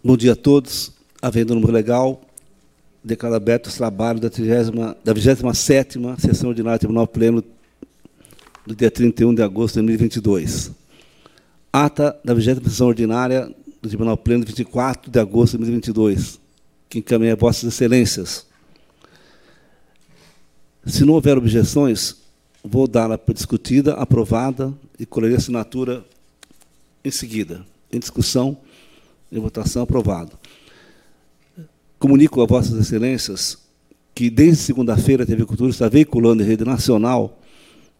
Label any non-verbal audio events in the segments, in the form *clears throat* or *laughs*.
Bom dia a todos. Havendo número legal, declaro aberto os trabalhos da, 30, da 27 Sessão Ordinária do Tribunal Pleno do dia 31 de agosto de 2022. Ata da 20 Sessão Ordinária do Tribunal Pleno de 24 de agosto de 2022, que encaminha a Vossas Excelências. Se não houver objeções, vou dá-la por discutida, aprovada e colherei assinatura em seguida. Em discussão, em votação, aprovado. Comunico a Vossas Excelências que, desde segunda-feira, a TV Cultura está veiculando em rede nacional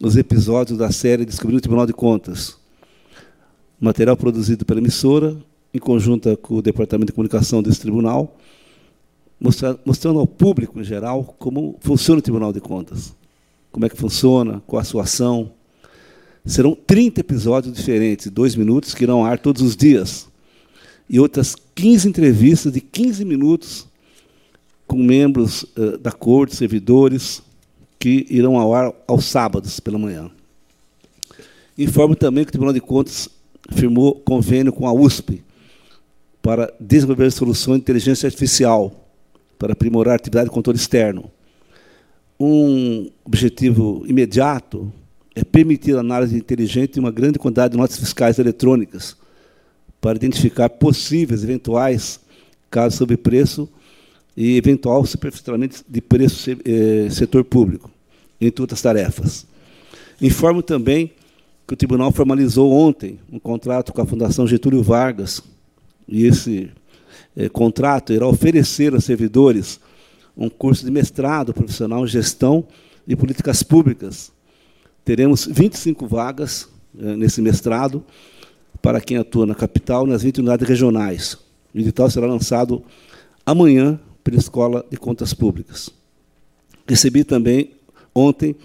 os episódios da série Descobrindo o Tribunal de Contas. Material produzido pela emissora, em conjunto com o Departamento de Comunicação desse tribunal, mostrando ao público, em geral, como funciona o Tribunal de Contas. Como é que funciona, qual a sua ação. Serão 30 episódios diferentes, dois minutos, que irão ar todos os dias e outras 15 entrevistas de 15 minutos com membros uh, da corte, servidores, que irão ao ar aos sábados pela manhã. Informo também que o Tribunal de Contas firmou convênio com a USP para desenvolver soluções de inteligência artificial para aprimorar a atividade de controle externo. Um objetivo imediato é permitir a análise inteligente de uma grande quantidade de notas fiscais eletrônicas, para identificar possíveis eventuais casos sobre preço e eventual superfaturamento de preço eh, setor público, entre outras tarefas. Informo também que o tribunal formalizou ontem um contrato com a Fundação Getúlio Vargas, e esse eh, contrato irá oferecer aos servidores um curso de mestrado profissional em gestão e políticas públicas. Teremos 25 vagas eh, nesse mestrado, para quem atua na capital nas 20 unidades regionais. O edital será lançado amanhã pela Escola de Contas Públicas. Recebi também, ontem,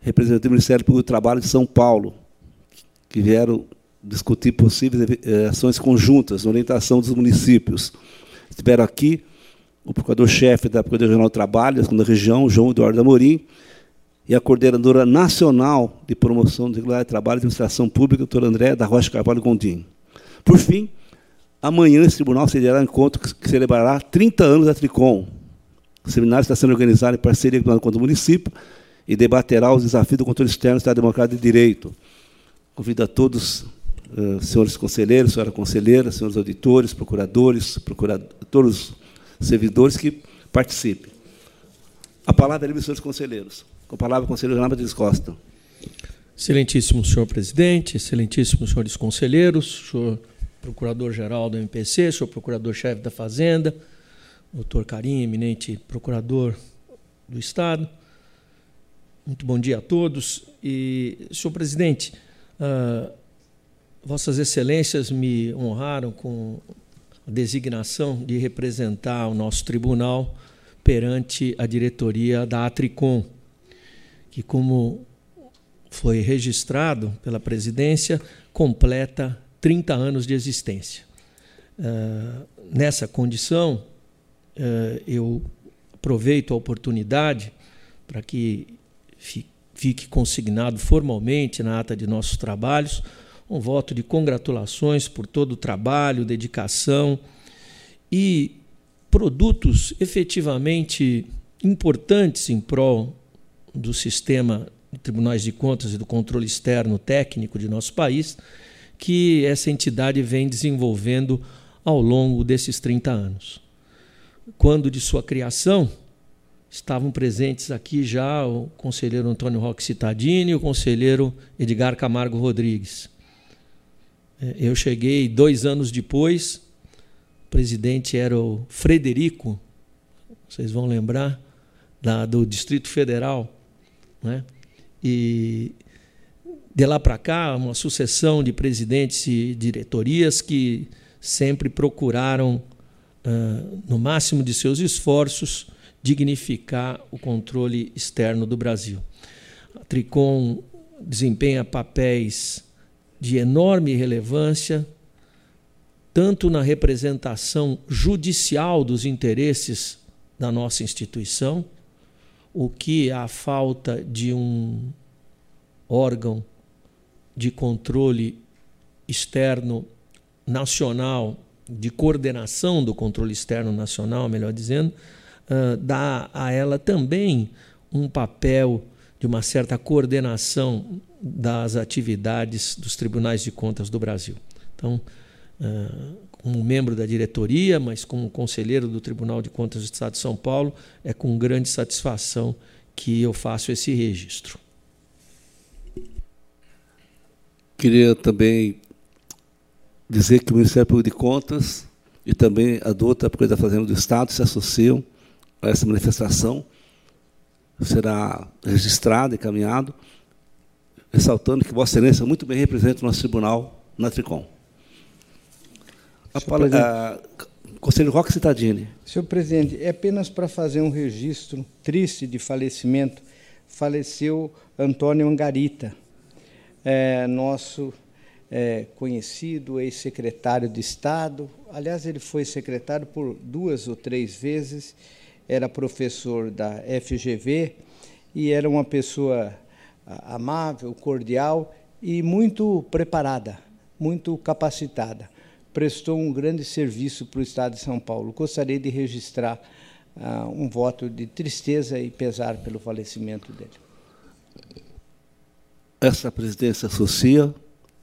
representantes do Ministério Público do Trabalho de São Paulo, que vieram discutir possíveis eh, ações conjuntas orientação dos municípios. Estiveram aqui o procurador-chefe da Procuradoria Regional do Trabalho, da segunda região, João Eduardo Amorim, e a coordenadora nacional de promoção de regularidade de trabalho e administração pública, doutora André da Rocha Carvalho Gondim. Por fim, amanhã esse tribunal sediará um encontro que celebrará 30 anos da Tricom. O seminário está sendo organizado em parceria com o município e debaterá os desafios do controle externo do Estado Democrático de Direito. Convido a todos, uh, senhores conselheiros, senhora conselheira, senhores auditores, procuradores, procuradores, todos os servidores que participem. A palavra é livre, senhores conselheiros. Com a palavra, o conselheiro Dias Costa. Excelentíssimo senhor presidente, excelentíssimos senhores conselheiros, senhor procurador-geral do MPC, senhor procurador-chefe da Fazenda, doutor Carim, eminente procurador do Estado. Muito bom dia a todos. E, senhor presidente, uh, Vossas Excelências me honraram com a designação de representar o nosso tribunal perante a diretoria da Atricom que, como foi registrado pela presidência, completa 30 anos de existência. Uh, nessa condição, uh, eu aproveito a oportunidade para que fique consignado formalmente na ata de nossos trabalhos um voto de congratulações por todo o trabalho, dedicação e produtos efetivamente importantes em prol do sistema de tribunais de contas e do controle externo técnico de nosso país, que essa entidade vem desenvolvendo ao longo desses 30 anos. Quando de sua criação, estavam presentes aqui já o conselheiro Antônio Roque Citadini e o conselheiro Edgar Camargo Rodrigues. É, eu cheguei dois anos depois, o presidente era o Frederico, vocês vão lembrar, da, do Distrito Federal, né? E de lá para cá, uma sucessão de presidentes e diretorias que sempre procuraram, uh, no máximo de seus esforços, dignificar o controle externo do Brasil. A Tricom desempenha papéis de enorme relevância, tanto na representação judicial dos interesses da nossa instituição, o que a falta de um órgão de controle externo nacional de coordenação do controle externo nacional, melhor dizendo, uh, dá a ela também um papel de uma certa coordenação das atividades dos tribunais de contas do Brasil. Então, uh, como membro da diretoria, mas como conselheiro do Tribunal de Contas do Estado de São Paulo, é com grande satisfação que eu faço esse registro. Queria também dizer que o Ministério Público de Contas e também a Douta Procuradoria da Fazenda do Estado se associam a essa manifestação. Será registrado e caminhado, ressaltando que Vossa Excelência muito bem representa o nosso tribunal na Tricom. A palavra, Conselho Roque Citadini. Senhor presidente, é apenas para fazer um registro triste de falecimento. Faleceu Antônio Angarita, é, nosso é, conhecido ex-secretário de Estado. Aliás, ele foi secretário por duas ou três vezes, era professor da FGV e era uma pessoa amável, cordial e muito preparada, muito capacitada. Prestou um grande serviço para o Estado de São Paulo. Gostaria de registrar uh, um voto de tristeza e pesar pelo falecimento dele. Essa presidência associa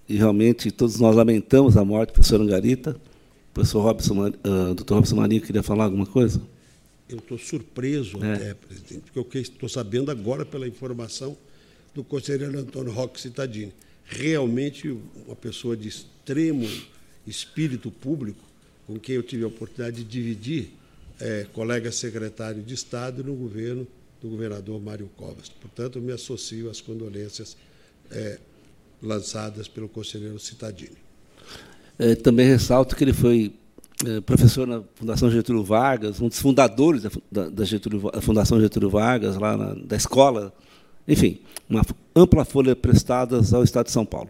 e realmente todos nós lamentamos a morte do professor Angarita. O professor Robson, uh, doutor Robson Marinho queria falar alguma coisa? Eu estou surpreso é. até, presidente, porque eu estou sabendo agora pela informação do conselheiro Antônio Roque Citadini. Realmente uma pessoa de extremo espírito público, com quem eu tive a oportunidade de dividir, é, colega secretário de Estado no governo do governador Mário Covas. Portanto, me associo às condolências é, lançadas pelo conselheiro Citadini. É, também ressalto que ele foi é, professor na Fundação Getúlio Vargas, um dos fundadores da, da, Getúlio, da Fundação Getúlio Vargas, lá na, da escola, enfim, uma ampla folha prestadas ao Estado de São Paulo.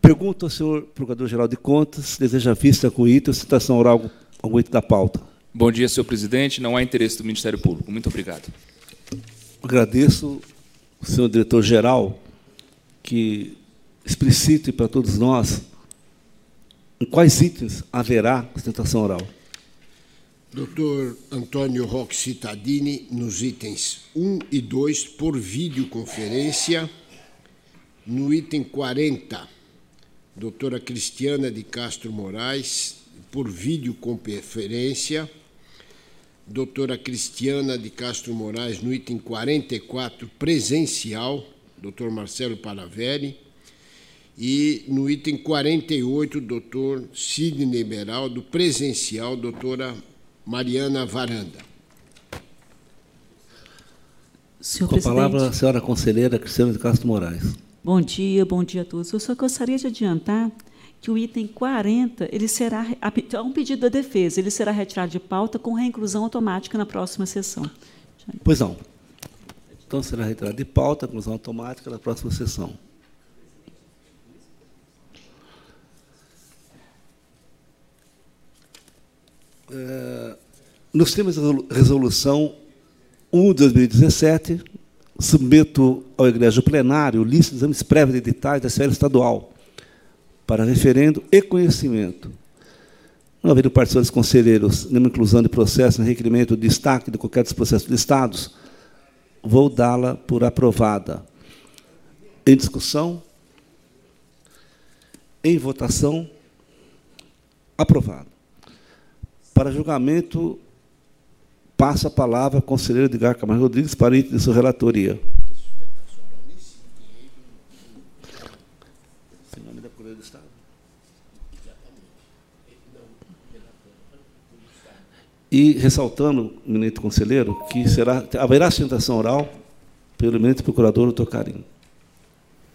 Pergunto ao senhor Procurador-Geral de Contas se deseja vista com o item citação oral algum item da pauta. Bom dia, senhor presidente. Não há interesse do Ministério Público. Muito obrigado. Agradeço, senhor diretor-geral, que explicite para todos nós em quais itens haverá sustentação oral. Doutor Antônio Roque Cittadini, nos itens 1 e 2, por videoconferência. No item 40, doutora Cristiana de Castro Moraes, por videoconferência. Doutora Cristiana de Castro Moraes, no item 44, presencial doutor Marcelo Paravelli, e no item 48, doutor Sidney Beraldo, presencial, doutora Mariana Varanda. Senhor Com a palavra a senhora conselheira Cristiana de Castro Moraes. Bom dia, bom dia a todos. Eu só gostaria de adiantar que o item 40 ele será há um pedido da defesa, ele será retirado de pauta com reinclusão automática na próxima sessão. Pois não. Então, será retirado de pauta, conclusão automática da próxima sessão. É, nos termos de resolução 1 de 2017, submeto ao Igreja Plenário lista de exames prévios de editais da esfera estadual para referendo e conhecimento. Não havendo participantes conselheiros, nenhuma inclusão de processo, nem requerimento de destaque de qualquer dos processos listados, vou dá-la por aprovada. Em discussão? Em votação? Aprovado. Para julgamento, passa a palavra ao conselheiro Edgar Camargo Rodrigues para item de sua relatoria. E ressaltando, eminente conselheiro, que será, haverá sustentação oral pelo eminente procurador, doutor Carim.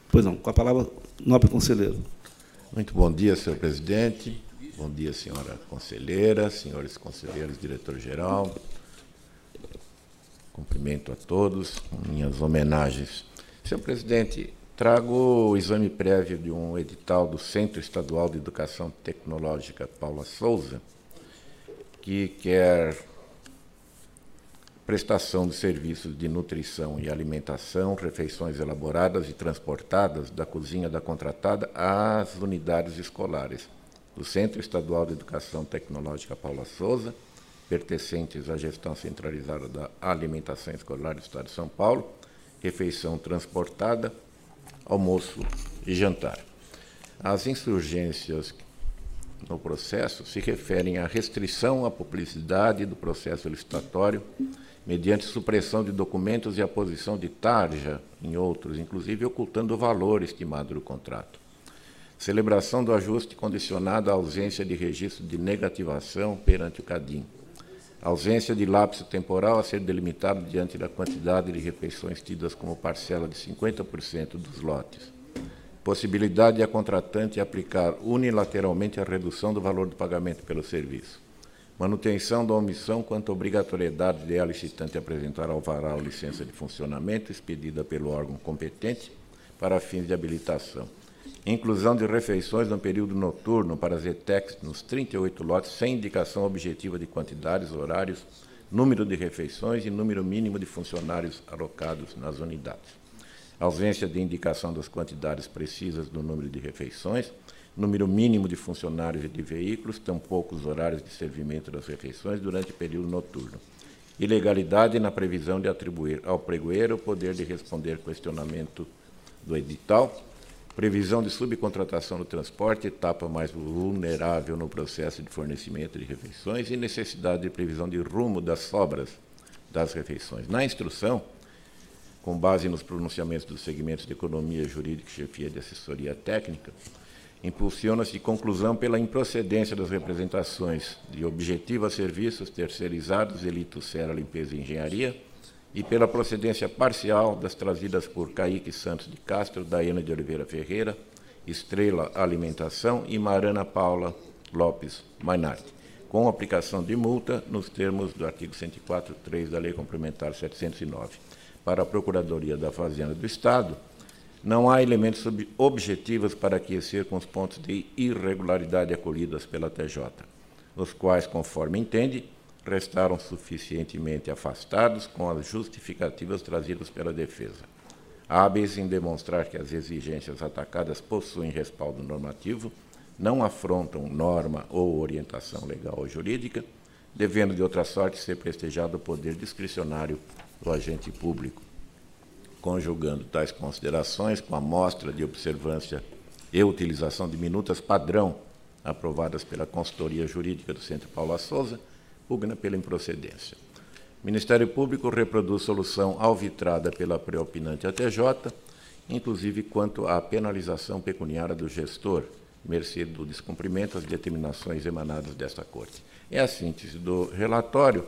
Pois não, com a palavra, nobre conselheiro. Muito bom dia, senhor presidente. Bom dia, senhora conselheira, senhores conselheiros, diretor-geral. Cumprimento a todos, minhas homenagens. Senhor presidente, trago o exame prévio de um edital do Centro Estadual de Educação Tecnológica Paula Souza, que quer prestação de serviços de nutrição e alimentação, refeições elaboradas e transportadas da cozinha da contratada às unidades escolares. do Centro Estadual de Educação Tecnológica Paula Souza, pertencentes à gestão centralizada da alimentação escolar do Estado de São Paulo, refeição transportada, almoço e jantar. As insurgências no processo se referem à restrição à publicidade do processo licitatório, mediante supressão de documentos e a posição de tarja em outros, inclusive ocultando o valor estimado do contrato. Celebração do ajuste condicionado à ausência de registro de negativação perante o CADIM. Ausência de lapso temporal a ser delimitado diante da quantidade de refeições tidas como parcela de 50% dos lotes. Possibilidade a contratante aplicar unilateralmente a redução do valor do pagamento pelo serviço, manutenção da omissão quanto à obrigatoriedade de a licitante apresentar alvará ou licença de funcionamento expedida pelo órgão competente para fins de habilitação, inclusão de refeições no período noturno para ETECs nos 38 lotes sem indicação objetiva de quantidades, horários, número de refeições e número mínimo de funcionários alocados nas unidades ausência de indicação das quantidades precisas do número de refeições, número mínimo de funcionários e de veículos, tampouco os horários de servimento das refeições durante o período noturno. Ilegalidade na previsão de atribuir ao pregoeiro o poder de responder questionamento do edital, previsão de subcontratação no transporte, etapa mais vulnerável no processo de fornecimento de refeições e necessidade de previsão de rumo das sobras das refeições. Na instrução, com base nos pronunciamentos dos segmentos de economia jurídica e chefia de assessoria técnica, impulsiona-se conclusão pela improcedência das representações de Objetiva Serviços Terceirizados, Elito Sera Limpeza e Engenharia, e pela procedência parcial das trazidas por Caíque Santos de Castro, Daiana de Oliveira Ferreira, Estrela Alimentação e Marana Paula Lopes Mainardi, com aplicação de multa nos termos do artigo 104.3 da Lei Complementar 709 para a Procuradoria da Fazenda do Estado, não há elementos objetivos para aquecer com os pontos de irregularidade acolhidos pela TJ, os quais, conforme entende, restaram suficientemente afastados com as justificativas trazidas pela defesa. Hábeis em demonstrar que as exigências atacadas possuem respaldo normativo, não afrontam norma ou orientação legal ou jurídica, devendo de outra sorte ser prestejado o poder discricionário do agente público, conjugando tais considerações com a mostra de observância e utilização de minutas padrão aprovadas pela consultoria jurídica do Centro Paula Souza, pugna pela improcedência. O Ministério Público reproduz solução alvitrada pela preopinante ATJ, inclusive quanto à penalização pecuniária do gestor, mercê do descumprimento das determinações emanadas desta Corte. É a síntese do relatório.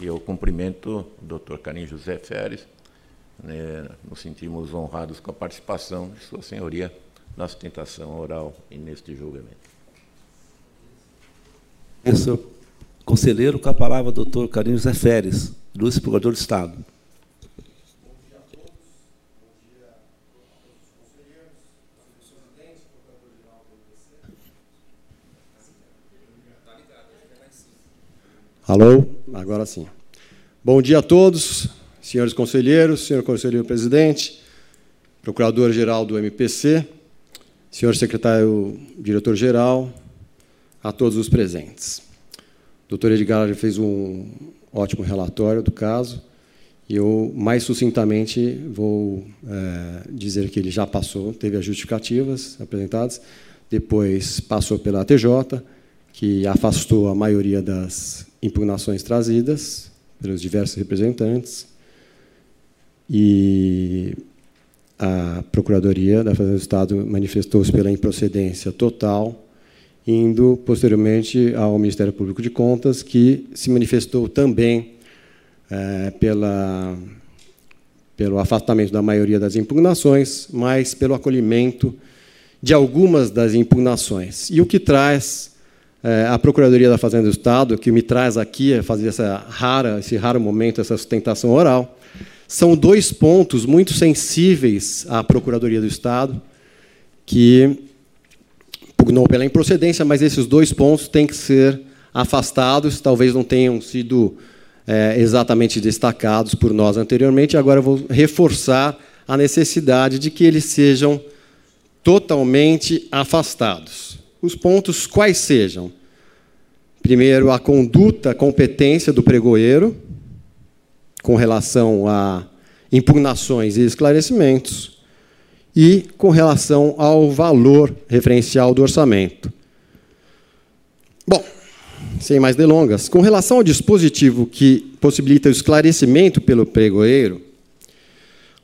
E eu cumprimento o doutor Carim José Feres, né, nos sentimos honrados com a participação de Sua Senhoria na sustentação oral e neste julgamento. Senhor conselheiro, com a palavra, doutor Carim José Feres, Lúcio Procurador do Estado. Alô? Agora sim. Bom dia a todos, senhores conselheiros, senhor conselheiro presidente, procurador-geral do MPC, senhor secretário diretor-geral, a todos os presentes. Doutor Edgar já fez um ótimo relatório do caso, e eu, mais sucintamente, vou é, dizer que ele já passou, teve as justificativas apresentadas, depois passou pela ATJ, que afastou a maioria das impugnações trazidas pelos diversos representantes e a Procuradoria da Fazenda do Estado manifestou-se pela improcedência total, indo posteriormente ao Ministério Público de Contas, que se manifestou também é, pela, pelo afastamento da maioria das impugnações, mas pelo acolhimento de algumas das impugnações. E o que traz é, a Procuradoria da Fazenda do Estado, que me traz aqui a fazer essa rara, esse raro momento, essa sustentação oral, são dois pontos muito sensíveis à Procuradoria do Estado, que pugnou pela improcedência, mas esses dois pontos têm que ser afastados, talvez não tenham sido é, exatamente destacados por nós anteriormente, agora eu vou reforçar a necessidade de que eles sejam totalmente afastados. os pontos quais sejam. Primeiro, a conduta, a competência do pregoeiro com relação a impugnações e esclarecimentos e com relação ao valor referencial do orçamento. Bom, sem mais delongas, com relação ao dispositivo que possibilita o esclarecimento pelo pregoeiro,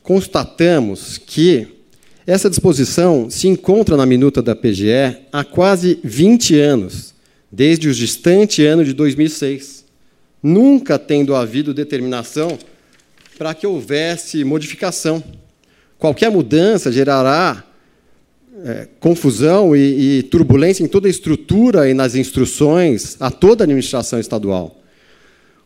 constatamos que essa disposição se encontra na minuta da PGE há quase 20 anos, desde o distante ano de 2006, nunca tendo havido determinação para que houvesse modificação. Qualquer mudança gerará é, confusão e, e, turbulência em toda a estrutura e nas instruções a toda a administração estadual.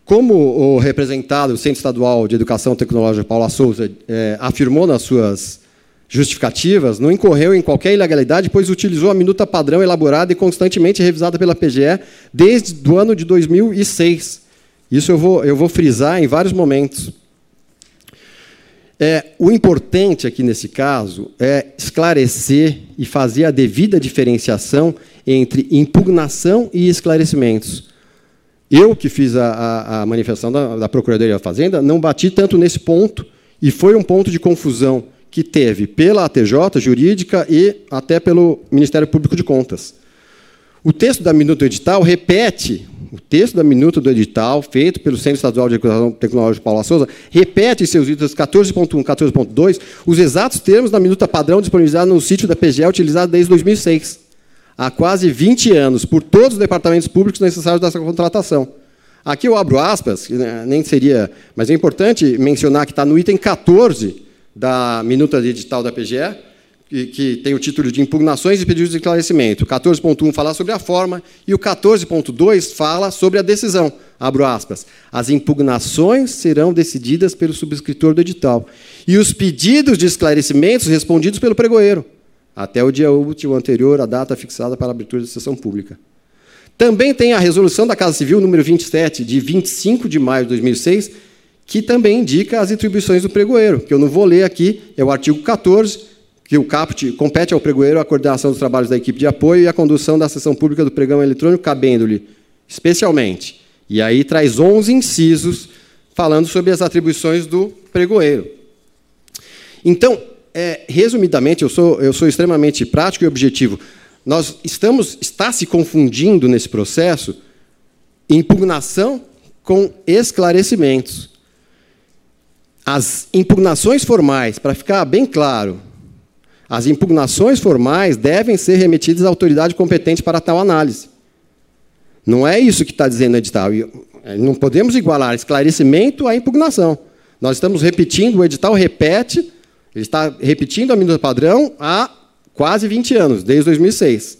Como o representado do Centro Estadual de Educação Tecnológica, Paula Souza, é, afirmou nas suas justificativas, não incorreu em qualquer ilegalidade, pois utilizou a minuta padrão elaborada e constantemente revisada pela PGE desde o ano de 2006. Isso eu vou, eu vou frisar em vários momentos. É, o importante aqui nesse caso é esclarecer e fazer a devida diferenciação entre impugnação e esclarecimentos. Eu, que fiz a, a, a manifestação da, da Procuradoria da Fazenda, não bati tanto nesse ponto, e foi um ponto de confusão que teve pela ATJ jurídica e até pelo Ministério Público de Contas. O texto da minuta do edital repete, o texto da minuta do edital, feito pelo Centro Estadual de Educação Tecnológica Paula Souza, repete em seus itens 14.1 e 14.2 os exatos termos da minuta padrão disponibilizada no sítio da PGE, utilizado desde 2006, há quase 20 anos, por todos os departamentos públicos necessários dessa contratação. Aqui eu abro aspas, né, nem seria, mas é importante mencionar que está no item 14 da minuta edital da PGE, que, que, tem o título de impugnações e pedidos de esclarecimento. O 14.1 fala sobre a forma e o 14.2 fala sobre a decisão. Abro aspas. As impugnações serão decididas pelo subscritor do edital e os pedidos de esclarecimentos respondidos pelo pregoeiro, até o dia útil anterior à data fixada para a abertura de sessão pública. Também tem a resolução da Casa Civil número 27, de 25 de maio de 2006, que também indica as atribuições do pregoeiro, que eu não vou ler aqui, é o artigo 14, que o CAPT compete ao pregoeiro a coordenação dos trabalhos da equipe de apoio e a condução da sessão pública do pregão eletrônico, cabendo-lhe especialmente. E aí traz 11 incisos falando sobre as atribuições do pregoeiro. Então, é, resumidamente, eu sou, eu sou extremamente prático e objetivo. Nós estamos está se confundindo nesse processo impugnação com esclarecimentos. As impugnações formais, para ficar bem claro, as impugnações formais devem ser remetidas à autoridade competente para tal análise. Não é isso que está dizendo o edital. Eh, não podemos igualar esclarecimento à impugnação. Nós estamos repetindo, o edital repete, ele está repetindo a minuta padrão há quase 20 anos, desde 2006.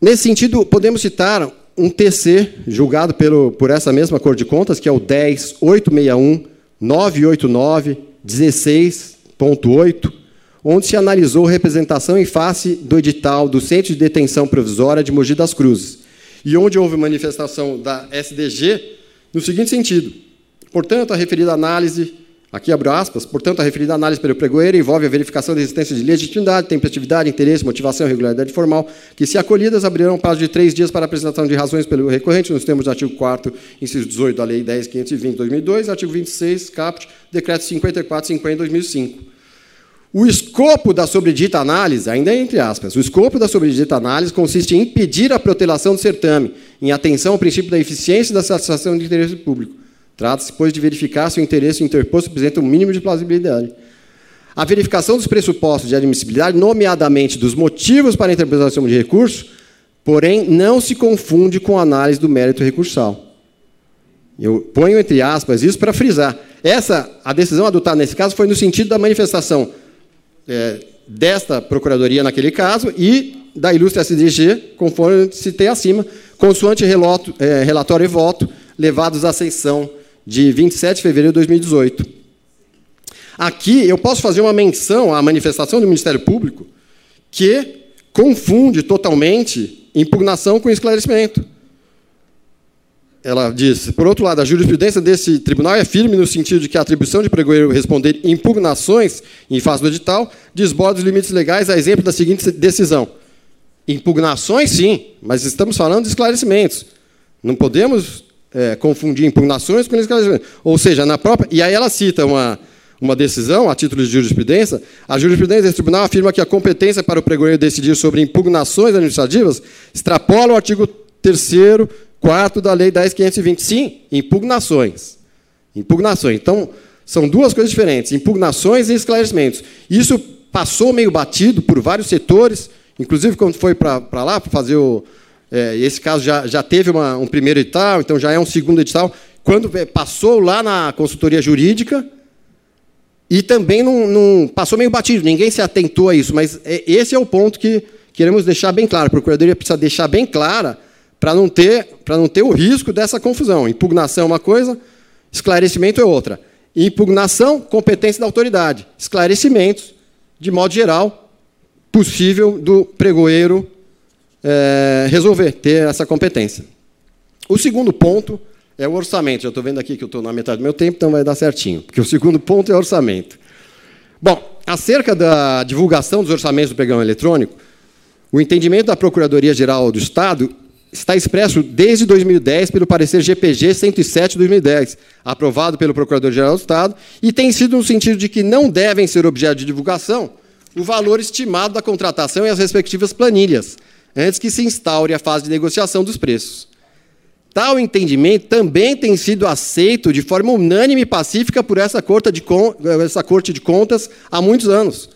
Nesse sentido, podemos citar um TC julgado pelo, por essa mesma Cor de Contas, que é o 10861 989 16.8, onde se analisou representação em face do edital do Centro de Detenção Provisória de Mogi das Cruzes, e onde houve manifestação da SDG no seguinte sentido: portanto, a referida análise, aqui abro aspas, portanto, a referida análise pelo pregoeiro envolve a verificação da existência de legitimidade, tempestividade, interesse, motivação e regularidade formal, que, se acolhidas, abrirão prazo de três dias para apresentação de razões pelo recorrente, nos termos do artigo 4 inciso 18 da Lei 10.520 2002, artigo 26, caput, decreto 5450 2005. O escopo da sobredita análise, ainda entre aspas, o escopo da sobredita análise consiste em impedir a protelação do certame, em atenção ao princípio da eficiência e da satisfação de interesse público. Trata-se, pois, de verificar se o interesse interposto apresenta um mínimo de plausibilidade. A verificação dos pressupostos de admissibilidade, nomeadamente dos motivos para a interpretação de recurso, porém, não se confunde com a análise do mérito recursal. Eu ponho entre aspas isso para frisar. Essa, a decisão adotada nesse caso foi no sentido da manifestação é, desta Procuradoria naquele caso e da ilustre SDG, conforme citei acima, consoante relato, é, relatório e voto levados à sessão de 27 de fevereiro de 2018. Aqui eu posso fazer uma menção à manifestação do Ministério Público que confunde totalmente impugnação com esclarecimento ela diz, por outro lado, a jurisprudência desse tribunal é firme no sentido de que a atribuição de pregoeiro responder impugnações em face do edital desborda os limites legais, a exemplo da seguinte decisão. Impugnações, sim, mas estamos falando de esclarecimentos. Não podemos é, confundir impugnações com esclarecimentos. Ou seja, na própria. E aí ela cita uma, uma decisão, a título de jurisprudência. A jurisprudência desse tribunal afirma que a competência para o pregoeiro decidir sobre impugnações administrativas extrapola o artigo 3 quarto da Lei 10.520. Sim, impugnações. Impugnações. Então, são duas coisas diferentes: impugnações e esclarecimentos. Isso passou meio batido por vários setores, inclusive quando foi para lá para fazer o, é, esse caso já, já teve uma, um primeiro edital, então já é um segundo edital. Quando é, passou lá na consultoria jurídica, e também não, não, passou meio batido, ninguém se atentou a isso, mas é, esse é o ponto que queremos deixar bem claro. A Procuradoria precisa deixar bem clara para não, ter, não ter o risco dessa confusão. Impugnação é uma coisa, esclarecimento é outra. Impugnação, competência da autoridade. Esclarecimentos, de modo geral, possível do pregoeiro é, resolver, ter essa competência. O segundo ponto é o orçamento. Já estou vendo aqui que eu estou na metade do meu tempo, então vai dar certinho, porque o segundo ponto é orçamento. Bom, acerca da divulgação dos orçamentos do pregão eletrônico, o entendimento da Procuradoria-Geral do Estado está expresso desde 2010 pelo parecer GPG 107 de 2010, aprovado pelo Procurador-Geral do Estado, e tem sido no sentido de que não devem ser objeto de divulgação o valor estimado da contratação e as respectivas planilhas, antes que se instaure a fase de negociação dos preços. Tal entendimento também tem sido aceito de forma unânime e pacífica por essa corte de, essa corte de Contas há muitos anos.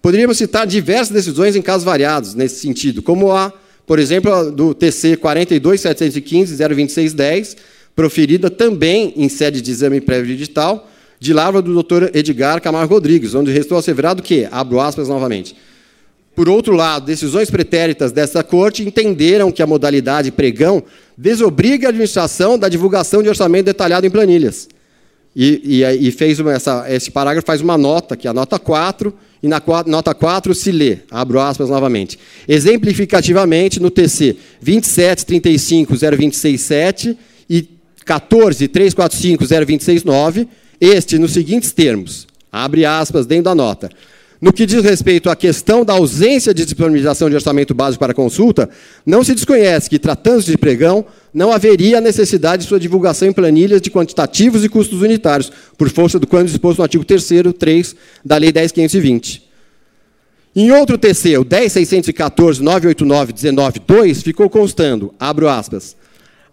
Poderíamos citar diversas decisões em casos variados nesse sentido, como a, por exemplo, do TC 42.715.02610, proferida também em sede de exame prévio digital, de lavra do Dr. Edgar Camargo Rodrigues, onde restou asseverado que, abro aspas novamente, por outro lado, decisões pretéritas desta Corte entenderam que a modalidade pregão desobriga a administração da divulgação de orçamento detalhado em planilhas. E, e, e fez uma, essa, esse parágrafo faz uma nota, que é a nota 4, e na nota 4 se lê, abro aspas novamente, exemplificativamente no TC 27.35.0267 e 14.345.0269, este nos seguintes termos, abre aspas dentro da nota, no que diz respeito à questão da ausência de disponibilização de orçamento básico para consulta, não se desconhece que, tratando-se de pregão, não haveria necessidade de sua divulgação em planilhas de quantitativos e custos unitários, por força do quando disposto no artigo 3 3 da Lei 10.520. Em outro TC, o 10.614.989.19.2, ficou constando, abro aspas,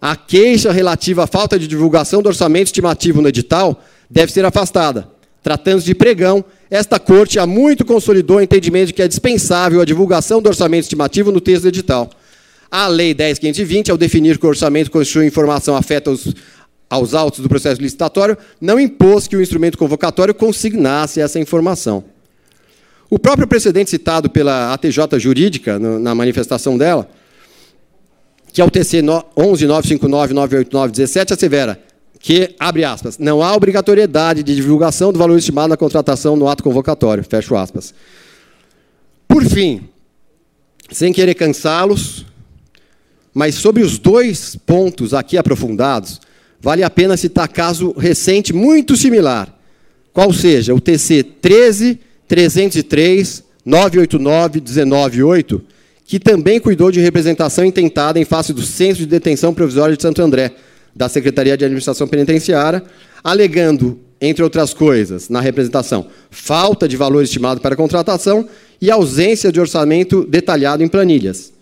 a queixa relativa à falta de divulgação do orçamento estimativo no edital deve ser afastada. Tratando-se de pregão, esta Corte há muito consolidou o entendimento de que é dispensável a divulgação do orçamento estimativo no texto edital. A Lei 10.520, ao definir que o orçamento constitui informação afeta aos, aos autos do processo licitatório, não impôs que o instrumento convocatório consignasse essa informação. O próprio precedente citado pela ATJ Jurídica, no, na manifestação dela, que é o TC 11.959.989.17, assevera que, abre aspas, não há obrigatoriedade de divulgação do valor estimado na contratação no ato convocatório, fecho aspas. Por fim, sem querer cansá-los, mas sobre os dois pontos aqui aprofundados, vale a pena citar caso recente muito similar, qual seja o TC 13 303 989 198, que também cuidou de representação intentada em face do Centro de Detenção Provisória de Santo André, da Secretaria de Administração Penitenciária, alegando, entre outras coisas, na representação, falta de valor estimado para a contratação e ausência de orçamento detalhado em planilhas.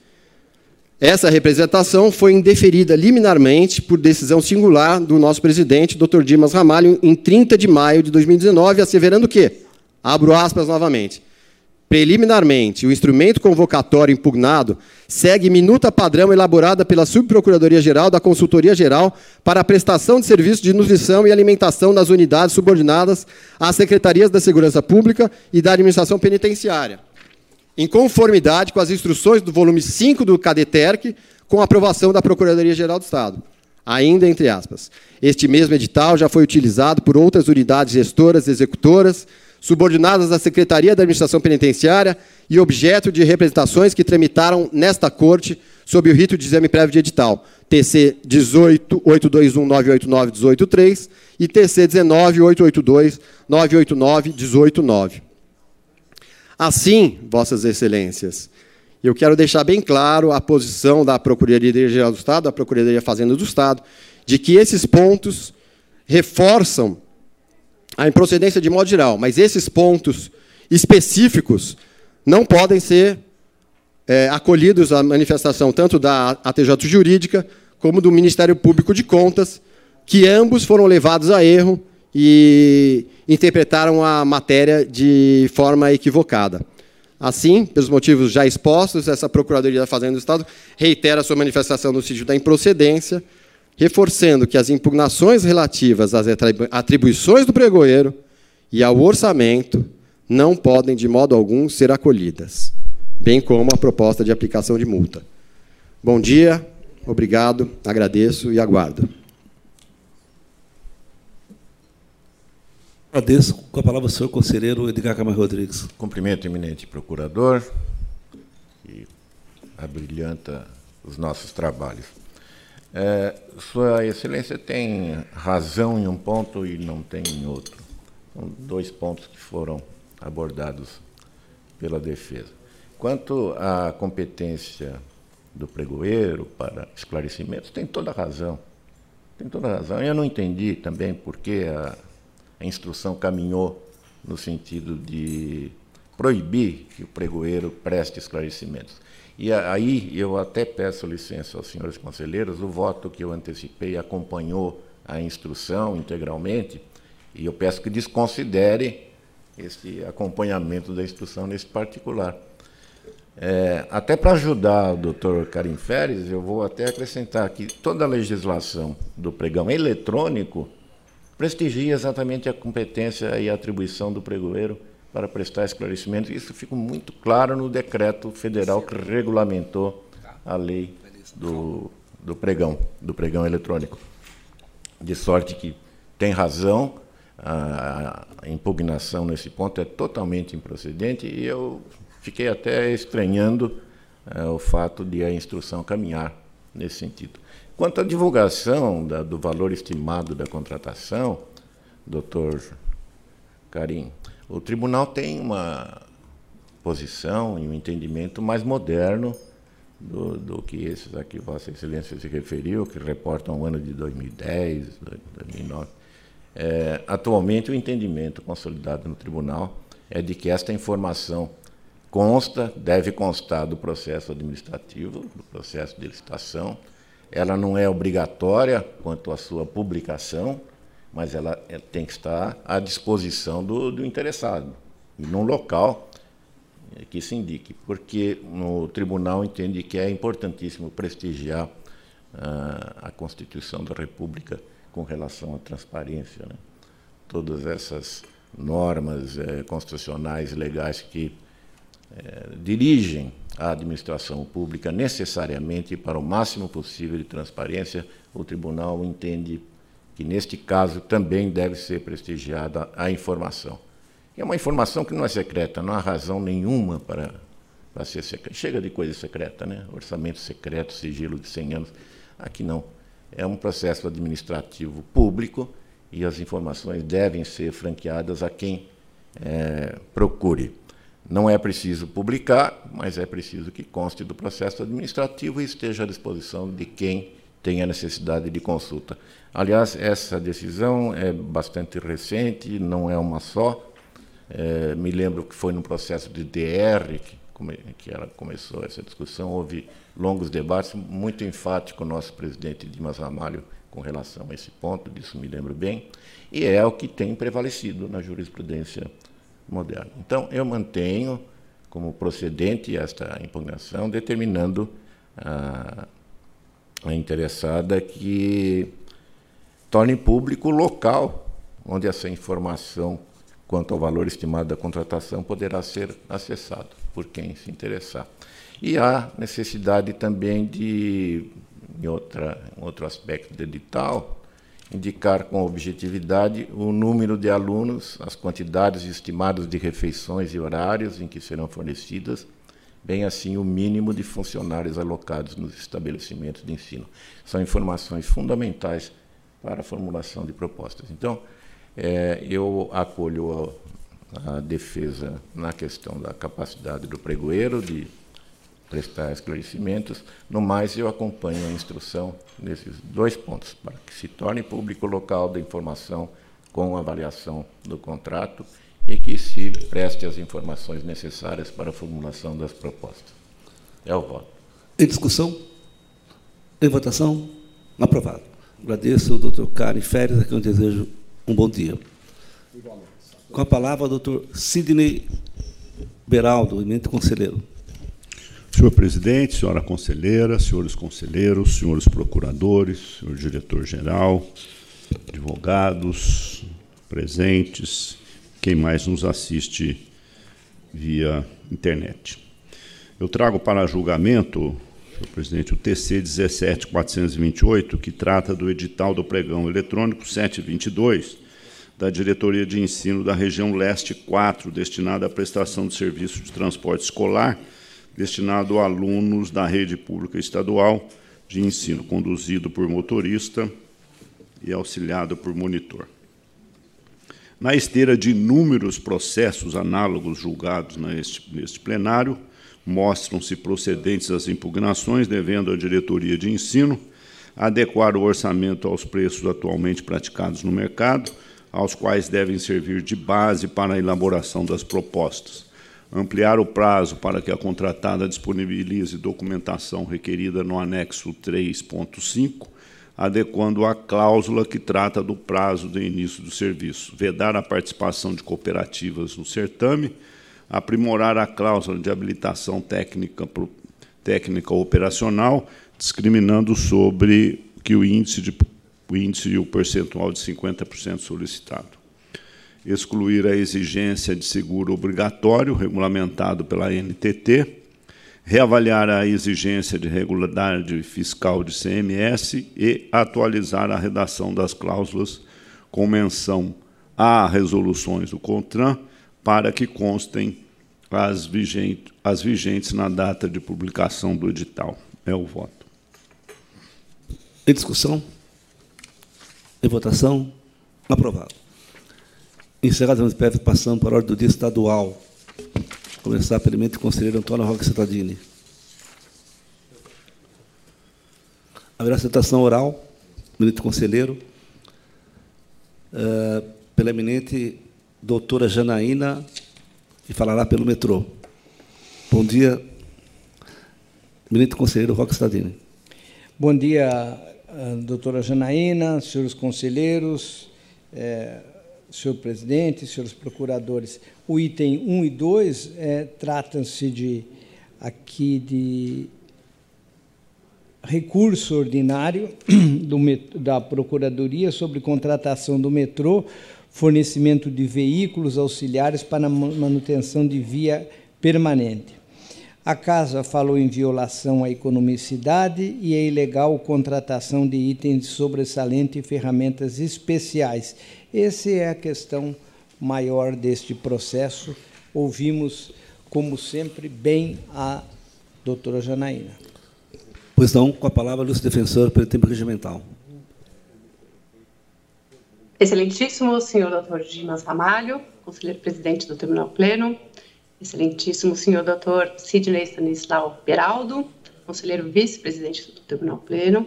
Essa representação foi indeferida liminarmente por decisão singular do nosso presidente, Dr. Dimas Ramalho, em 30 de maio de 2019, asseverando que, abro aspas novamente, Preliminarmente, o instrumento convocatório impugnado segue minuta padrão elaborada pela Subprocuradoria-Geral da Consultoria-Geral para a prestação de serviços de nutrição e alimentação nas unidades subordinadas às Secretarias da Segurança Pública e da Administração Penitenciária, em conformidade com as instruções do volume 5 do CADETERC, com aprovação da Procuradoria-Geral do Estado. Ainda entre aspas. Este mesmo edital já foi utilizado por outras unidades gestoras e executoras, subordinadas à Secretaria da Administração Penitenciária e objeto de representações que tramitaram nesta Corte sob o rito de exame prévio de edital, TC 18.821.989.18.3 e TC 19.882.989.18.9. Assim, Vossas Excelências, Eu quero deixar bem claro a posição da Procuradoria-Geral do Estado, da Procuradoria Fazenda do Estado, de que esses pontos reforçam a improcedência de modo geral, mas esses pontos específicos não podem ser é, acolhidos à manifestação tanto da ATJ Jurídica como do Ministério Público de Contas, que ambos foram levados a erro e interpretaram a matéria de forma equivocada. Assim, pelos motivos já expostos, essa Procuradoria da Fazenda do Estado reitera sua manifestação no sítio da improcedência, reforçando que as impugnações relativas às atribuições do pregoeiro e ao orçamento não podem, de modo algum, ser acolhidas, bem como a proposta de aplicação de multa. Bom dia, obrigado, agradeço e aguardo. Agradeço. Com a palavra o senhor conselheiro Edgar Camargo Rodrigues. Cumprimento, eminente procurador, que abrilhanta os nossos trabalhos. É, Sua Excelência tem razão em um ponto e não tem em outro. São dois pontos que foram abordados pela defesa. Quanto à competência do pregoeiro para esclarecimentos, tem toda a razão. Tem toda a razão. Eu não entendi também por que a a instrução caminhou no sentido de proibir que o pregoeiro preste esclarecimentos. E aí eu até peço licença aos senhores conselheiros, o voto que eu antecipei acompanhou a instrução integralmente, e eu peço que desconsidere esse acompanhamento da instrução nesse particular. É, até para ajudar o doutor Karim Férez, eu vou até acrescentar que toda a legislação do pregão eletrônico prestigia exatamente a competência e a atribuição do pregoeiro para prestar esclarecimento. Isso fica muito claro no decreto federal que regulamentou a lei do, do pregão, do pregão eletrônico. De sorte que tem razão, a, impugnação nesse ponto é totalmente improcedente e eu fiquei até estranhando é, o fato de a instrução caminhar nesse sentido. Quanto à divulgação da, do valor estimado da contratação, doutor Karim, o tribunal tem uma posição e um entendimento mais moderno do, do, que esses a que Vossa Excelência se referiu, que reportam o ano de 2010, 2009. É, atualmente, o entendimento consolidado no tribunal é de que esta informação consta, deve constar do processo administrativo, do processo de licitação, ela não é obrigatória quanto à sua publicação, mas ela tem que estar à disposição do, do interessado, e num local que se indique, porque o tribunal entende que é importantíssimo prestigiar uh, a Constituição da República com relação à transparência. Né? Todas essas normas eh, constitucionais legais que dirigem a administração pública necessariamente para o máximo possível de transparência, o tribunal entende que, neste caso, também deve ser prestigiada a informação. É uma informação que não é secreta, não há razão nenhuma para, para ser secreta. Chega de coisa secreta, né? Orçamento secreto, sigilo de 100 anos. Aqui não. É um processo administrativo público e as informações devem ser franqueadas a quem é, procure. Não é preciso publicar, mas é preciso que conste do processo administrativo e esteja à disposição de quem tenha necessidade de consulta. Aliás, essa decisão é bastante recente, não é uma só. É, me lembro que foi no processo de DR que, que ela começou essa discussão. Houve longos debates, muito enfático o nosso presidente Dimas Ramalho com relação a esse ponto, disso me lembro bem, e é o que tem prevalecido na jurisprudência moderno. Então, eu mantenho como procedente esta impugnação, determinando a, a interessada que torne público o local onde essa informação quanto ao valor estimado da contratação poderá ser acessado por quem se interessar. E há necessidade também de, em outra, em outro aspecto do edital, indicar com objetividade o número de alunos, as quantidades estimadas de refeições e horários em que serão fornecidas, bem assim o mínimo de funcionários alocados nos estabelecimentos de ensino. São informações fundamentais para a formulação de propostas. Então, é, eu acolho a, a defesa na questão da capacidade do pregoeiro de prestar esclarecimentos. No mais, eu acompanho a instrução nesses dois pontos, para que se torne público o local da informação com avaliação do contrato e que se preste as informações necessárias para a formulação das propostas. É o voto. Em discussão? Em votação? Aprovado. Agradeço ao doutor Karen Férias, a quem eu desejo um bom dia. Com a palavra, o doutor Sidney Beraldo, eminente conselheiro. Senhor presidente, senhora conselheira, senhores conselheiros, senhores procuradores, senhor diretor-geral, advogados presentes, quem mais nos assiste via internet. Eu trago para julgamento, senhor presidente, o TC 17428, que trata do edital do pregão eletrônico 722 da Diretoria de Ensino da Região Leste 4, destinada à prestação de serviço de transporte escolar destinado a alunos da rede pública estadual de ensino, conduzido por motorista e auxiliado por monitor. Na esteira de inúmeros processos análogos julgados neste, neste plenário, mostram-se procedentes as impugnações, devendo a diretoria de ensino adequar o orçamento aos preços atualmente praticados no mercado, aos quais devem servir de base para a elaboração das propostas. Ampliar o prazo para que a contratada disponibilize documentação requerida no anexo 3.5, adequando a cláusula que trata do prazo de início do serviço, vedar a participação de cooperativas no certame, aprimorar a cláusula de habilitação técnica, técnica operacional, discriminando sobre que o índice, de, o índice e o percentual de 50% solicitado. Excluir a exigência de seguro obrigatório regulamentado pela NTT, reavaliar a exigência de regularidade fiscal de CMS e atualizar a redação das cláusulas com menção a resoluções do CONTRAN para que constem as vigentes, as vigentes na data de publicação do edital. É o voto. Em discussão? Em votação? Aprovado. PF, passando para a ordem do dia estadual. Começar pelo eminente conselheiro Antônio Roque Citadini. Haverá citação oral, eminente conselheiro, uh, pela eminente doutora Janaína, que falará pelo metrô. Bom dia, eminente conselheiro Roque Citadini. Bom dia, doutora Janaína, senhores conselheiros, eh, senhor presidente, senhores procuradores, o item 1 e 2 é, tratam-se de aqui de recurso ordinário *clears throat* do, da Procuradoria sobre contratação do metrô, fornecimento de veículos auxiliares para manutenção de via permanente. A Casa falou em violação à economicidade e é ilegal contratação de itens de sobressalente e ferramentas especiais essa é a questão maior deste processo. Ouvimos, como sempre, bem a doutora Janaína. Pois não, com a palavra, Lúcio Defensor, pelo tempo regimental. Excelentíssimo senhor doutor Dimas Ramalho, conselheiro presidente do Tribunal Pleno, excelentíssimo senhor doutor Sidney Stanislau Beraldo, conselheiro vice-presidente do Tribunal Pleno,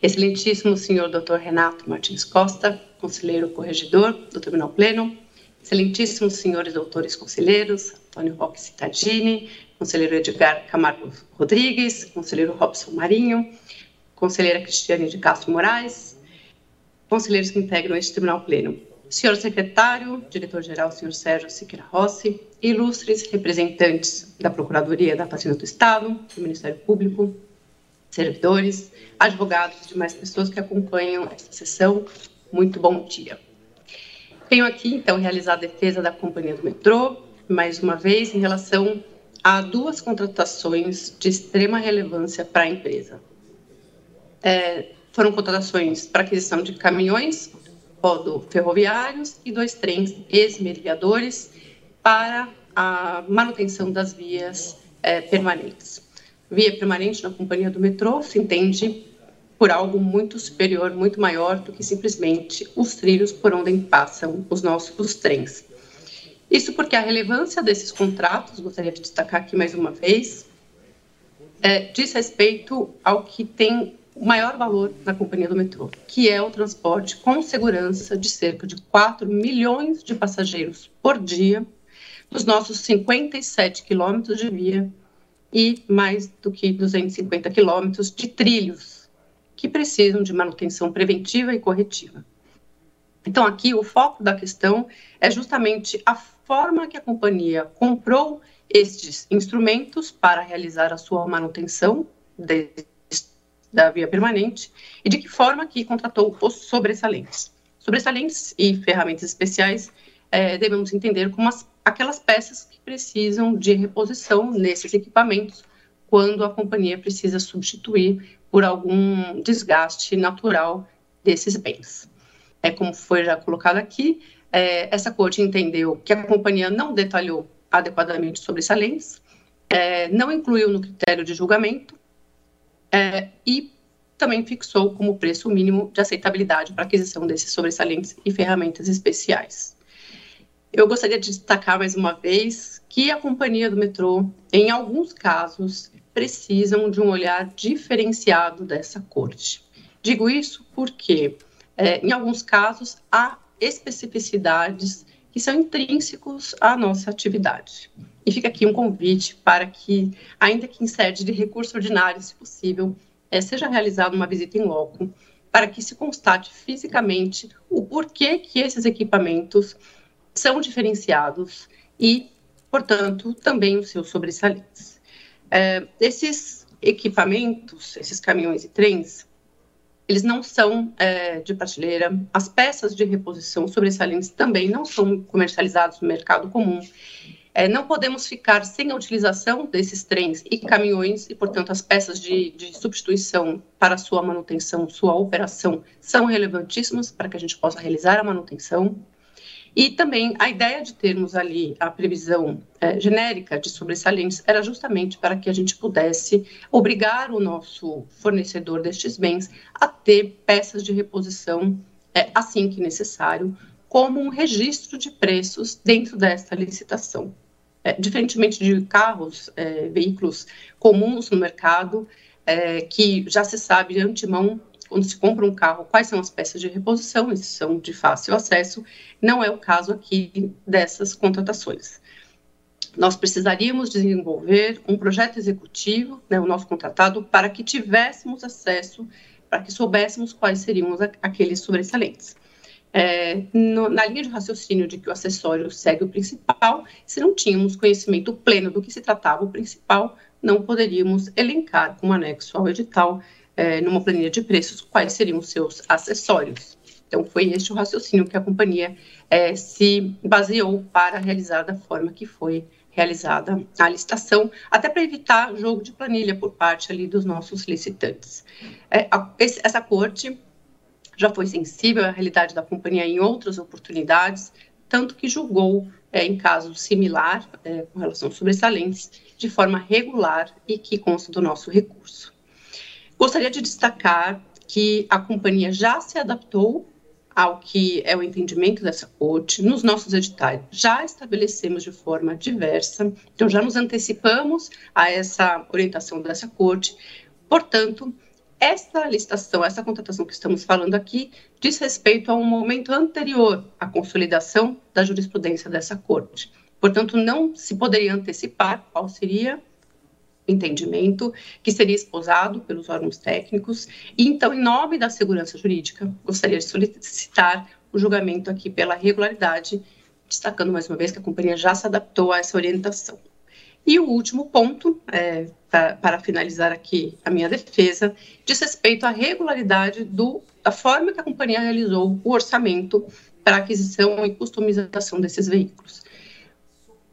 excelentíssimo senhor doutor Renato Martins Costa, conselheiro corregedor do Tribunal Pleno, excelentíssimos senhores doutores conselheiros, Antônio Roque Cittadini, conselheiro Edgar Camargo Rodrigues, conselheiro Robson Marinho, conselheira Cristiane de Castro Moraes, conselheiros que integram este Tribunal Pleno, senhor secretário, diretor-geral, senhor Sérgio Siqueira Rossi, ilustres representantes da Procuradoria da Fazenda do Estado, do Ministério Público, servidores, advogados e demais pessoas que acompanham esta sessão, muito bom dia. Venho aqui, então, realizar a defesa da Companhia do Metrô, mais uma vez, em relação a duas contratações de extrema relevância para a empresa. É, foram contratações para aquisição de caminhões rodo-ferroviários e dois trens esmerilhadores para a manutenção das vias é, permanentes. Via permanente na companhia do metrô se entende por algo muito superior, muito maior do que simplesmente os trilhos por onde passam os nossos trens. Isso porque a relevância desses contratos, gostaria de destacar aqui mais uma vez, é, diz respeito ao que tem o maior valor na companhia do metrô, que é o transporte com segurança de cerca de 4 milhões de passageiros por dia nos nossos 57 quilômetros de via e mais do que 250 quilômetros de trilhos que precisam de manutenção preventiva e corretiva. Então, aqui o foco da questão é justamente a forma que a companhia comprou estes instrumentos para realizar a sua manutenção de, da via permanente e de que forma que contratou os sobressalentes. Sobressalentes e ferramentas especiais é, devemos entender como as, aquelas peças que precisam de reposição nesses equipamentos quando a companhia precisa substituir por algum desgaste natural desses bens. É como foi já colocado aqui, é, essa corte entendeu que a companhia não detalhou adequadamente sobressalentes, é, não incluiu no critério de julgamento é, e também fixou como preço mínimo de aceitabilidade para aquisição desses sobressalentes e ferramentas especiais. Eu gostaria de destacar mais uma vez que a companhia do metrô, em alguns casos, precisam de um olhar diferenciado dessa corte. Digo isso porque é, em alguns casos, há especificidades que são intrínsecos à nossa atividade. E fica aqui um convite para que, ainda que em sede de recurso ordinário, se possível, é, seja realizada uma visita em loco, para que se constate fisicamente o porquê que esses equipamentos são diferenciados e, portanto, também os seus sobressalentes. É, esses equipamentos, esses caminhões e trens, eles não são é, de prateleira. As peças de reposição sobressalentes também não são comercializadas no mercado comum. É, não podemos ficar sem a utilização desses trens e caminhões, e, portanto, as peças de, de substituição para sua manutenção, sua operação, são relevantíssimas para que a gente possa realizar a manutenção. E também a ideia de termos ali a previsão é, genérica de sobressalentes era justamente para que a gente pudesse obrigar o nosso fornecedor destes bens a ter peças de reposição é, assim que necessário, como um registro de preços dentro desta licitação. É, diferentemente de carros, é, veículos comuns no mercado, é, que já se sabe de antemão quando se compra um carro, quais são as peças de reposição, esses são de fácil acesso, não é o caso aqui dessas contratações. Nós precisaríamos desenvolver um projeto executivo, né, o nosso contratado, para que tivéssemos acesso, para que soubéssemos quais seriam aqueles sobressalentes. É, no, na linha de raciocínio de que o acessório segue o principal, se não tínhamos conhecimento pleno do que se tratava o principal, não poderíamos elencar como anexo ao edital é, numa planilha de preços, quais seriam os seus acessórios. Então, foi este o raciocínio que a companhia é, se baseou para realizar da forma que foi realizada a licitação, até para evitar jogo de planilha por parte ali dos nossos licitantes. É, a, esse, essa corte já foi sensível à realidade da companhia em outras oportunidades, tanto que julgou é, em caso similar, é, com relação aos sobressalentes, de forma regular e que consta do nosso recurso. Gostaria de destacar que a companhia já se adaptou ao que é o entendimento dessa corte. Nos nossos editais já estabelecemos de forma diversa, então já nos antecipamos a essa orientação dessa corte. Portanto, essa licitação, essa contratação que estamos falando aqui, diz respeito a um momento anterior à consolidação da jurisprudência dessa corte. Portanto, não se poderia antecipar qual seria entendimento que seria esposado pelos órgãos técnicos. E então, em nome da segurança jurídica, gostaria de solicitar o julgamento aqui pela regularidade, destacando mais uma vez que a companhia já se adaptou a essa orientação. E o último ponto, é, para, para finalizar aqui a minha defesa, diz respeito à regularidade do, da forma que a companhia realizou o orçamento para aquisição e customização desses veículos.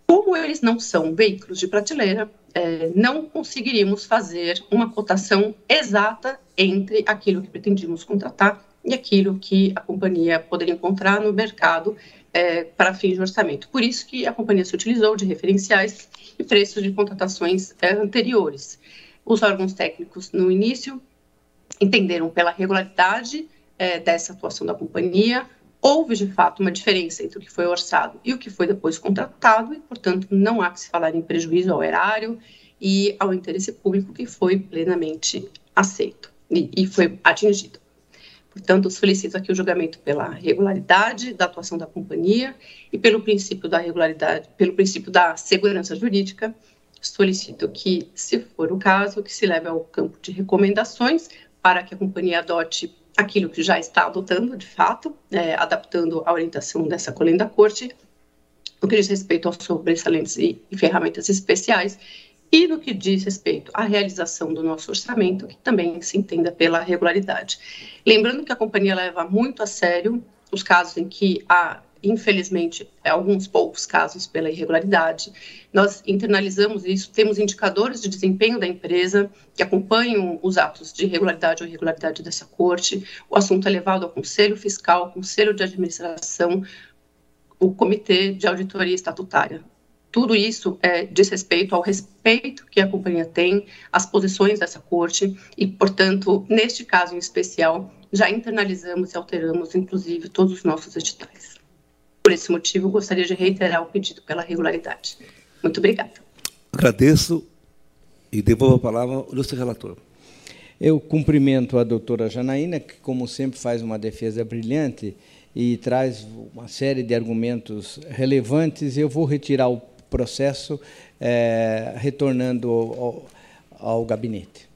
Como eles não são veículos de prateleira, é, não conseguiríamos fazer uma cotação exata entre aquilo que pretendíamos contratar e aquilo que a companhia poderia encontrar no mercado é, para fins de orçamento. Por isso que a companhia se utilizou de referenciais e preços de contratações é, anteriores. Os órgãos técnicos, no início, entenderam pela regularidade é, dessa atuação da companhia, houve de fato uma diferença entre o que foi orçado e o que foi depois contratado, e, portanto, não há que se falar em prejuízo ao erário e ao interesse público que foi plenamente aceito e, e foi atingido. Portanto, solicito aqui o julgamento pela regularidade da atuação da companhia e pelo princípio da regularidade, pelo princípio da segurança jurídica. Solicito que, se for o caso, que se leve ao campo de recomendações para que a companhia adote aquilo que já está adotando, de fato, é, adaptando a orientação dessa colenda da corte, no que diz respeito aos sobressalentes e, e ferramentas especiais, e no que diz respeito à realização do nosso orçamento, que também se entenda pela regularidade. Lembrando que a companhia leva muito a sério os casos em que há, infelizmente, alguns poucos casos pela irregularidade. Nós internalizamos isso, temos indicadores de desempenho da empresa que acompanham os atos de irregularidade ou irregularidade dessa corte. O assunto é levado ao Conselho Fiscal, ao Conselho de Administração, o Comitê de Auditoria Estatutária tudo isso é, diz respeito ao respeito que a companhia tem às posições dessa corte e, portanto, neste caso em especial, já internalizamos e alteramos, inclusive, todos os nossos editais. Por esse motivo, gostaria de reiterar o pedido pela regularidade. Muito obrigada. Agradeço e devolvo a palavra ao ilustre relator. Eu cumprimento a doutora Janaína, que, como sempre, faz uma defesa brilhante e traz uma série de argumentos relevantes. Eu vou retirar o processo, é, retornando ao, ao, gabinete.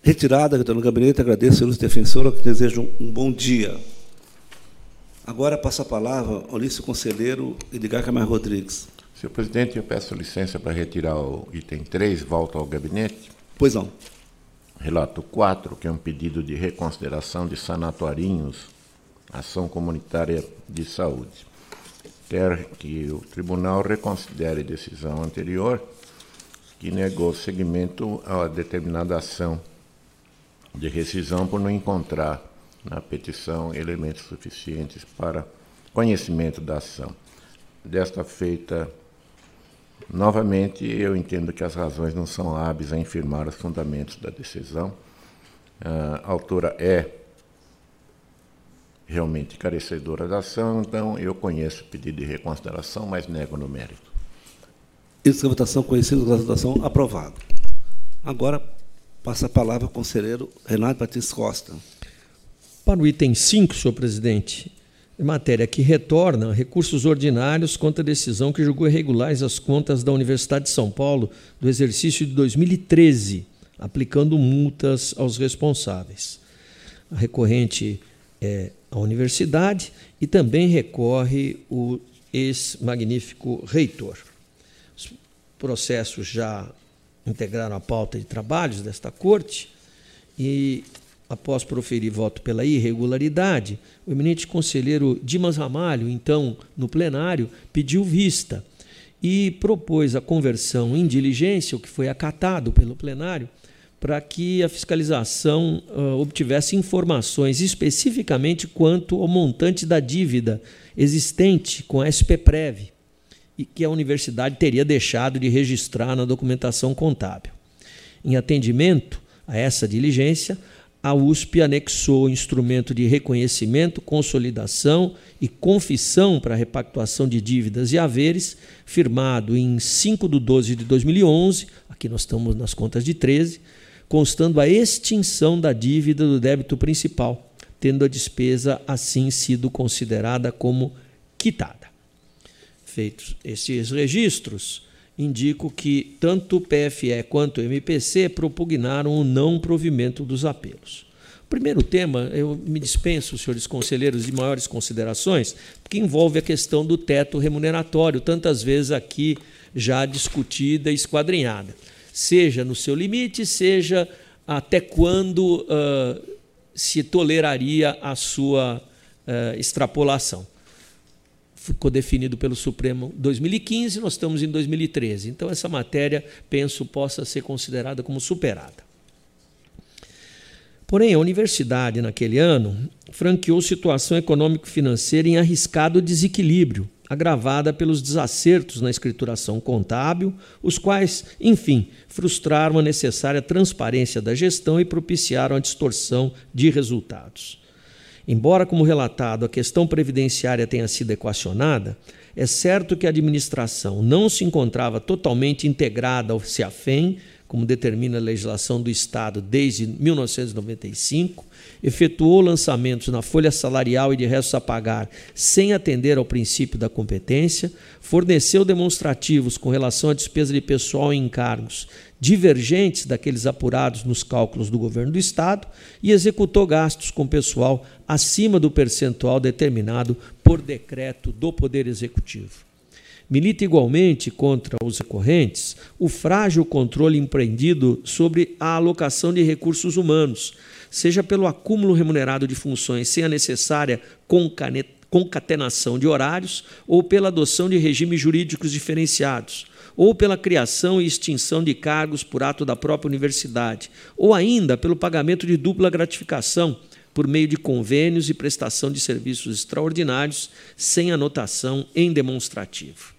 Retirada, retornando ao gabinete, agradeço a luz defensora, que desejo um, bom dia. Agora passa a palavra ao Lício Conselheiro Edgar Camargo Rodrigues. Senhor presidente, eu peço licença para retirar o item 3, volta ao gabinete. Pois não. Relato 4, que é um pedido de reconsideração de sanatorinhos, ação comunitária de saúde quer que o tribunal reconsidere decisão anterior que negou seguimento a determinada ação de rescisão por não encontrar na petição elementos suficientes para conhecimento da ação. Desta feita, novamente, eu entendo que as razões não são hábeis a infirmar os fundamentos da decisão. A autora é realmente carecedora da ação, então eu conheço o pedido de reconsideração, mas nego no mérito. Isso é votação conhecida da votação aprovado. Agora passa a palavra ao conselheiro Renato Batista Costa. Para o item 5, senhor presidente, matéria que retorna recursos ordinários contra a decisão que julgou irregulares as contas da Universidade de São Paulo do exercício de 2013, aplicando multas aos responsáveis. A recorrente é a universidade e também recorre o ex-magnífico reitor. Os processos já integraram a pauta de trabalhos desta corte e, após proferir voto pela irregularidade, o eminente conselheiro Dimas Ramalho, então no plenário, pediu vista e propôs a conversão em diligência, o que foi acatado pelo plenário, para que a fiscalização uh, obtivesse informações especificamente quanto ao montante da dívida existente com a SPPrev e que a universidade teria deixado de registrar na documentação contábil. Em atendimento a essa diligência, a USP anexou o instrumento de reconhecimento, consolidação e confissão para repactuação de dívidas e haveres, firmado em 5 de 12 de 2011, aqui nós estamos nas contas de 13, constando a extinção da dívida do débito principal, tendo a despesa assim sido considerada como quitada. Feitos estes registros, indico que tanto o PFE quanto o MPC propugnaram o não provimento dos apelos. Primeiro tema, eu me dispenso, senhores conselheiros, de maiores considerações, porque envolve a questão do teto remuneratório, tantas vezes aqui já discutida e esquadrinhada seja no seu limite, seja até quando uh, se toleraria a sua uh, extrapolação. Ficou definido pelo Supremo em 2015, nós estamos em 2013. Então, essa matéria, penso, possa ser considerada como superada. Porém, a universidade, naquele ano, franqueou situação econômico-financeira em arriscado desequilíbrio, agravada pelos desacertos na escrituração contábil, os quais, enfim, frustraram a necessária transparência da gestão e propiciaram a distorção de resultados. Embora, como relatado, a questão previdenciária tenha sido equacionada, é certo que a administração não se encontrava totalmente integrada ao CIAFEM, como determina a legislação do Estado desde 1995, efetuou lançamentos na folha salarial e de restos a pagar sem atender ao princípio da competência, forneceu demonstrativos com relação à despesa de pessoal em encargos divergentes daqueles apurados nos cálculos do governo do Estado e executou gastos com pessoal acima do percentual determinado por decreto do Poder Executivo. Milita igualmente contra os recorrentes o frágil controle empreendido sobre a alocação de recursos humanos, seja pelo acúmulo remunerado de funções sem a necessária concatenação de horários ou pela adoção de regimes jurídicos diferenciados, ou pela criação e extinção de cargos por ato da própria universidade, ou ainda pelo pagamento de dupla gratificação por meio de convênios e prestação de serviços extraordinários sem anotação em demonstrativo.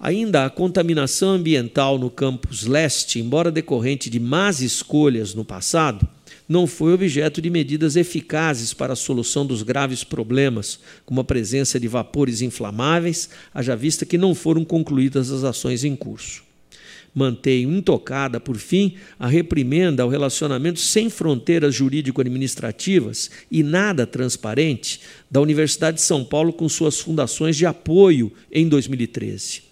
Ainda a contaminação ambiental no campus leste, embora decorrente de más escolhas no passado, não foi objeto de medidas eficazes para a solução dos graves problemas, como a presença de vapores inflamáveis, haja vista que não foram concluídas as ações em curso. Mantenho intocada, por fim, a reprimenda ao relacionamento sem fronteiras jurídico-administrativas e nada transparente da Universidade de São Paulo com suas fundações de apoio em 2013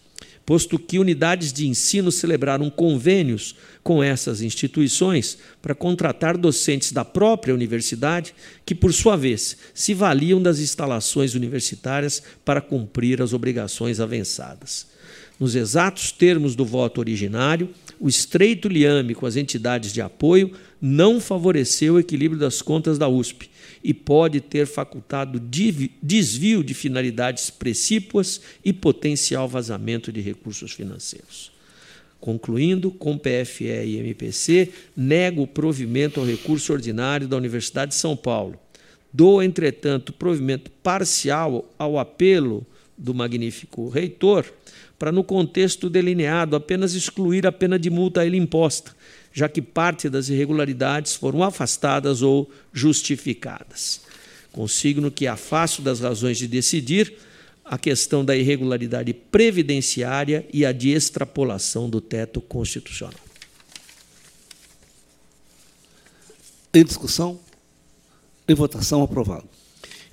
posto que unidades de ensino celebraram convênios com essas instituições para contratar docentes da própria universidade, que, por sua vez, se valiam das instalações universitárias para cumprir as obrigações avançadas. Nos exatos termos do voto originário, o estreito liame com as entidades de apoio não favoreceu o equilíbrio das contas da USP, e pode ter facultado desvio de finalidades precípuas e potencial vazamento de recursos financeiros. Concluindo, com PFE e MPC, nego o provimento ao recurso ordinário da Universidade de São Paulo. Dou, entretanto, provimento parcial ao apelo do magnífico reitor, para, no contexto delineado, apenas excluir a pena de multa a ele imposta, já que parte das irregularidades foram afastadas ou justificadas. Consigno que afasto das razões de decidir a questão da irregularidade previdenciária e a de extrapolação do teto constitucional. Em discussão? Em votação, aprovado.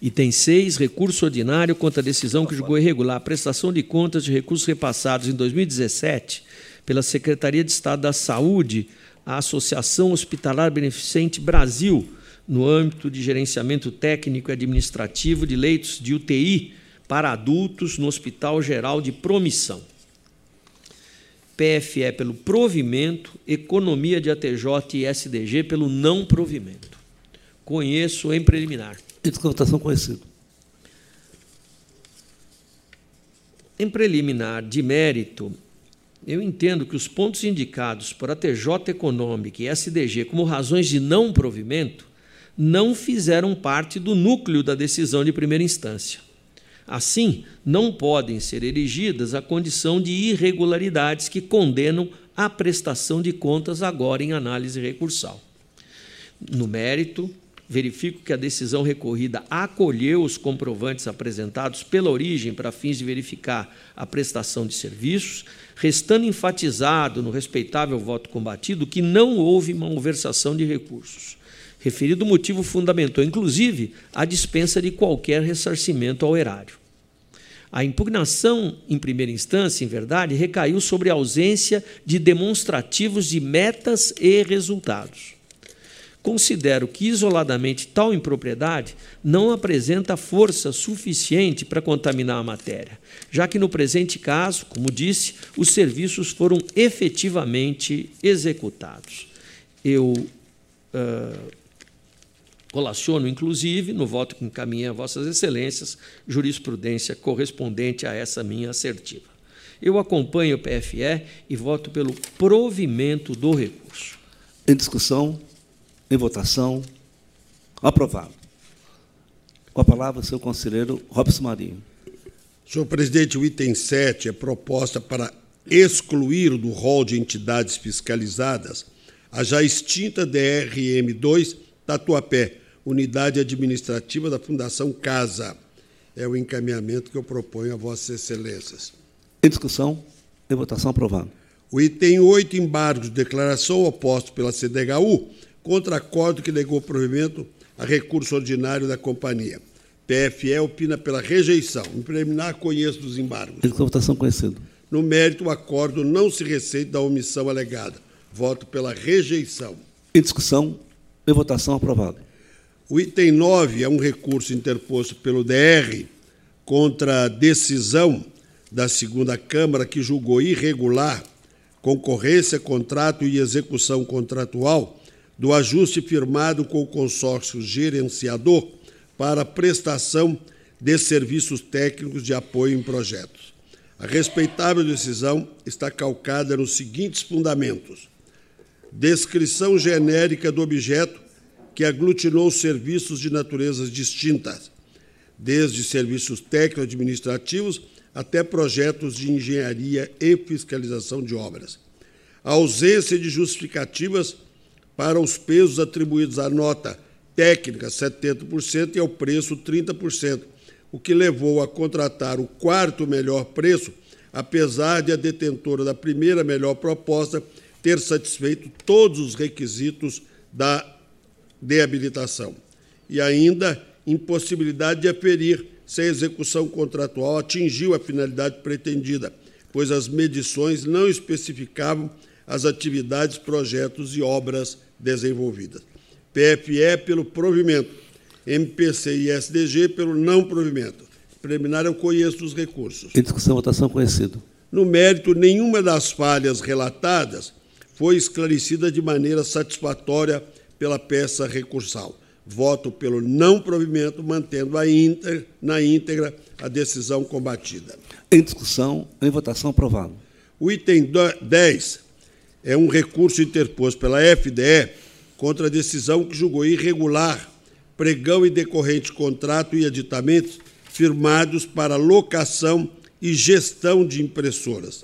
Item 6, recurso ordinário contra a decisão que julgou irregular a prestação de contas de recursos repassados em 2017 pela Secretaria de Estado da Saúde a Associação Hospitalar Beneficente Brasil, no âmbito de gerenciamento técnico e administrativo de leitos de UTI para adultos no Hospital Geral de Promissão. PFE pelo provimento, economia de ATJ e SDG pelo não provimento. Conheço em preliminar. E votação conhecido. Em preliminar de mérito, eu entendo que os pontos indicados por ATJ Econômica e SDG como razões de não provimento não fizeram parte do núcleo da decisão de primeira instância. Assim, não podem ser erigidas a condição de irregularidades que condenam a prestação de contas agora em análise recursal. No mérito, verifico que a decisão recorrida acolheu os comprovantes apresentados pela origem para fins de verificar a prestação de serviços, restando enfatizado no respeitável voto combatido que não houve malversação de recursos. Referido motivo fundamentou, inclusive, a dispensa de qualquer ressarcimento ao erário. A impugnação, em primeira instância, em verdade, recaiu sobre a ausência de demonstrativos de metas e resultados. Considero que isoladamente tal impropriedade não apresenta força suficiente para contaminar a matéria, já que no presente caso, como disse, os serviços foram efetivamente executados. Eu uh, colaciono, inclusive, no voto que encaminhei a Vossas Excelências, jurisprudência correspondente a essa minha assertiva. Eu acompanho o PFE e voto pelo provimento do recurso. Em discussão, em votação. Aprovado. Com a palavra, senhor conselheiro Robson Marinho. Senhor presidente, o item 7 é proposta para excluir do rol de entidades fiscalizadas a já extinta DRM2 Tatuapé, unidade administrativa da Fundação Casa. É o encaminhamento que eu proponho a Vossas Excelências. Em discussão, em votação aprovado. O item 8, embargos de declaração oposto pela CDHU contra acordo que negou provimento a recurso ordinário da companhia. PFE opina pela rejeição. Em preliminar, conheço dos embargos. Em votação conhecido. No mérito, o acordo não se receita da omissão alegada. Voto pela rejeição. Em discussão, em votação aprovado. O item 9 é um recurso interposto pelo DR contra a decisão da segunda Câmara que julgou irregular concorrência, contrato e execução contratual do ajuste firmado com o consórcio gerenciador para prestação de serviços técnicos de apoio em projetos. A respeitável decisão está calcada nos seguintes fundamentos: descrição genérica do objeto que aglutinou serviços de naturezas distintas, desde serviços técnico-administrativos até projetos de engenharia e fiscalização de obras. A ausência de justificativas para os pesos atribuídos à nota técnica, 70%, e ao preço, 30%, o que levou a contratar o quarto melhor preço, apesar de a detentora da primeira melhor proposta ter satisfeito todos os requisitos da de habilitação. E ainda impossibilidade de aferir se a execução contratual atingiu a finalidade pretendida, pois as medições não especificavam as atividades, projetos e obras desenvolvidas. PFE pelo provimento, MPC e SDG pelo não provimento. Preliminar, eu conheço os recursos. Em discussão, votação conhecido. No mérito, nenhuma das falhas relatadas foi esclarecida de maneira satisfatória pela peça recursal voto pelo não provimento, mantendo a íntegra, na íntegra a decisão combatida. Em discussão, em votação, aprovado. O item 10 é um recurso interposto pela FDE contra a decisão que julgou irregular pregão e decorrente contrato e aditamentos firmados para locação e gestão de impressoras.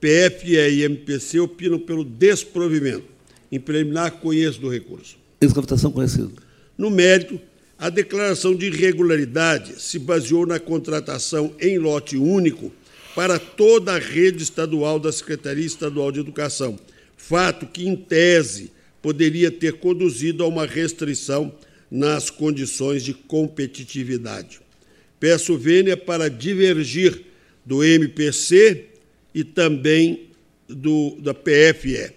PFE e MPC opinam pelo desprovimento. Em preliminar, conheço do recurso. Conhecido. No mérito, a declaração de irregularidade se baseou na contratação em lote único para toda a rede estadual da Secretaria Estadual de Educação, fato que, em tese, poderia ter conduzido a uma restrição nas condições de competitividade. Peço vênia para divergir do MPC e também do, da PFE.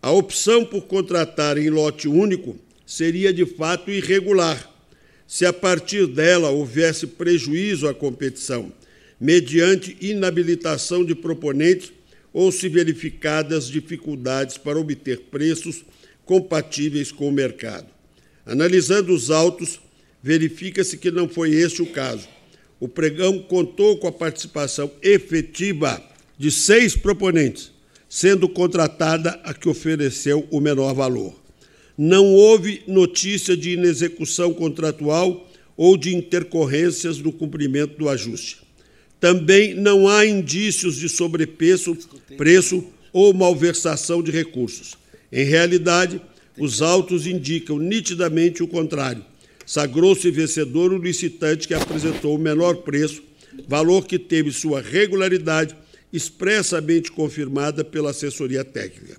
A opção por contratar em lote único seria de fato irregular, se a partir dela houvesse prejuízo à competição, mediante inabilitação de proponentes ou se verificadas dificuldades para obter preços compatíveis com o mercado. Analisando os autos, verifica-se que não foi este o caso. O pregão contou com a participação efetiva de seis proponentes, sendo contratada a que ofereceu o menor valor não houve notícia de inexecução contratual ou de intercorrências no cumprimento do ajuste. Também não há indícios de sobrepreço preço ou malversação de recursos. Em realidade, os autos indicam nitidamente o contrário. Sagrou-se vencedor o licitante que apresentou o menor preço, valor que teve sua regularidade expressamente confirmada pela assessoria técnica.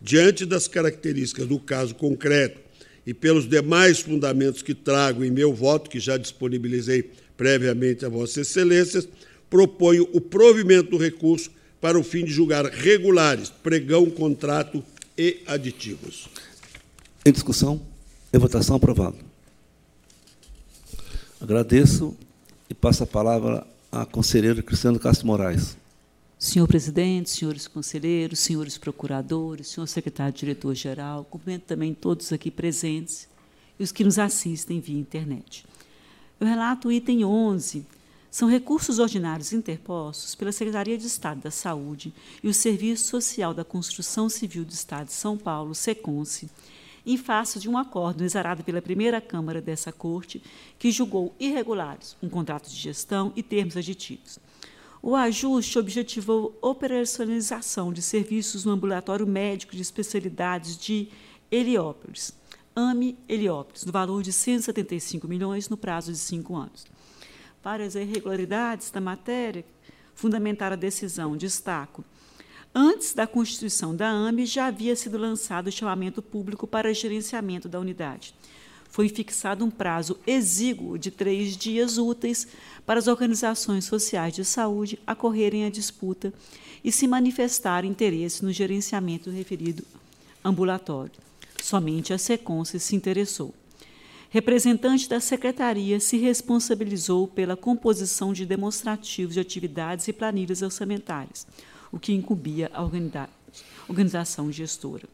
Diante das características do caso concreto e pelos demais fundamentos que trago em meu voto, que já disponibilizei previamente a Vossas Excelências, proponho o provimento do recurso para o fim de julgar regulares pregão, contrato e aditivos. Em discussão, em votação, aprovado. Agradeço e passo a palavra à conselheira Cristiano Castro Moraes. Senhor presidente, senhores conselheiros, senhores procuradores, senhor secretário-diretor-geral, cumprimento também todos aqui presentes e os que nos assistem via internet. Eu relato o item 11, são recursos ordinários interpostos pela Secretaria de Estado da Saúde e o Serviço Social da Construção Civil do Estado de São Paulo, SECONSE, em face de um acordo exarado pela primeira Câmara dessa Corte, que julgou irregulares um contrato de gestão e termos aditivos. O ajuste objetivou operacionalização de serviços no ambulatório médico de especialidades de Heliópolis. AME Heliópolis, no valor de 175 milhões no prazo de cinco anos. Várias irregularidades da matéria fundamentaram a decisão, destaco. Antes da constituição da AME, já havia sido lançado o chamamento público para gerenciamento da unidade. Foi fixado um prazo exíguo de três dias úteis para as organizações sociais de saúde acorrerem à disputa e se manifestar interesse no gerenciamento do referido ambulatório. Somente a SECONSE se interessou. Representante da Secretaria se responsabilizou pela composição de demonstrativos de atividades e planilhas orçamentárias, o que incumbia a organização gestora.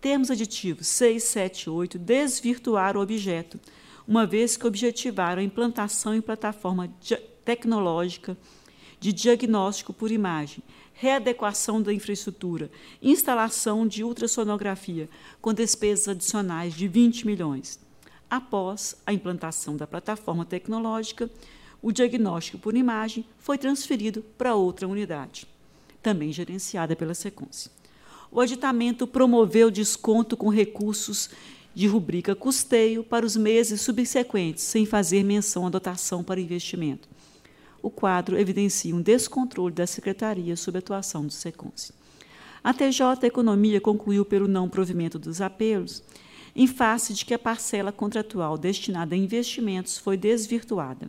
Termos aditivos 6, 7 e 8 desvirtuaram o objeto, uma vez que objetivaram a implantação em plataforma tecnológica de diagnóstico por imagem, readequação da infraestrutura, instalação de ultrassonografia, com despesas adicionais de 20 milhões. Após a implantação da plataforma tecnológica, o diagnóstico por imagem foi transferido para outra unidade, também gerenciada pela Seconce. O aditamento promoveu desconto com recursos de rubrica custeio para os meses subsequentes, sem fazer menção à dotação para investimento o quadro evidencia um descontrole da Secretaria sobre a atuação do SECONSE. A TJ Economia concluiu pelo não provimento dos apelos, em face de que a parcela contratual destinada a investimentos foi desvirtuada,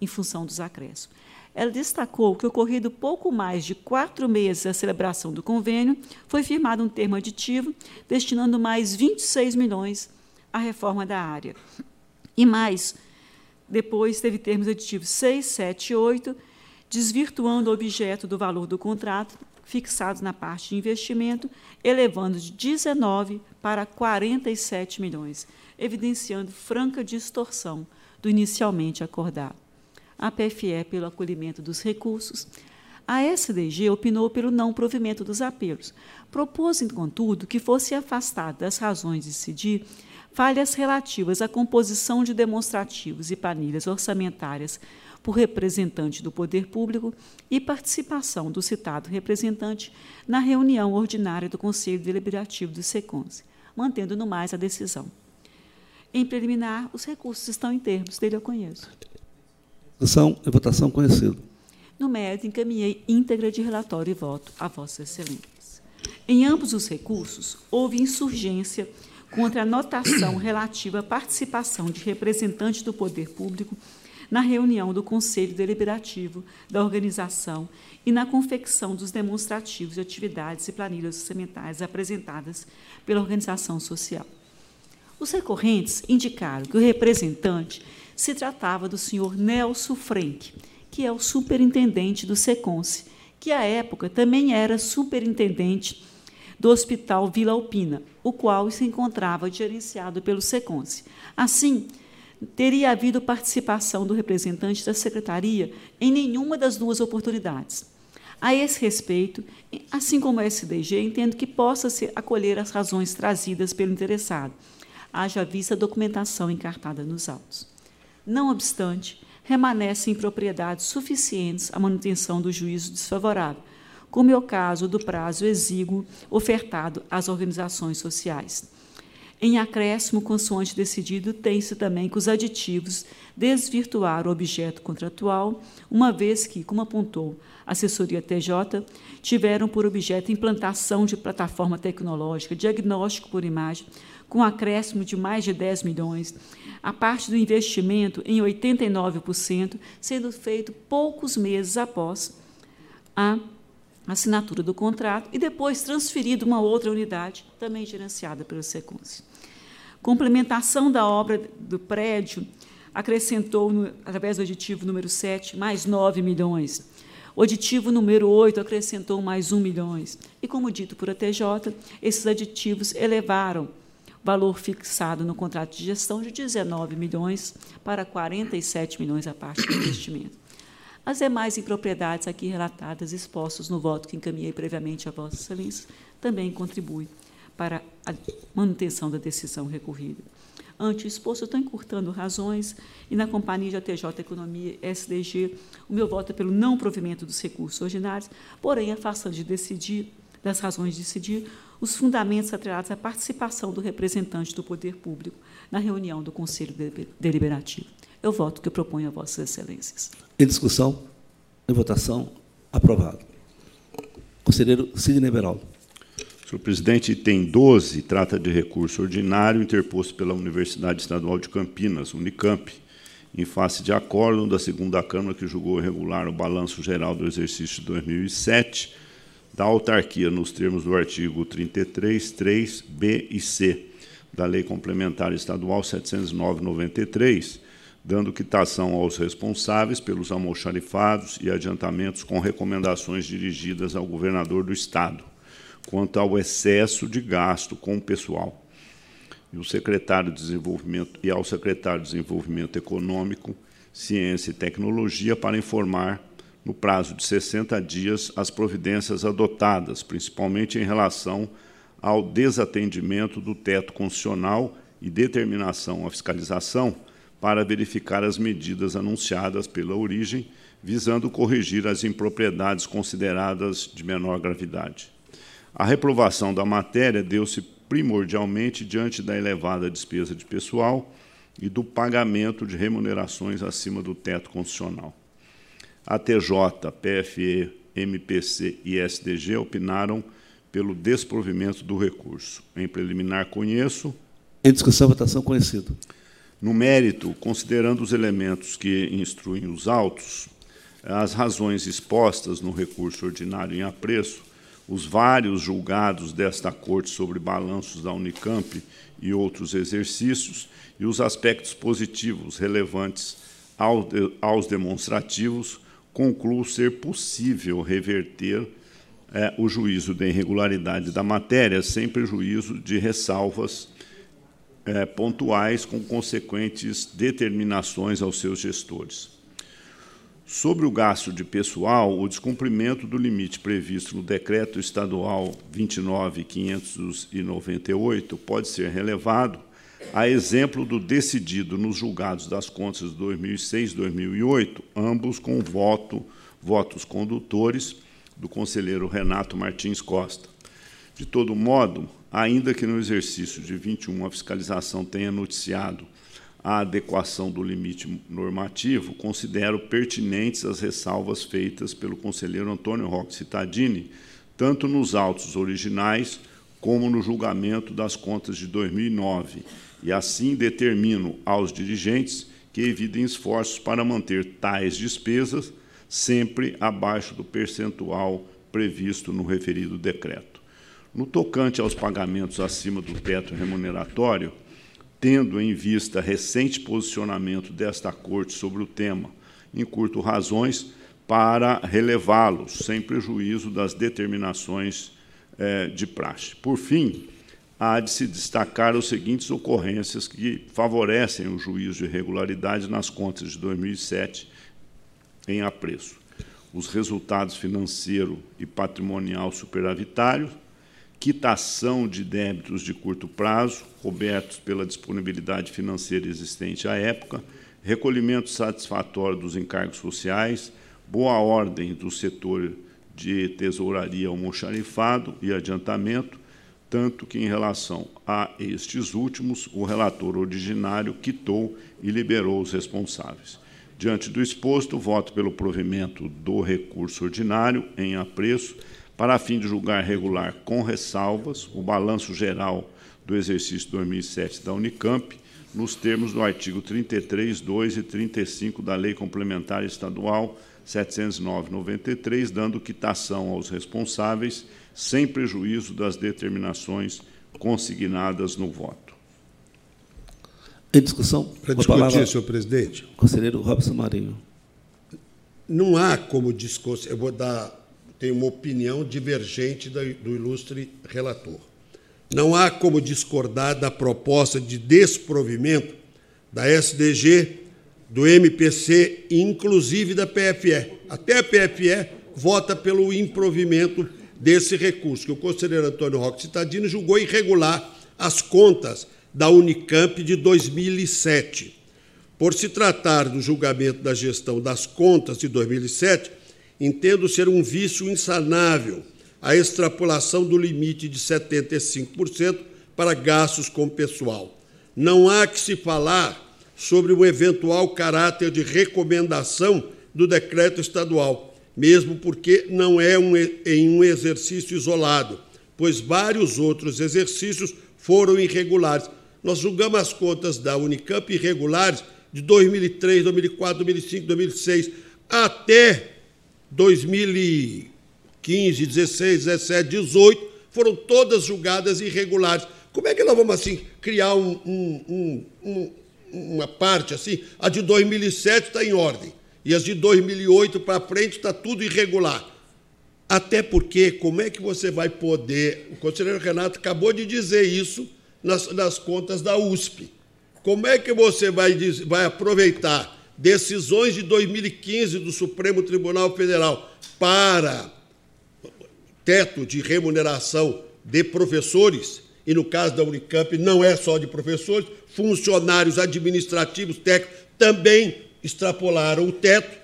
em função dos acréscimos. Ela destacou que, ocorrido pouco mais de quatro meses da celebração do convênio, foi firmado um termo aditivo destinando mais 26 milhões à reforma da área. E mais depois teve termos aditivos 6, 7 e 8, desvirtuando o objeto do valor do contrato, fixados na parte de investimento, elevando de 19 para 47 milhões, evidenciando franca distorção do inicialmente acordado. A PFE pelo acolhimento dos recursos. A SDG opinou pelo não provimento dos apelos, propôs, contudo, que fosse afastado das razões de decidir falhas relativas à composição de demonstrativos e planilhas orçamentárias por representante do poder público e participação do citado representante na reunião ordinária do Conselho Deliberativo do SECONSE, mantendo no mais a decisão. Em preliminar, os recursos estão em termos, dele eu conheço. Votação votação conhecido. No mérito, encaminhei íntegra de relatório e voto a Vossa Excelência. Em ambos os recursos, houve insurgência contra a notação relativa à participação de representantes do poder público na reunião do Conselho Deliberativo da organização e na confecção dos demonstrativos de atividades e planilhas orçamentárias apresentadas pela organização social. Os recorrentes indicaram que o representante se tratava do senhor Nelson Frank, que é o superintendente do SECONSE, que à época também era superintendente do Hospital Vila Alpina, o qual se encontrava gerenciado pelo SECONSE. Assim, teria havido participação do representante da secretaria em nenhuma das duas oportunidades. A esse respeito, assim como a SDG, entendo que possa se acolher as razões trazidas pelo interessado, haja vista a documentação encartada nos autos. Não obstante, remanescem propriedades suficientes à manutenção do juízo desfavorável, como é o caso do prazo exíguo ofertado às organizações sociais. Em acréscimo, consoante decidido, tem-se também que os aditivos desvirtuaram o objeto contratual, uma vez que, como apontou a assessoria TJ, tiveram por objeto implantação de plataforma tecnológica, diagnóstico por imagem, com acréscimo de mais de 10 milhões, a parte do investimento em 89%, sendo feito poucos meses após a assinatura do contrato e depois transferido uma outra unidade, também gerenciada pelo Secunce. Complementação da obra do prédio acrescentou, através do aditivo número 7, mais 9 milhões. O aditivo número 8 acrescentou mais 1 milhões. E, como dito por a TJ, esses aditivos elevaram o valor fixado no contrato de gestão de 19 milhões para 47 milhões a parte do investimento. As demais impropriedades aqui relatadas, expostas no voto que encaminhei previamente a Vossa Excelência, também contribuem para a manutenção da decisão recorrida. Ante o exposto, estou encurtando razões e, na companhia de ATJ Economia SDG, o meu voto é pelo não provimento dos recursos ordinários, porém, afastando de decidir, das razões de decidir, os fundamentos atrelados à participação do representante do poder público na reunião do Conselho Deliberativo. Eu voto que eu proponho a Vossas Excelências. Em discussão, em votação, aprovado. Conselheiro Sidney Beraldo. Senhor presidente, item 12 trata de recurso ordinário interposto pela Universidade Estadual de Campinas, Unicamp, em face de acórdão da segunda Câmara que julgou irregular o balanço geral do exercício de 2007 da autarquia nos termos do artigo 33, 3, B e C da Lei Complementar Estadual 709/93, dando quitação aos responsáveis pelos almoxarifados e adiantamentos com recomendações dirigidas ao governador do Estado, quanto ao excesso de gasto com o pessoal. E o secretário de Desenvolvimento e ao secretário de Desenvolvimento Econômico, Ciência e Tecnologia para informar no prazo de 60 dias as providências adotadas, principalmente em relação ao desatendimento do teto constitucional e determinação à fiscalização para verificar as medidas anunciadas pela origem, visando corrigir as impropriedades consideradas de menor gravidade. A reprovação da matéria deu-se primordialmente diante da elevada despesa de pessoal e do pagamento de remunerações acima do teto constitucional. A TJ, PFE, MPC e SDG opinaram pelo desprovimento do recurso. Em preliminar, conheço. Em discussão, votação, conhecido. No mérito, considerando os elementos que instruem os autos, as razões expostas no recurso ordinário em apreço, os vários julgados desta Corte sobre balanços da Unicamp e outros exercícios, e os aspectos positivos relevantes aos demonstrativos, concluo ser possível reverter é, o juízo da irregularidade da matéria sem prejuízo de ressalvas é, pontuais com consequentes determinações aos seus gestores. Sobre o gasto de pessoal, o descumprimento do limite previsto no Decreto Estadual 29.598 pode ser relevado a exemplo do decidido nos julgados das contas de 2006 e 2008, ambos com voto, votos condutores do conselheiro Renato Martins Costa. De todo modo, ainda que no exercício de 21 a fiscalização tenha noticiado a adequação do limite normativo, considero pertinentes as ressalvas feitas pelo conselheiro Antônio Roque Cittadini, tanto nos autos originais como no julgamento das contas de 2009, e assim determino aos dirigentes que evitem esforços para manter tais despesas sempre abaixo do percentual previsto no referido decreto. No tocante aos pagamentos acima do teto remuneratório, tendo em vista recente posicionamento desta Corte sobre o tema, encurto razões para relevá-los, sem prejuízo das determinações eh, de praxe. Por fim, há de se destacar as seguintes ocorrências que favorecem o juízo de regularidade nas contas de 2007 em apreço. Os resultados financeiro e patrimonial superavitários, quitação de débitos de curto prazo, cobertos pela disponibilidade financeira existente à época, recolhimento satisfatório dos encargos sociais, boa ordem do setor de tesouraria almoxarifado e adiantamento, tanto que, em relação a estes últimos, o relator originário quitou e liberou os responsáveis. Diante do exposto, voto pelo provimento do recurso ordinário em apreço, para a fim de julgar regular com ressalvas o balanço geral do exercício 2007 da Unicamp, nos termos do artigo 33, 2 e 35 da Lei Complementar Estadual 709-93, dando quitação aos responsáveis sem prejuízo das determinações consignadas no voto. Em discussão. Para discutir, palavra, senhor presidente. Conselheiro Robson Marinho. Não há como discutir. Eu vou dar. Tenho uma opinião divergente do ilustre relator. Não há como discordar da proposta de desprovimento da SDG, do MPC, inclusive da PFE. Até a PFE vota pelo improvimento desse recurso, que o conselheiro Antônio Roque Cittadino julgou irregular as contas da Unicamp de 2007. Por se tratar do julgamento da gestão das contas de 2007, entendo ser um vício insanável, a extrapolação do limite de 75% para gastos com pessoal. Não há que se falar sobre o eventual caráter de recomendação do decreto estadual, mesmo porque não é um, em um exercício isolado, pois vários outros exercícios foram irregulares. Nós julgamos as contas da Unicamp irregulares de 2003, 2004, 2005, 2006 até 2015, 16, 17, 18, foram todas julgadas irregulares. Como é que nós vamos assim criar um, um, um, uma parte assim? A de 2007 está em ordem e as de 2008 para frente está tudo irregular. Até porque, como é que você vai poder. O conselheiro Renato acabou de dizer isso nas, nas contas da USP. Como é que você vai, vai aproveitar decisões de 2015 do Supremo Tribunal Federal para teto de remuneração de professores, e no caso da Unicamp não é só de professores, funcionários administrativos, técnicos também extrapolaram o teto.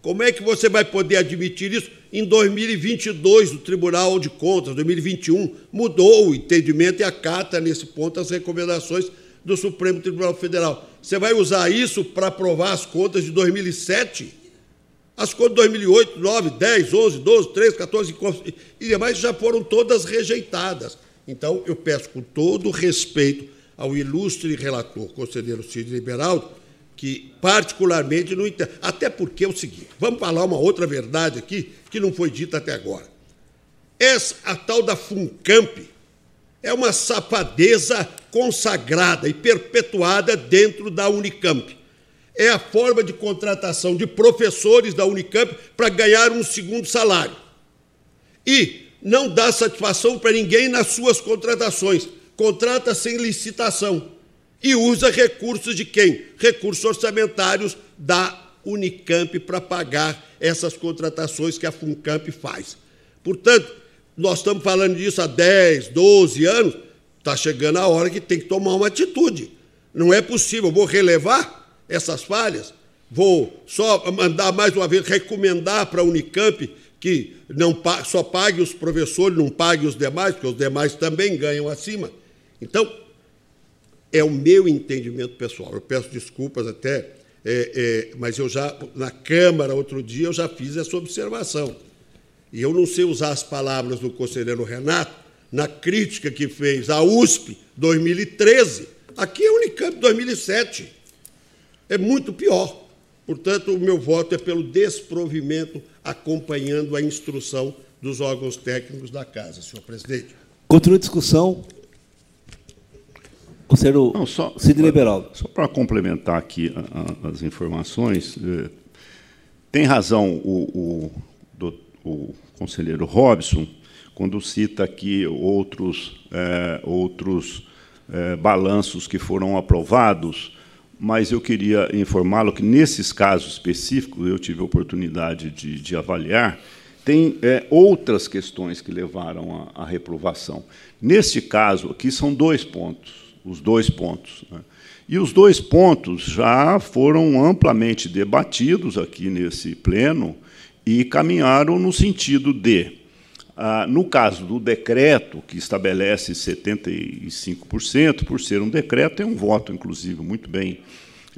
Como é que você vai poder admitir isso? Em 2022, o Tribunal de Contas, 2021, mudou o entendimento e acata nesse ponto as recomendações do Supremo Tribunal Federal. Você vai usar isso para aprovar as contas de 2007? As contas de 2008, 9, 10, 11, 12, 13, 14 e demais já foram todas rejeitadas. Então, eu peço com todo respeito ao ilustre relator, conselheiro Cid Liberaldo, que particularmente não entende. Até porque é o seguinte: vamos falar uma outra verdade aqui que não foi dita até agora. Essa, a tal da FUNCAMP é uma safadeza consagrada e perpetuada dentro da Unicamp. É a forma de contratação de professores da Unicamp para ganhar um segundo salário. E não dá satisfação para ninguém nas suas contratações. Contrata sem licitação e usa recursos de quem? Recursos orçamentários da Unicamp para pagar essas contratações que a Funcamp faz. Portanto, nós estamos falando disso há 10, 12 anos, está chegando a hora que tem que tomar uma atitude. Não é possível, vou relevar essas falhas, vou só mandar mais uma vez recomendar para a Unicamp que não só pague os professores, não pague os demais, porque os demais também ganham acima. Então, é o meu entendimento pessoal. Eu peço desculpas até, é, é, mas eu já, na Câmara, outro dia, eu já fiz essa observação. E eu não sei usar as palavras do conselheiro Renato na crítica que fez à USP 2013. Aqui é Unicamp 2007. É muito pior. Portanto, o meu voto é pelo desprovimento, acompanhando a instrução dos órgãos técnicos da Casa, senhor presidente. Continua a discussão. Conselheiro Não, só, Sidney Beraldo. Só para complementar aqui a, a, as informações, eh, tem razão o, o, o, conselheiro Robson quando cita aqui outros, eh, outros eh, balanços que foram aprovados, mas eu queria informá-lo que, nesses casos específicos, eu tive a oportunidade de, de avaliar, tem é, outras questões que levaram à reprovação. Neste caso aqui, são dois pontos os dois pontos. Né? E os dois pontos já foram amplamente debatidos aqui nesse pleno e caminharam no sentido de, ah, no caso do decreto, que estabelece 75%, por ser um decreto, tem um voto, inclusive, muito bem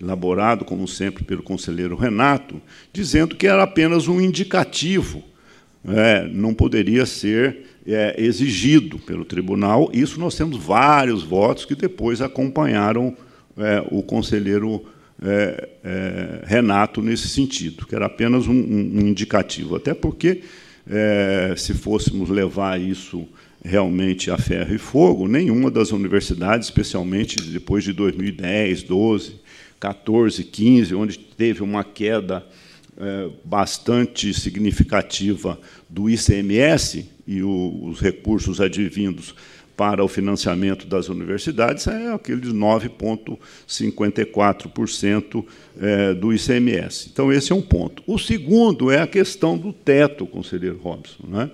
elaborado, como sempre, pelo conselheiro Renato, dizendo que era apenas um indicativo, é, não poderia ser é, exigido pelo tribunal. Isso nós temos vários votos que depois acompanharam é, o conselheiro é, é Renato nesse sentido, que era apenas um, um indicativo. Até porque, é, se fôssemos levar isso realmente a ferro e fogo, nenhuma das universidades, especialmente depois de 2010, 12, 14, 15, onde teve uma queda é, bastante significativa do ICMS e o, os recursos advindos para o financiamento das universidades é aqueles 9,54% é, do ICMS. Então, esse é um ponto. O segundo é a questão do teto, conselheiro Robson, né?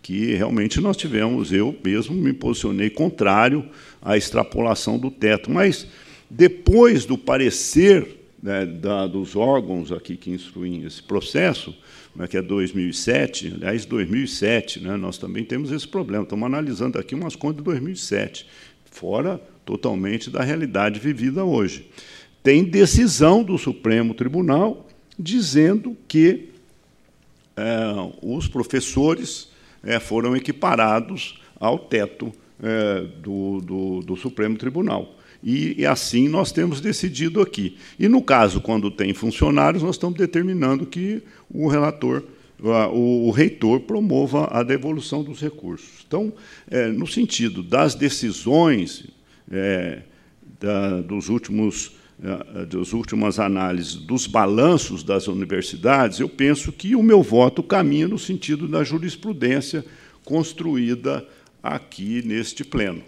que realmente nós tivemos, eu mesmo me posicionei contrário à extrapolação do teto, mas depois do parecer né, da, dos órgãos aqui que instruem esse processo, né, que é 2007, aliás, 2007, né, nós também temos esse problema. Estamos analisando aqui umas contas de 2007, fora totalmente da realidade vivida hoje. Tem decisão do Supremo Tribunal dizendo que é, os professores é, foram equiparados ao teto é, do, do, do Supremo Tribunal. E, e, assim nós temos decidido aqui. E, no caso, quando tem funcionários, nós estamos determinando que o relator, o, o reitor, promova a devolução dos recursos. Então, é, no sentido das decisões é, da, dos últimos é, das últimas análises dos balanços das universidades, eu penso que o meu voto caminha no sentido da jurisprudência construída aqui neste pleno.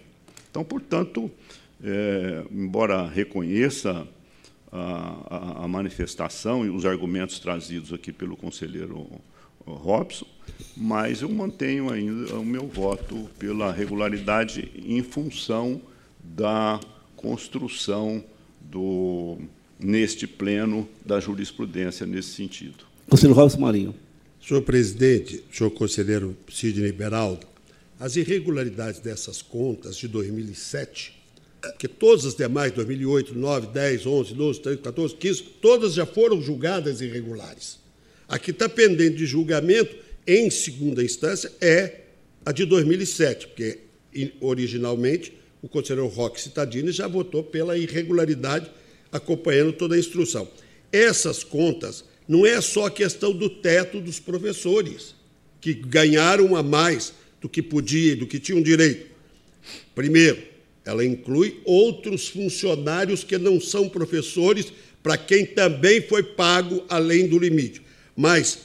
Então, portanto, é, embora reconheça a, a, a, manifestação e os argumentos trazidos aqui pelo conselheiro Robson, mas eu mantenho ainda o meu voto pela regularidade em função da construção do, neste pleno da jurisprudência nesse sentido. Conselheiro Robson Marinho. Senhor presidente, senhor conselheiro Sidney Beraldo, as irregularidades dessas contas de 2007 que todas as demais, 2008, 9, 10, 11, 12, 13, 14, 15, todas já foram julgadas irregulares. A que está pendente de julgamento, em segunda instância, é a de 2007, porque originalmente o conselheiro Roque Cittadini já votou pela irregularidade, acompanhando toda a instrução. Essas contas não é só a questão do teto dos professores, que ganharam a mais do que podia, do que tinham direito. Primeiro, ela inclui outros funcionários que não são professores, para quem também foi pago além do limite. Mas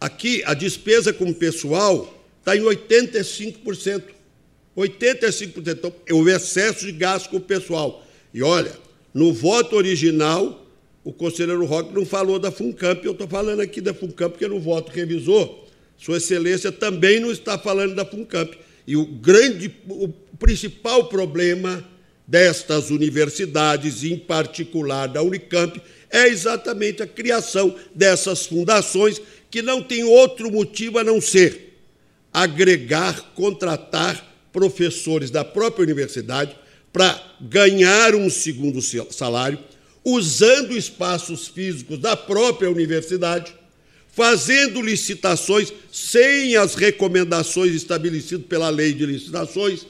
aqui a despesa com pessoal está em 85%. 85%. Então, o excesso de gasto com o pessoal. E olha, no voto original, o conselheiro Roque não falou da FUNCAMP, eu estou falando aqui da FUNCAMP, porque no voto revisor, Sua Excelência também não está falando da FUNCAMP. E o grande, o principal problema destas universidades, em particular da Unicamp, é exatamente a criação dessas fundações que não tem outro motivo a não ser agregar, contratar professores da própria universidade para ganhar um segundo salário, usando espaços físicos da própria universidade fazendo licitações sem as recomendações estabelecidas pela lei de licitações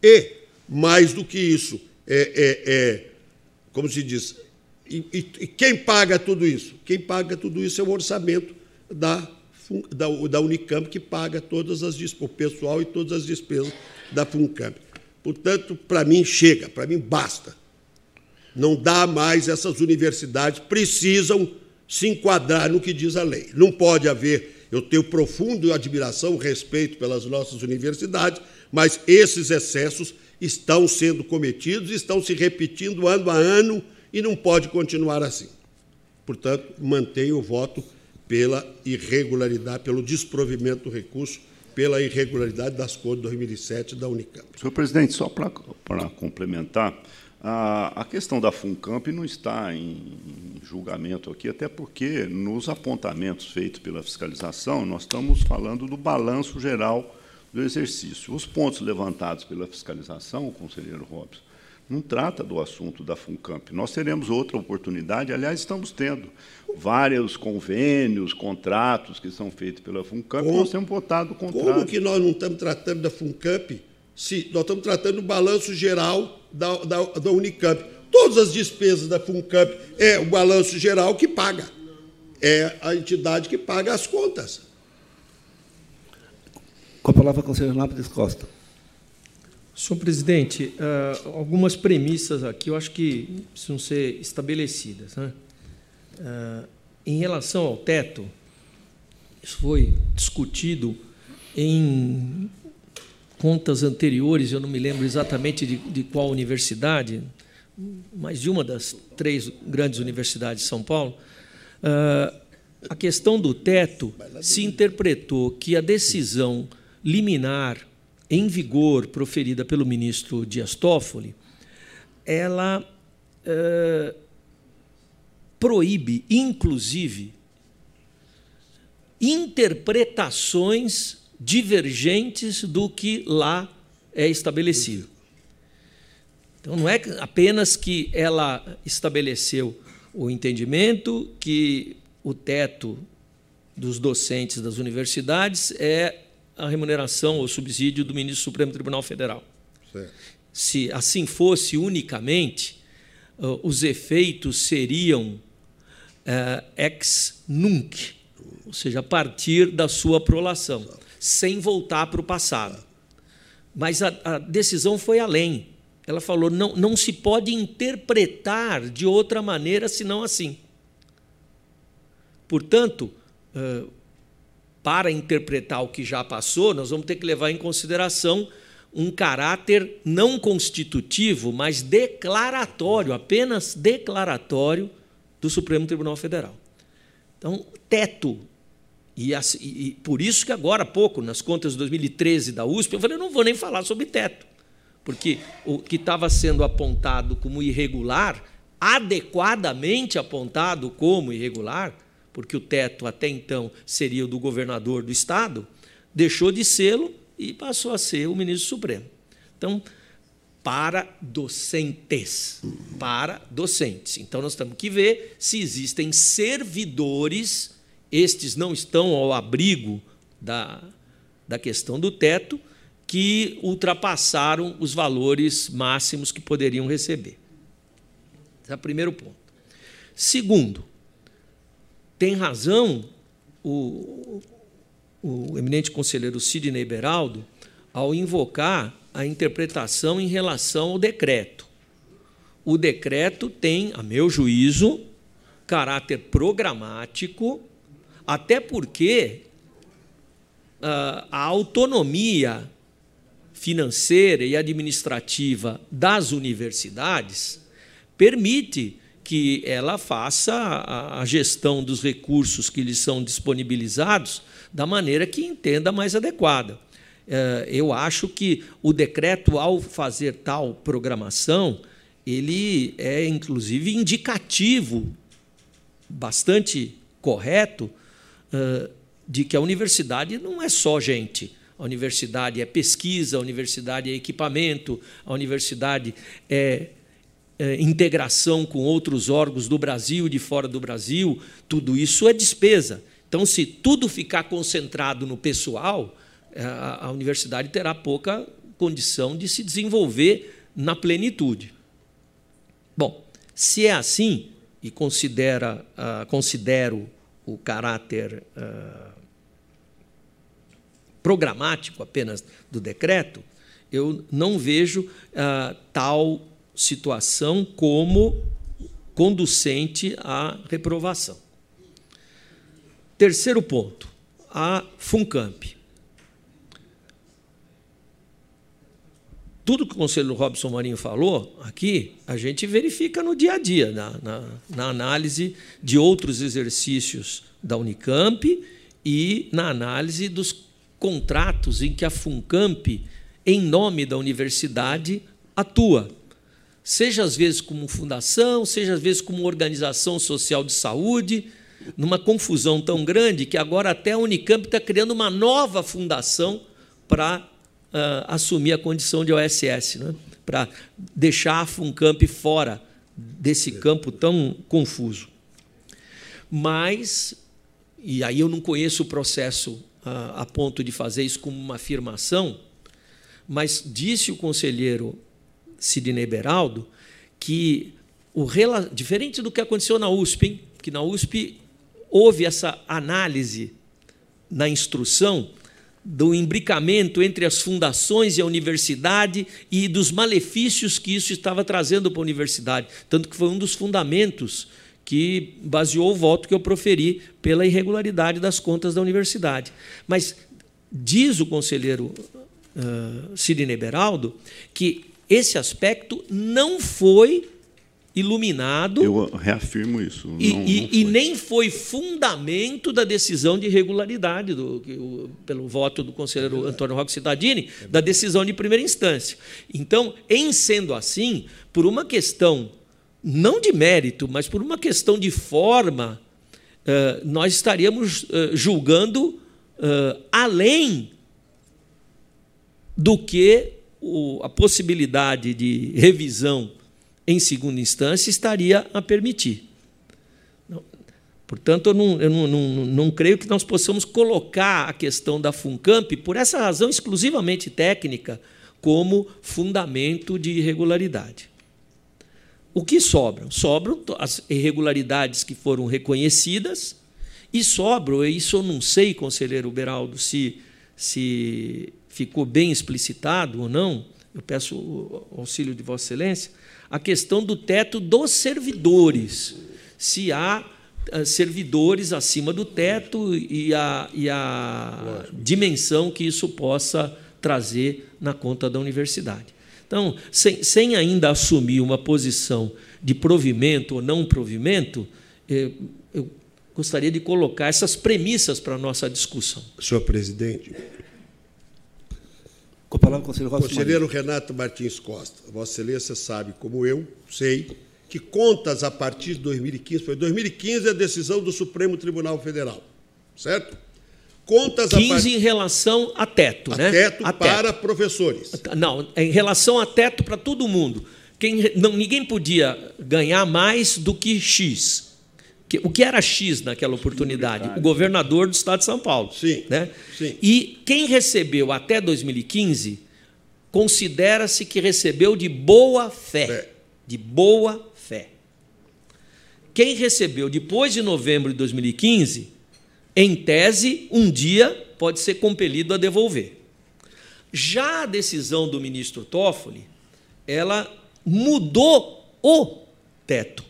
e, mais do que isso, é, é, é como se diz, e, e, e, quem paga tudo isso? Quem paga tudo isso é o orçamento da, da, da Unicamp, que paga todas as o pessoal e todas as despesas da Funcamp. Portanto, para mim chega, para mim basta. Não dá mais, essas universidades precisam se enquadrar no que diz a lei. Não pode haver, eu tenho profundo admiração, respeito pelas nossas universidades, mas esses excessos estão sendo cometidos, estão se repetindo ano a ano e não pode continuar assim. Portanto, mantenho o voto pela irregularidade, pelo desprovimento do recurso, pela irregularidade das de 2007 da Unicamp. Senhor presidente, só para complementar, a, a questão da FUNCAMP não está em, julgamento aqui, até porque nos apontamentos feitos pela fiscalização, nós estamos falando do balanço geral do exercício. Os pontos levantados pela fiscalização, conselheiro Robson, não trata do assunto da FUNCAMP. Nós teremos outra oportunidade, aliás, estamos tendo vários convênios, contratos que são feitos pela FUNCAMP, como, nós temos votado o contrário. Como que nós não estamos tratando da FUNCAMP se nós estamos tratando do balanço geral da, da, da Unicamp. Todas as despesas da FUNCAMP é o balanço geral que paga. É a entidade que paga as contas. Com a palavra, conselheiro Lápides Costa. Senhor presidente, uh, algumas premissas aqui eu acho que precisam ser estabelecidas. Né? Uh, em relação ao teto, isso foi discutido em contas anteriores, eu não me lembro exatamente de, de qual universidade, mas de uma das três grandes universidades de São Paulo, uh, a questão do teto se interpretou que a decisão liminar em vigor proferida pelo ministro Dias Toffoli, ela uh, proíbe, inclusive, interpretações divergentes do que lá é estabelecido. Então, não é apenas que ela estabeleceu o entendimento que o teto dos docentes das universidades é a remuneração ou subsídio do ministro do Supremo Tribunal Federal. Certo. Se assim fosse unicamente, uh, os efeitos seriam uh, ex nunc, ou seja, a partir da sua prolação, sem voltar para o passado. Mas a, a decisão foi além. Ela falou: não, não se pode interpretar de outra maneira senão assim. Portanto, uh, para interpretar o que já passou, nós vamos ter que levar em consideração um caráter não constitutivo, mas declaratório, apenas declaratório do Supremo Tribunal Federal. Então, teto. E, e, por isso que agora há pouco, nas contas de 2013 da USP, eu falei, não vou nem falar sobre teto, porque o que estava sendo apontado como irregular, adequadamente apontado como irregular, porque o teto até então seria o do governador do estado, deixou de sê-lo e passou a ser o ministro supremo. Então, para docentes, para docentes. Então nós temos que ver se existem servidores, estes não estão ao abrigo da, da questão do teto, que ultrapassaram os valores máximos que poderiam receber. Esse é o primeiro ponto. Segundo, tem razão o, o eminente conselheiro Sidney Beraldo ao invocar a interpretação em relação ao decreto. O decreto tem, a meu juízo, caráter programático, até porque uh, a autonomia financeira e administrativa das universidades permite que ela faça a gestão dos recursos que lhes são disponibilizados da maneira que entenda mais adequada. É, eu acho que o decreto, ao fazer tal programação, ele é inclusive indicativo, bastante correto, de que a universidade não é só gente. A universidade é pesquisa, a universidade é equipamento, a universidade é é, integração com outros órgãos do Brasil e de fora do Brasil, tudo isso é despesa. Então, se tudo ficar concentrado no pessoal, a, a universidade terá pouca condição de se desenvolver na plenitude. Bom, se é assim, e considera, uh, considero o caráter uh, programático apenas do decreto, eu não vejo uh, tal situação como conducente à reprovação. Terceiro ponto, a FUNCAMP. Tudo que o conselheiro Robson Marinho falou aqui, a gente verifica no dia a dia, na, na, na análise de outros exercícios da Unicamp e na análise dos contratos em que a FUNCAMP, em nome da universidade, atua. Seja às vezes como fundação, seja às vezes como organização social de saúde, numa confusão tão grande que agora até a Unicamp está criando uma nova fundação para assumir a condição de OSS, né? para deixar a FUNCAMP fora desse campo tão confuso. Mas, e aí eu não conheço o processo uh, a ponto de fazer isso como uma afirmação, mas disse o conselheiro Sidney Beraldo, que o diferente do que aconteceu na USP, hein? que na USP houve essa análise na instrução do imbricamento entre as fundações e a universidade e dos malefícios que isso estava trazendo para a universidade, tanto que foi um dos fundamentos que baseou o voto que eu proferi pela irregularidade das contas da universidade. Mas diz o conselheiro uh, Sidney Beraldo que esse aspecto não foi iluminado. Eu reafirmo isso. E, não, e, não e, nem foi fundamento da decisão de irregularidade do, o, pelo voto do conselheiro Antônio Roque Cittadini, da decisão de primeira instância. Então, em sendo assim, por uma questão não de mérito, mas por uma questão de forma, uh, nós estaríamos uh, julgando além do que o, a possibilidade de revisão em segunda instância estaria a permitir. Portanto, eu, não, eu não, não, não, creio que nós possamos colocar a questão da FUNCAMP, por essa razão exclusivamente técnica, como fundamento de irregularidade. O que sobram? Sobram as irregularidades que foram reconhecidas e sobram, isso eu não sei, conselheiro Beraldo, se, se ficou bem explicitado ou não, eu peço o auxílio de Vossa Excelência, a questão do teto dos servidores. Se há eh, servidores acima do teto e a, e a dimensão que isso possa trazer na conta da universidade. Então, sem, sem ainda assumir uma posição de provimento ou não provimento, eu, eh, eu gostaria de colocar essas premissas para a nossa discussão. Senhor presidente. Com a palavra, conselheiro, conselheiro Renato Martins Costa. Vossa Excelência sabe, como eu sei, que contas a partir de 2015, foi 2015 a decisão do Supremo Tribunal Federal, certo? Contas 15 a part... em relação a teto, a né? Teto a para teto. professores. Não, em relação a teto para todo mundo. Quem, não, ninguém podia ganhar mais do que X. O que era X naquela oportunidade? O governador do estado de São Paulo. Sim, né? sim. E quem recebeu até 2015 considera-se que recebeu de boa fé. É. De boa fé. Quem recebeu depois de novembro de 2015, em tese, um dia pode ser compelido a devolver. Já a decisão do ministro Toffoli, ela mudou o teto.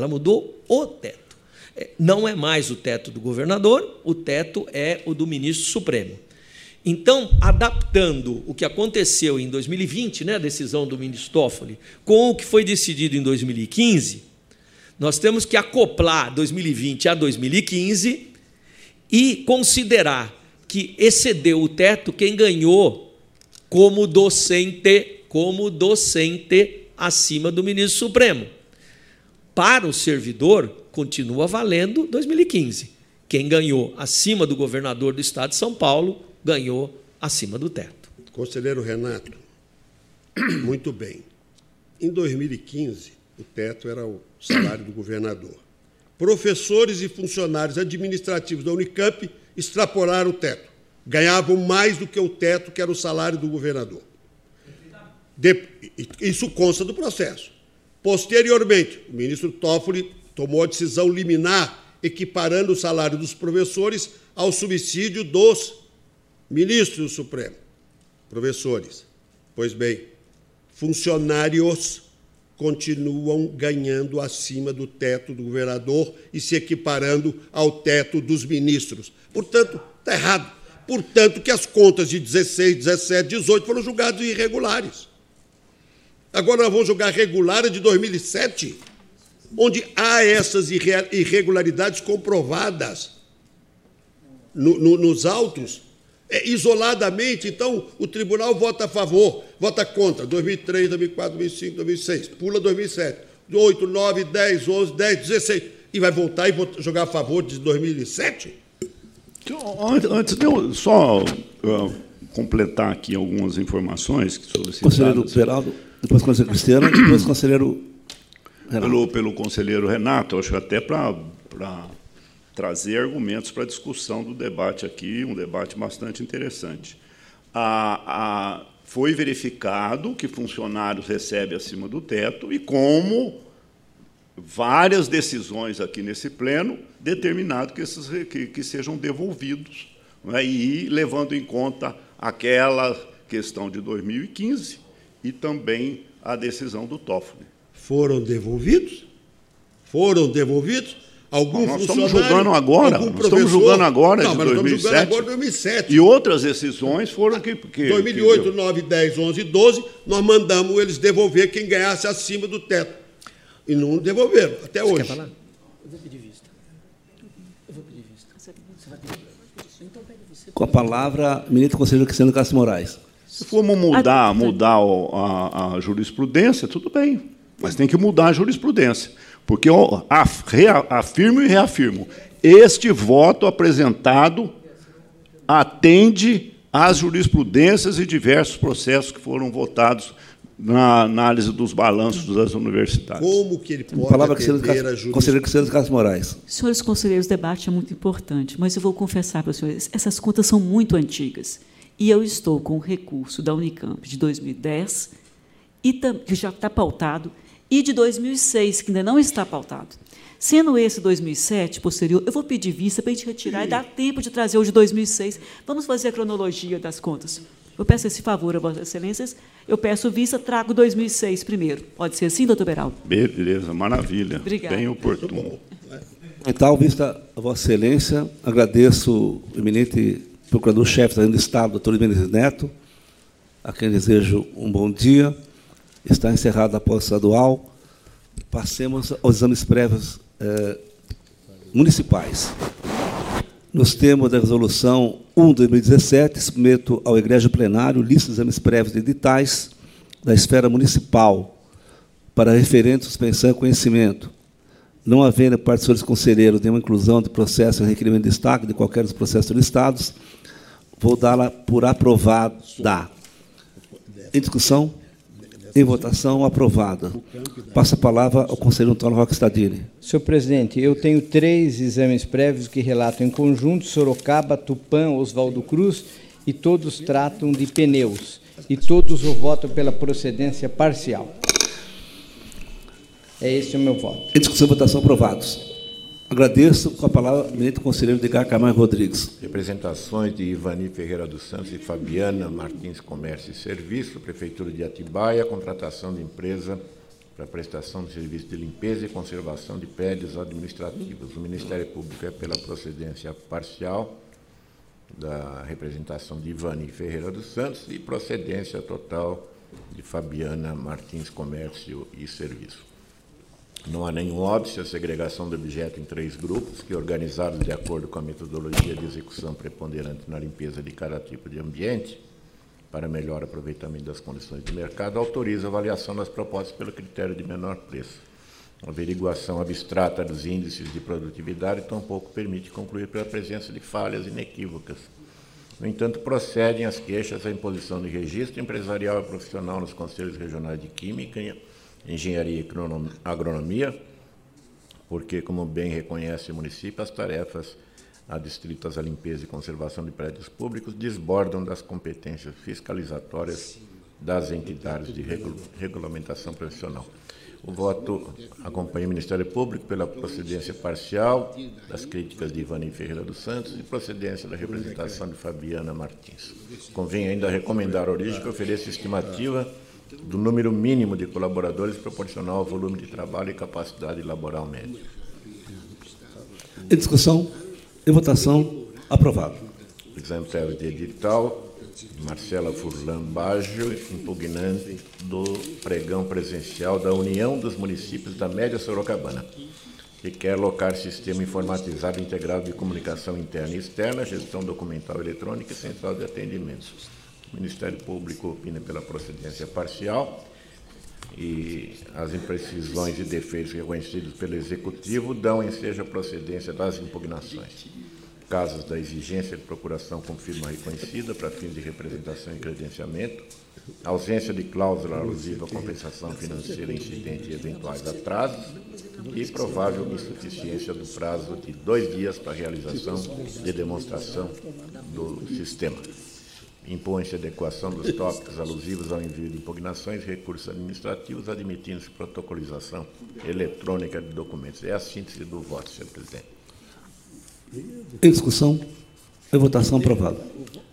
Ela mudou o teto. É, não é mais o teto do governador, o teto é o do ministro Supremo. Então, adaptando o que aconteceu em 2020, né, a decisão do ministro Toffoli, com o que foi decidido em 2015, nós temos que acoplar 2020 a 2015 e considerar que excedeu o teto quem ganhou como docente, como docente acima do ministro Supremo. Para o servidor, continua valendo 2015. Quem ganhou acima do governador do estado de São Paulo ganhou acima do teto. Conselheiro Renato, *coughs* muito bem. Em 2015, o teto era o salário do governador. Professores e funcionários administrativos da Unicamp extrapolaram o teto. Ganhavam mais do que o teto, que era o salário do governador. De, isso consta do processo. Posteriormente, o ministro Toffoli tomou a decisão liminar equiparando o salário dos professores ao subsídio dos ministros do Supremo, professores. Pois bem, funcionários continuam ganhando acima do teto do governador e se equiparando ao teto dos ministros. Portanto, está errado. Portanto, que as contas de 16, 17, 18 foram julgadas irregulares. Agora nós vamos julgar regular de 2007, onde há essas irregularidades comprovadas no, no, nos autos é, isoladamente, então o tribunal vota a favor, vota contra, 2003, 2004, 2005, 2006, pula 2007, 8, 9, 10, 11, 10, 16, e vai voltar e jogar a favor de 2007? Então, antes de eu só uh, completar aqui algumas informações sobre esse Conselheiro Geraldo, depois o conselheiro Cristiano, depois o conselheiro Renato. Pelo, pelo conselheiro Renato, acho até para trazer argumentos para a discussão do debate aqui, um debate bastante interessante. A, a, foi verificado que funcionários recebem acima do teto e como várias decisões aqui nesse pleno determinado que, esses, que, que sejam devolvidos, é? e levando em conta aquela questão de 2015 e também a decisão do Toffoli. Foram devolvidos? Foram devolvidos? Algum nós estamos julgando agora, nós estamos julgando agora não, de 2007, agora 2007. E outras decisões foram que... que 2008, que 9, 10, 11 12, nós mandamos eles devolver quem ganhasse acima do teto. E não devolveram, até Você hoje. Quer falar? Eu vou pedir vista. Eu vou pedir vista. Você vai pedir então, Com a palavra, ministro conselheiro Cristiano Castro Moraes. Se formos mudar, mudar a, a jurisprudência, tudo bem. mas tem que mudar a jurisprudência. Porque eu afirmo e reafirmo: este voto apresentado atende às jurisprudências e diversos processos que foram votados na análise dos balanços das universidades. Como que ele pode Palavra atender a jurisprudência? Conselheiro Cristiano Carlos Moraes. Senhores conselheiros, o debate é muito importante, mas eu vou confessar para os senhores, essas contas são muito antigas. E eu estou com o recurso da Unicamp de 2010, e que já está pautado, e de 2006, que ainda não está pautado. Sendo esse 2007, posterior, eu vou pedir vista para a gente retirar e dar tempo de trazer o de 2006. Vamos fazer a cronologia das contas. Eu peço esse favor a Vossas Excelências. Eu peço vista, trago 2006 primeiro. Pode ser assim, doutor Beraldo? Beleza, maravilha. Obrigada. Bem oportuno. Então, vista a Vossa Excelência, agradeço o eminente Procurador-Chefe do Estado, doutor Menezes Neto, a quem desejo um bom dia. Está encerrada a pós estadual. Passemos aos exames prévios eh, municipais. Nos termos da resolução 1 de 2017, submeto ao egrégio plenário lista de exames prévios de editais da esfera municipal para referente suspensão e conhecimento. Não havendo senhores conselheiros nenhuma inclusão de processo em requerimento de destaque de qualquer dos processos listados, vou dá-la por aprovada. Em discussão? Em votação, aprovada. Passa a palavra ao conselheiro Antônio Roque Stadini. Senhor presidente, eu tenho três exames prévios que relatam em conjunto Sorocaba, Tupã, Oswaldo Cruz, e todos tratam de pneus. E todos eu voto pela procedência parcial. É esse o meu voto. Em discussão e votação, aprovados. Agradeço com a palavra o eminente conselheiro Edgar Camargo Rodrigues. Representações de Ivani Ferreira dos Santos e Fabiana Martins Comércio e Serviço, Prefeitura de Atibaia, contratação de empresa para prestação de serviço de limpeza e conservação de prédios administrativos. O Ministério Público é pela procedência parcial da representação de Ivani Ferreira dos Santos e procedência total de Fabiana Martins Comércio e Serviço. Não há nenhum óbice a segregação do objeto em três grupos, que, organizados de acordo com a metodologia de execução preponderante na limpeza de cada tipo de ambiente, para melhor aproveitamento das condições de mercado, autoriza a avaliação das propostas pelo critério de menor preço. A averiguação abstrata dos índices de produtividade tampouco permite concluir pela presença de falhas inequívocas. No entanto, procedem as queixas à imposição de registro empresarial e profissional nos conselhos regionais de Química engenharia e agronomia, porque, como bem reconhece o município, as tarefas adstritas à limpeza e conservação de prédios públicos desbordam das competências fiscalizatórias das entidades de regulamentação profissional. O voto acompanha o Ministério Público pela procedência parcial das críticas de Ivani Ferreira dos Santos e procedência da representação de Fabiana Martins. Convém ainda recomendar a origem que ofereça estimativa do número mínimo de colaboradores proporcional ao volume de trabalho e capacidade laboral média. Em discussão, em votação, aprovado. Exame prévio de edital, Marcela Furlan Baggio, impugnante do pregão presencial da União dos Municípios da Média Sorocabana, que quer locar sistema informatizado integrado de comunicação interna e externa, gestão documental eletrônica e central de atendimentos o Ministério Público opina pela procedência parcial e as imprecisões e defeitos reconhecidos pelo Executivo dão ensejo à procedência das impugnações. Casos da exigência de procuração com firma reconhecida para fins de representação e credenciamento, ausência de cláusula alusiva à compensação financeira incidente e eventuais atrasos e provável insuficiência do prazo de dois dias para realização de demonstração do sistema impõe-se adequação dos tópicos alusivos ao envio de impugnações e recursos administrativos, admitindo-se protocolização eletrônica de documentos. É a síntese do voto, senhor presidente. Em discussão, em votação aprovada.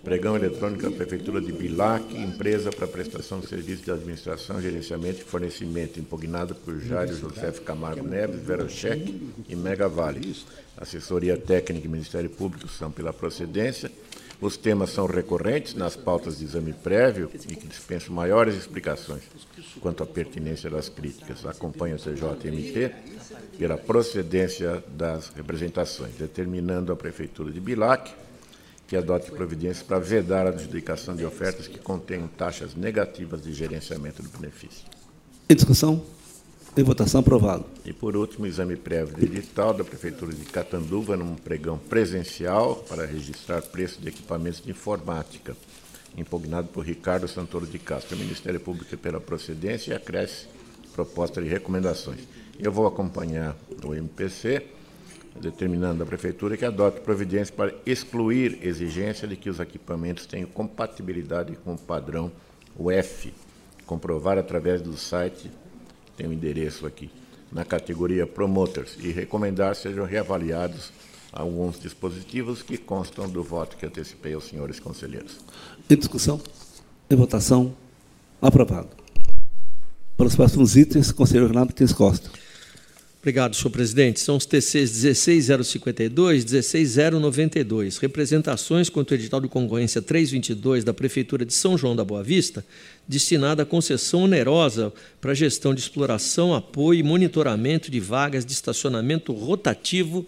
Pregão eletrônico da Prefeitura de Bilac, empresa para prestação de serviços de administração, gerenciamento e fornecimento, impugnado por Jairo José Camargo Neves, Verocheque e Mega Vale. Assessoria técnica e Ministério Público são pela procedência os temas são recorrentes nas pautas de exame prévio e que dispensam maiores explicações quanto à pertinência das críticas. Acompanha o CJMT pela procedência das representações, determinando a Prefeitura de Bilac que adote providências para vedar a adjudicação de ofertas que contenham taxas negativas de gerenciamento do benefício. Em discussão? Em votação, aprovado. E, por último, exame prévio do edital da Prefeitura de Catanduva, num pregão presencial para registrar preço de equipamentos de informática, impugnado por Ricardo Santoro de Castro. Ministério Público, pela procedência, acresce proposta de recomendações. Eu vou acompanhar o MPC, determinando a Prefeitura que adote providências para excluir exigência de que os equipamentos tenham compatibilidade com o padrão UF, comprovar através do site, tem o um endereço aqui, na categoria Promoters, e recomendar sejam reavaliados alguns dispositivos que constam do voto que antecipei aos senhores conselheiros. Em discussão? Em votação? Aprovado. Para os próximos itens, conselheiro Renato Tins Costa. Obrigado, senhor presidente. São os TCs 16052 e 16092. Representações quanto ao edital de concorrência 322 da Prefeitura de São João da Boa Vista, destinada à concessão onerosa para gestão de exploração, apoio e monitoramento de vagas de estacionamento rotativo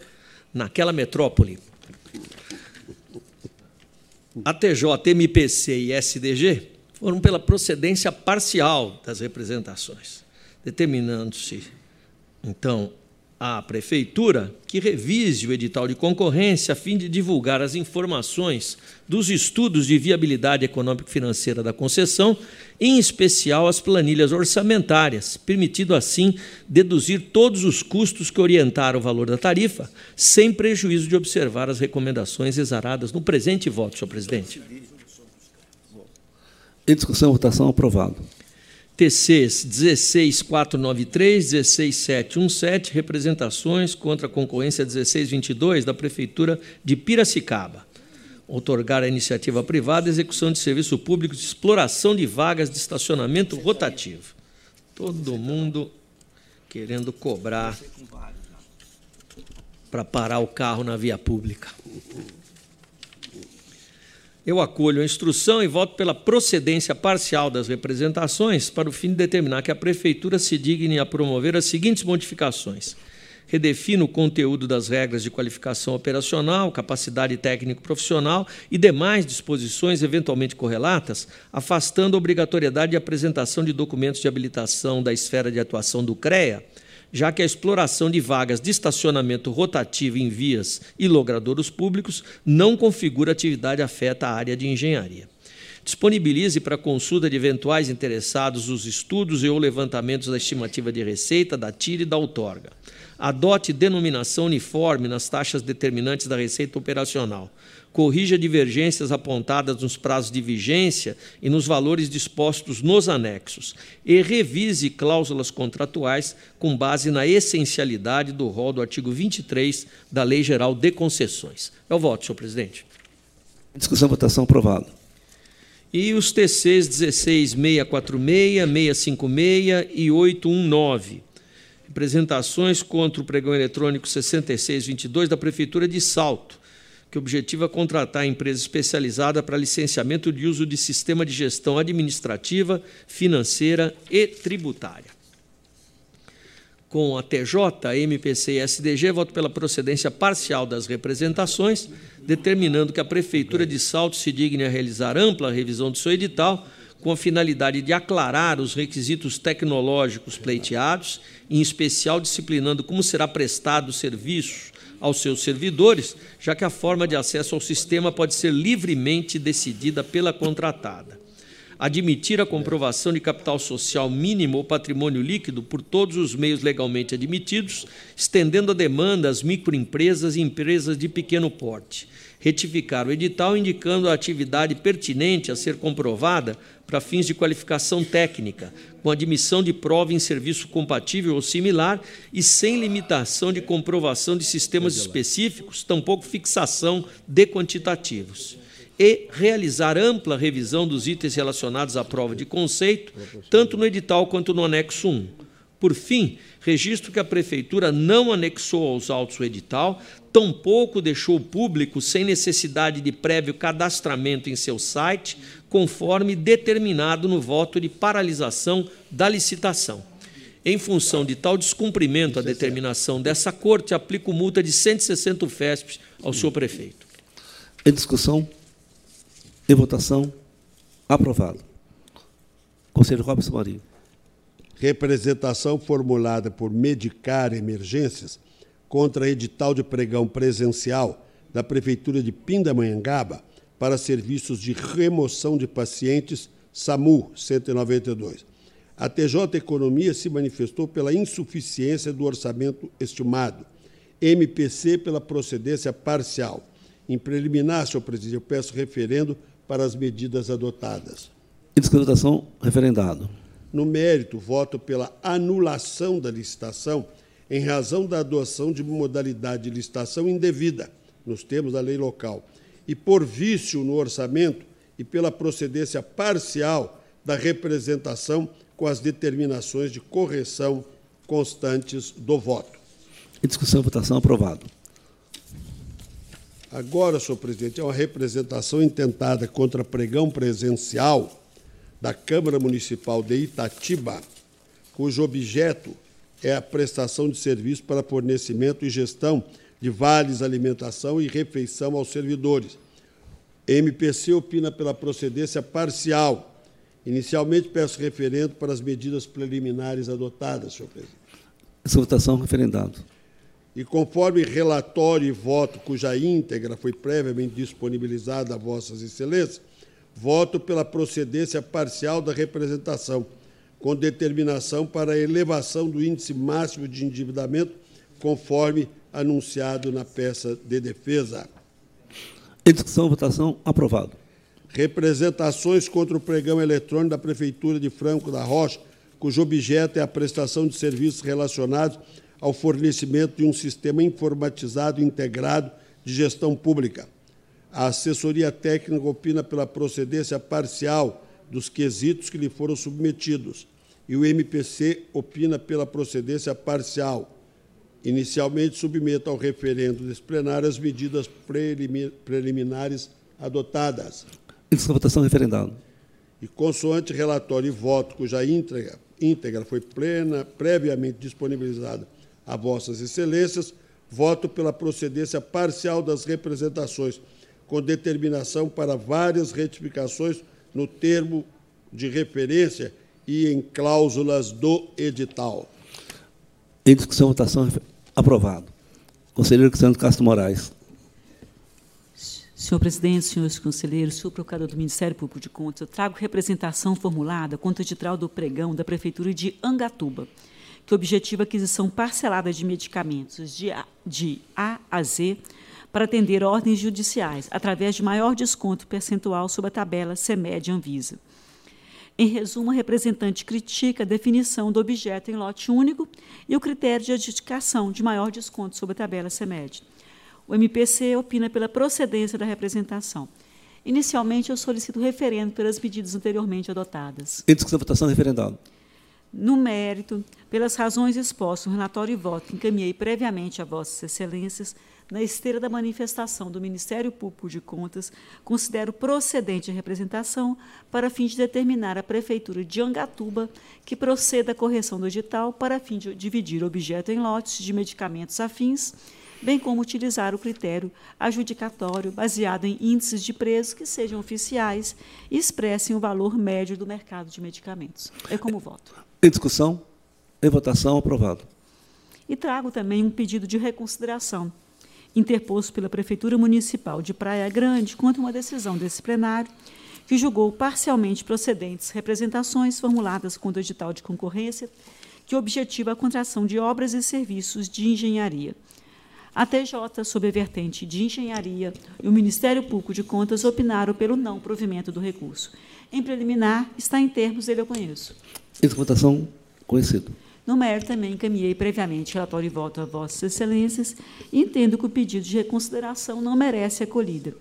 naquela metrópole. A TJ, MPC e SDG foram pela procedência parcial das representações, determinando-se então, a prefeitura que revise o edital de concorrência a fim de divulgar as informações dos estudos de viabilidade econômico-financeira da concessão, em especial as planilhas orçamentárias, permitindo assim deduzir todos os custos que orientaram o valor da tarifa, sem prejuízo de observar as recomendações exaradas no presente voto, senhor presidente. Em discussão, votação aprovado. TCs 16493, 16717, representações contra a concorrência 1622 da Prefeitura de Piracicaba. Outorgar à iniciativa privada execução de serviço público de exploração de vagas de estacionamento rotativo. Todo mundo querendo cobrar para parar o carro na via pública. Eu acolho a instrução e voto pela procedência parcial das representações para o fim de determinar que a Prefeitura se digne a promover as seguintes modificações. Redefina o conteúdo das regras de qualificação operacional, capacidade técnico-profissional e demais disposições eventualmente correlatas, afastando a obrigatoriedade de apresentação de documentos de habilitação da esfera de atuação do CREA, já que a exploração de vagas de estacionamento rotativo em vias e logradouros públicos não configura atividade afeta à área de engenharia. Disponibilize para consulta de eventuais interessados os estudos e ou levantamentos da estimativa de receita, da TIR e da outorga. Adote denominação uniforme nas taxas determinantes da receita operacional corrija divergências apontadas nos prazos de vigência e nos valores dispostos nos anexos e revise cláusulas contratuais com base na essencialidade do rol do artigo 23 da Lei Geral de Concessões. É o voto, senhor presidente. Discussão, votação, aprovado. E os TCs 16646, 656 e 819. Representações contra o pregão eletrônico 6622 da Prefeitura de Salto que objetiva contratar a empresa especializada para licenciamento de uso de sistema de gestão administrativa, financeira e tributária. Com a TJ, MPC e SDG, voto pela procedência parcial das representações, determinando que a Prefeitura de Salto se digne a realizar ampla revisão do seu edital, com a finalidade de aclarar os requisitos tecnológicos pleiteados, em especial disciplinando como será prestado o serviço aos seus servidores, já que a forma de acesso ao sistema pode ser livremente decidida pela contratada. Admitir a comprovação de capital social mínimo ou patrimônio líquido por todos os meios legalmente admitidos, estendendo a demanda às microempresas e empresas de pequeno porte retificar o edital indicando a atividade pertinente a ser comprovada para fins de qualificação técnica, com admissão de prova em serviço compatível ou similar e sem limitação de comprovação de sistemas específicos, tampouco fixação de quantitativos. E realizar ampla revisão dos itens relacionados à prova de conceito, tanto no edital quanto no anexo 1. Por fim, registro que a Prefeitura não anexou aos autos o edital, tampouco deixou público sem necessidade de prévio cadastramento em seu site, conforme determinado no voto de paralisação da licitação. Em função de tal descumprimento à determinação dessa Corte, aplico multa de 160 UFESP ao senhor prefeito. Em discussão? Em votação? Aprovado. Conselheiro Robson Marinho. representação formulada por Medicar Emergências contra edital de pregão presencial da Prefeitura de Pindamonhangaba para serviços de remoção de pacientes SAMU 192. A TJ Economia se manifestou pela insuficiência do orçamento estimado, MPC pela procedência parcial. Em preliminar, senhor presidente, eu peço referendo para as medidas adotadas. Discutação referendado. No mérito, voto pela anulação da licitação em razão da adoção de modalidade de licitação indevida, nos termos da lei local, e por vício no orçamento e pela procedência parcial da representação com as determinações de correção constantes do voto. Em discussão, votação, aprovado. Agora, senhor presidente, é uma representação intentada contra pregão presencial da Câmara Municipal de Itatiba, cujo objeto é a prestação de serviço para fornecimento e gestão de vales alimentação e refeição aos servidores. MPC opina pela procedência parcial. Inicialmente, peço referendo para as medidas preliminares adotadas, senhor presidente. Essa votação, referendado. E conforme relatório e voto cuja íntegra foi previamente disponibilizada a Vossas Excelências, voto pela procedência parcial da representação, com determinação para a elevação do índice máximo de endividamento, conforme anunciado na peça de defesa. Em discussão, votação, aprovado. Representações contra o pregão eletrônico da Prefeitura de Franco da Rocha, cujo objeto é a prestação de serviços relacionados ao fornecimento de um sistema informatizado integrado de gestão pública. A assessoria técnica opina pela procedência parcial dos quesitos que lhe foram submetidos e o MPC opina pela procedência parcial. Inicialmente, submeto ao referendo desse plenário as medidas preliminares adotadas. Isso votação referendada. E consoante relatório e voto, cuja íntegra, íntegra foi plena, previamente disponibilizada a Vossas Excelências, voto pela procedência parcial das representações, com determinação para várias retificações no termo de referência e em cláusulas do edital. Em discussão, votação, aprovado. Conselheiro Cristiano Castro Moraes. Senhor presidente, senhores conselheiros, senhor procurador do Ministério Público de Contas, eu trago representação formulada contra o edital do pregão da Prefeitura de Angatuba, que objetiva a aquisição parcelada de medicamentos de A, de a a Z para atender ordens judiciais, através de maior desconto percentual sobre a tabela CEMED Anvisa. Em resumo, a representante critica a definição do objeto em lote único e o critério de adjudicação de maior desconto sobre a tabela CEMED. O MPC opina pela procedência da representação. Inicialmente, eu solicito referendo pelas medidas anteriormente adotadas. Em discussão, votação, referendado. No mérito, pelas razões expostas no relatório e voto, encaminhei previamente a Vossas Excelências na esteira da manifestação do Ministério Público de Contas, considero procedente a representação para fim de determinar à Prefeitura de Angatuba que proceda à correção do edital para fim de dividir o objeto em lotes de medicamentos afins, bem como utilizar o critério adjudicatório baseado em índices de preço que sejam oficiais e expressem o valor médio do mercado de medicamentos. É como voto. Em discussão, em votação, aprovado. E trago também um pedido de reconsideração interposto pela Prefeitura Municipal de Praia Grande contra uma decisão desse plenário que julgou parcialmente procedentes representações formuladas contra o edital de concorrência que objetiva a contratação de obras e serviços de engenharia. A TJ, sob a vertente de engenharia, e o Ministério Público de Contas opinaram pelo não provimento do recurso. Em preliminar, está em termos, ele eu conheço. Essa votação, conhecido. No mérito, também encaminhei previamente relatório e voto a Vossas Excelências e entendo que o pedido de reconsideração não merece acolhida.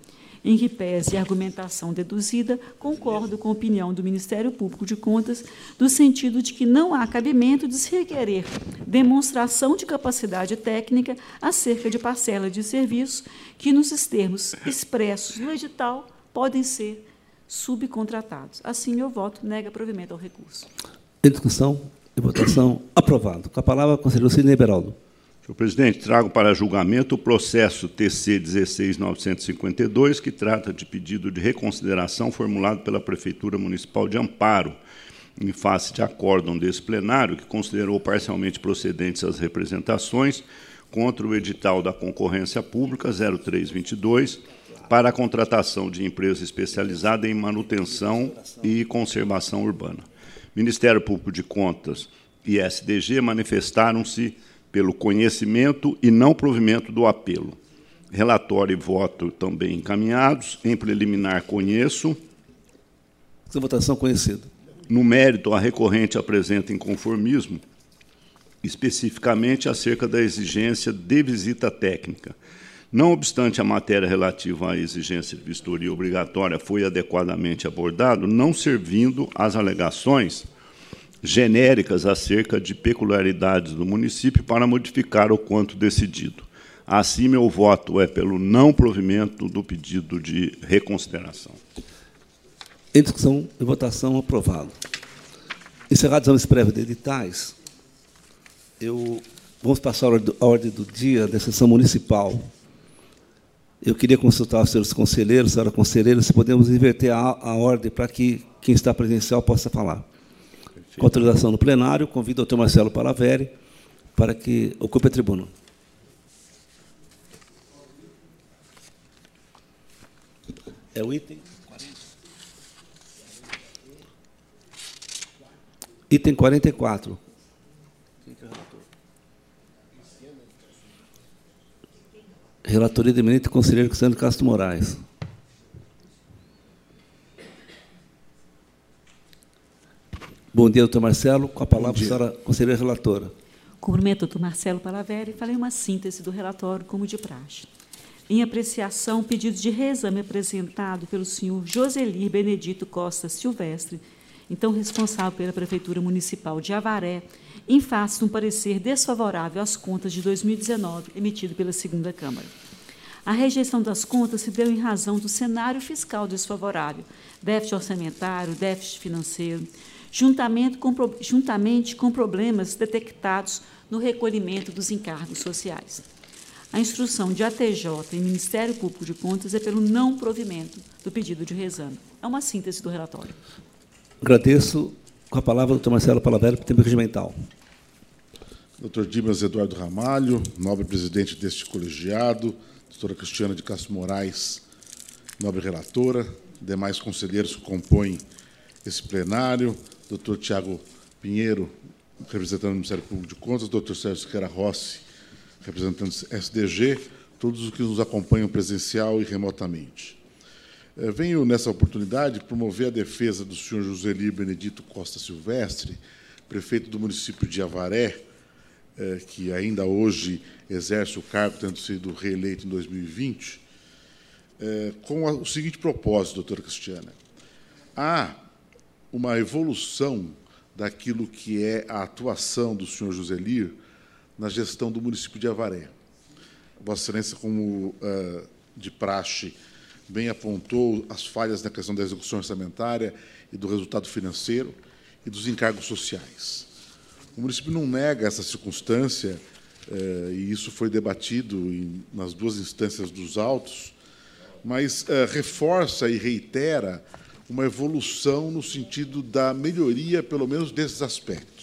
Em que pese a argumentação deduzida, concordo com a opinião do Ministério Público de Contas, no sentido de que não há cabimento de se requerer demonstração de capacidade técnica acerca de parcela de serviços que, nos termos expressos no edital, podem ser subcontratados. Assim, meu voto nega provimento ao recurso. Em discussão, em votação, aprovado. Com a palavra, conselheiro Sidney Beraldo. Senhor presidente, trago para julgamento o processo TC 16952, que trata de pedido de reconsideração formulado pela Prefeitura Municipal de Amparo, em face de acórdão desse plenário, que considerou parcialmente procedentes as representações contra o edital da concorrência pública 0322 para a contratação de empresa especializada em manutenção e conservação urbana. Ministério Público de Contas e SDG manifestaram-se pelo conhecimento e não provimento do apelo. Relatório e voto também encaminhados. Em preliminar, conheço. Essa votação conhecida. No mérito, a recorrente apresenta inconformismo, especificamente acerca da exigência de visita técnica. Não obstante a matéria relativa à exigência de vistoria obrigatória foi adequadamente abordado, não servindo as alegações genéricas acerca de peculiaridades do município para modificar o quanto decidido. Assim, meu voto é pelo não provimento do pedido de reconsideração. Em discussão e votação, aprovado. Encerrados os prévios de editais, eu, vamos passar a ordem do dia da sessão municipal. Eu queria consultar os senhores conselheiros, senhora conselheira, se podemos inverter a, a ordem para que quem está presencial possa falar. Com autorização do plenário, convido o doutor Marcelo Palaveri para que ocupe a tribuna. É o item 40. Item 44. Relatoria do eminente conselheiro Cristiano Castro Moraes. Bom dia, doutor Marcelo. Com a palavra, a senhora conselheira relatora. Cumprimento o doutor Marcelo Palaveri e farei uma síntese do relatório como de praxe. Em apreciação, pedido de reexame apresentado pelo senhor Joselir Benedito Costa Silvestre, então responsável pela Prefeitura Municipal de Avaré, em face de um parecer desfavorável às contas de 2019, emitido pela segunda Câmara. A rejeição das contas se deu em razão do cenário fiscal desfavorável, déficit orçamentário, déficit financeiro, juntamente com, juntamente com problemas detectados no recolhimento dos encargos sociais. A instrução de ATJ e Ministério Público de Contas é pelo não provimento do pedido de reexame. É uma síntese do relatório. Agradeço. Com a palavra, o doutor Marcelo Palavera, o tempo regimental. Doutor Dimas Eduardo Ramalho, nobre presidente deste colegiado, doutora Cristiana de Castro Moraes, nobre relatora, demais conselheiros que compõem esse plenário, doutor Tiago Pinheiro, representante do Ministério Público de Contas, doutor Sérgio Siqueira Rossi, representante do SDG, todos os que nos acompanham presencial e remotamente. Eh, venho, nessa oportunidade, promover a defesa do senhor Joseli Benedito Costa Silvestre, prefeito do município de Avaré, eh, que ainda hoje exerce o cargo, tendo sido reeleito em 2020, eh, com o seguinte propósito, doutora Cristiana. Há uma evolução daquilo que é a atuação do senhor Joselir na gestão do município de Avaré. Vossa Excelência, como de praxe, bem apontou as falhas na questão da execução orçamentária e do resultado financeiro e dos encargos sociais. O município não nega essa circunstância, uh, e isso foi debatido nas duas instâncias dos autos, mas uh, reforça e reitera uma evolução no sentido da melhoria, pelo menos, desses aspectos.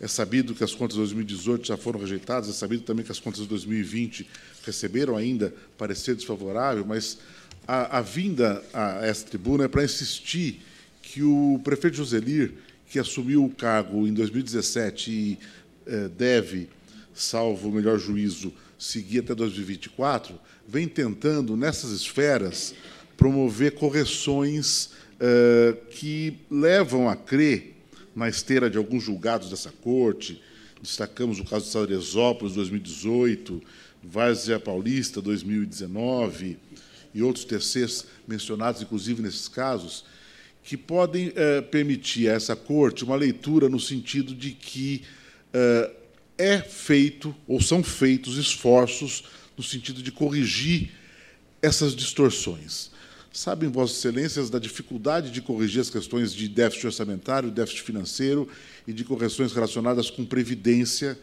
É sabido que as contas de 2018 já foram rejeitadas, é sabido também que as contas de 2020 receberam ainda parecer desfavorável, mas a, a vinda a essa tribuna é para insistir que o prefeito Joselir, que assumiu o cargo em 2017 e eh, deve, salvo o melhor juízo, seguir até 2024, vem tentando, nessas esferas, promover correções eh, que levam a crer na esteira de alguns julgados dessa corte. Destacamos o caso de Salesópolis, 2018, Várzea Paulista, 2019, e outros terceiros mencionados, inclusive, nesses casos, que podem eh, permitir a essa corte uma leitura no sentido de que eh, é feito, ou são feitos, esforços no sentido de corrigir essas distorções. Sabem, Vossas Excelências, da dificuldade de corrigir as questões de déficit orçamentário, déficit financeiro e de correções relacionadas com previdência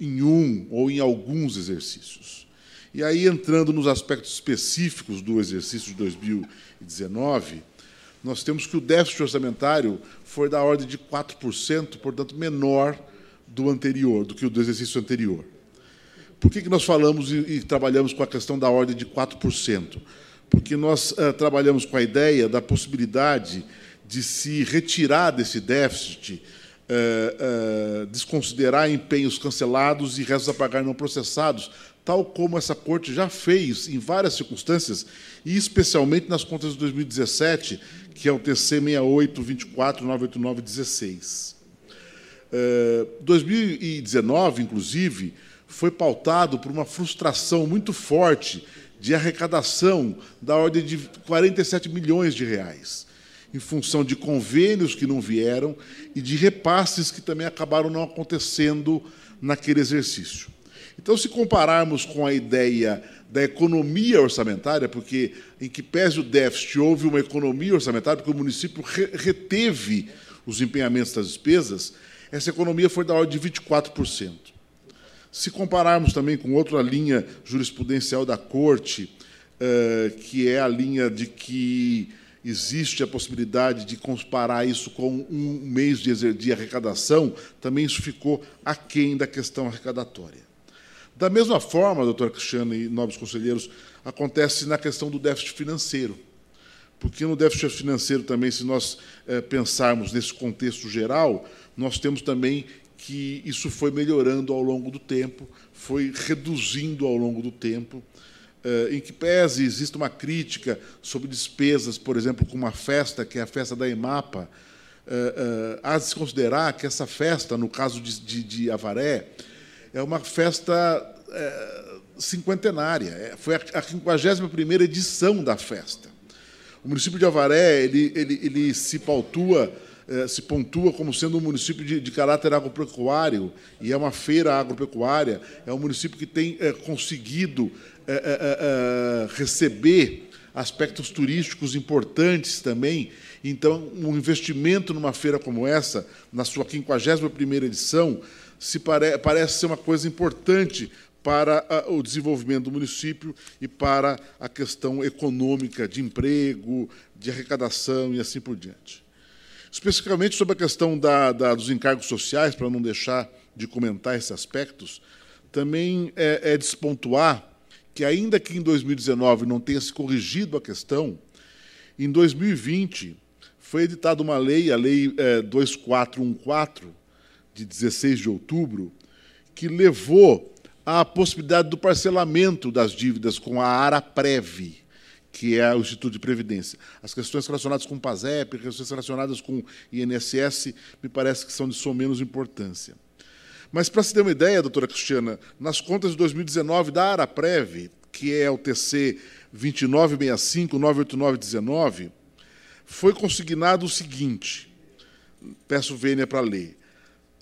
em um ou em alguns exercícios. E aí, entrando nos aspectos específicos do exercício de 2019, nós temos que o déficit orçamentário foi da ordem de 4%, portanto, menor do anterior, do que o do exercício anterior. Por que, que nós falamos e, e trabalhamos com a questão da ordem de 4%? Porque nós uh, trabalhamos com a ideia da possibilidade de se retirar desse déficit, uh, uh, desconsiderar empenhos cancelados e restos a pagar não processados, tal como essa Corte já fez em várias circunstâncias, e especialmente nas contas de 2017, que é o TC 6824 989 16. 2019, inclusive, foi pautado por uma frustração muito forte de arrecadação da ordem de 47 milhões de reais, em função de convênios que não vieram e de repasses que também acabaram não acontecendo naquele exercício. Então, se compararmos com a ideia da economia orçamentária, porque em que pese o déficit houve uma economia orçamentária, porque o município reteve os empenhamentos das despesas, essa economia foi da ordem de 24%. Se compararmos também com outra linha jurisprudencial da Corte, eh, que é a linha de que existe a possibilidade de comparar isso com um mês de arrecadação, também isso ficou aquém da questão arrecadatória. Da mesma forma, doutora Cristiana e nobres conselheiros, acontece na questão do déficit financeiro. Porque no déficit financeiro também, se nós é, pensarmos nesse contexto geral, nós temos também que isso foi melhorando ao longo do tempo, foi reduzindo ao longo do tempo, é, em que pese existe uma crítica sobre despesas, por exemplo, com uma festa, que é a festa da EMAPA, é, há de se considerar que essa festa, no caso de, de, de Avaré, é uma festa é, cinquentenária. Foi a 51 edição da festa. O município de Avaré ele, ele, ele se pautua, é, se pontua como sendo um município de, de, caráter agropecuário, e é uma feira agropecuária, é um município que tem é, conseguido é, receber aspectos turísticos importantes também. Então, um investimento numa feira como essa, na sua 51ª edição, se pare, parece ser uma coisa importante para a, o desenvolvimento do município e para a questão econômica de emprego, de arrecadação e assim por diante. Especificamente sobre a questão da, da, dos encargos sociais, para não deixar de comentar esses aspectos, também é, é despontuar que, ainda que em 2019 não tenha se corrigido a questão, em 2020 foi editada uma lei, a Lei é, 2414, de 16 de outubro, que levou à possibilidade do parcelamento das dívidas com a Araprev, que é o Instituto de Previdência. As questões relacionadas com o PASEP, questões relacionadas com o INSS, me parece que são de sua menos importância. Mas, para se ter uma ideia, doutora Cristiana, nas contas de 2019 da Araprev, que é o TC 2965-98919, foi consignado o seguinte, peço vênia para ler,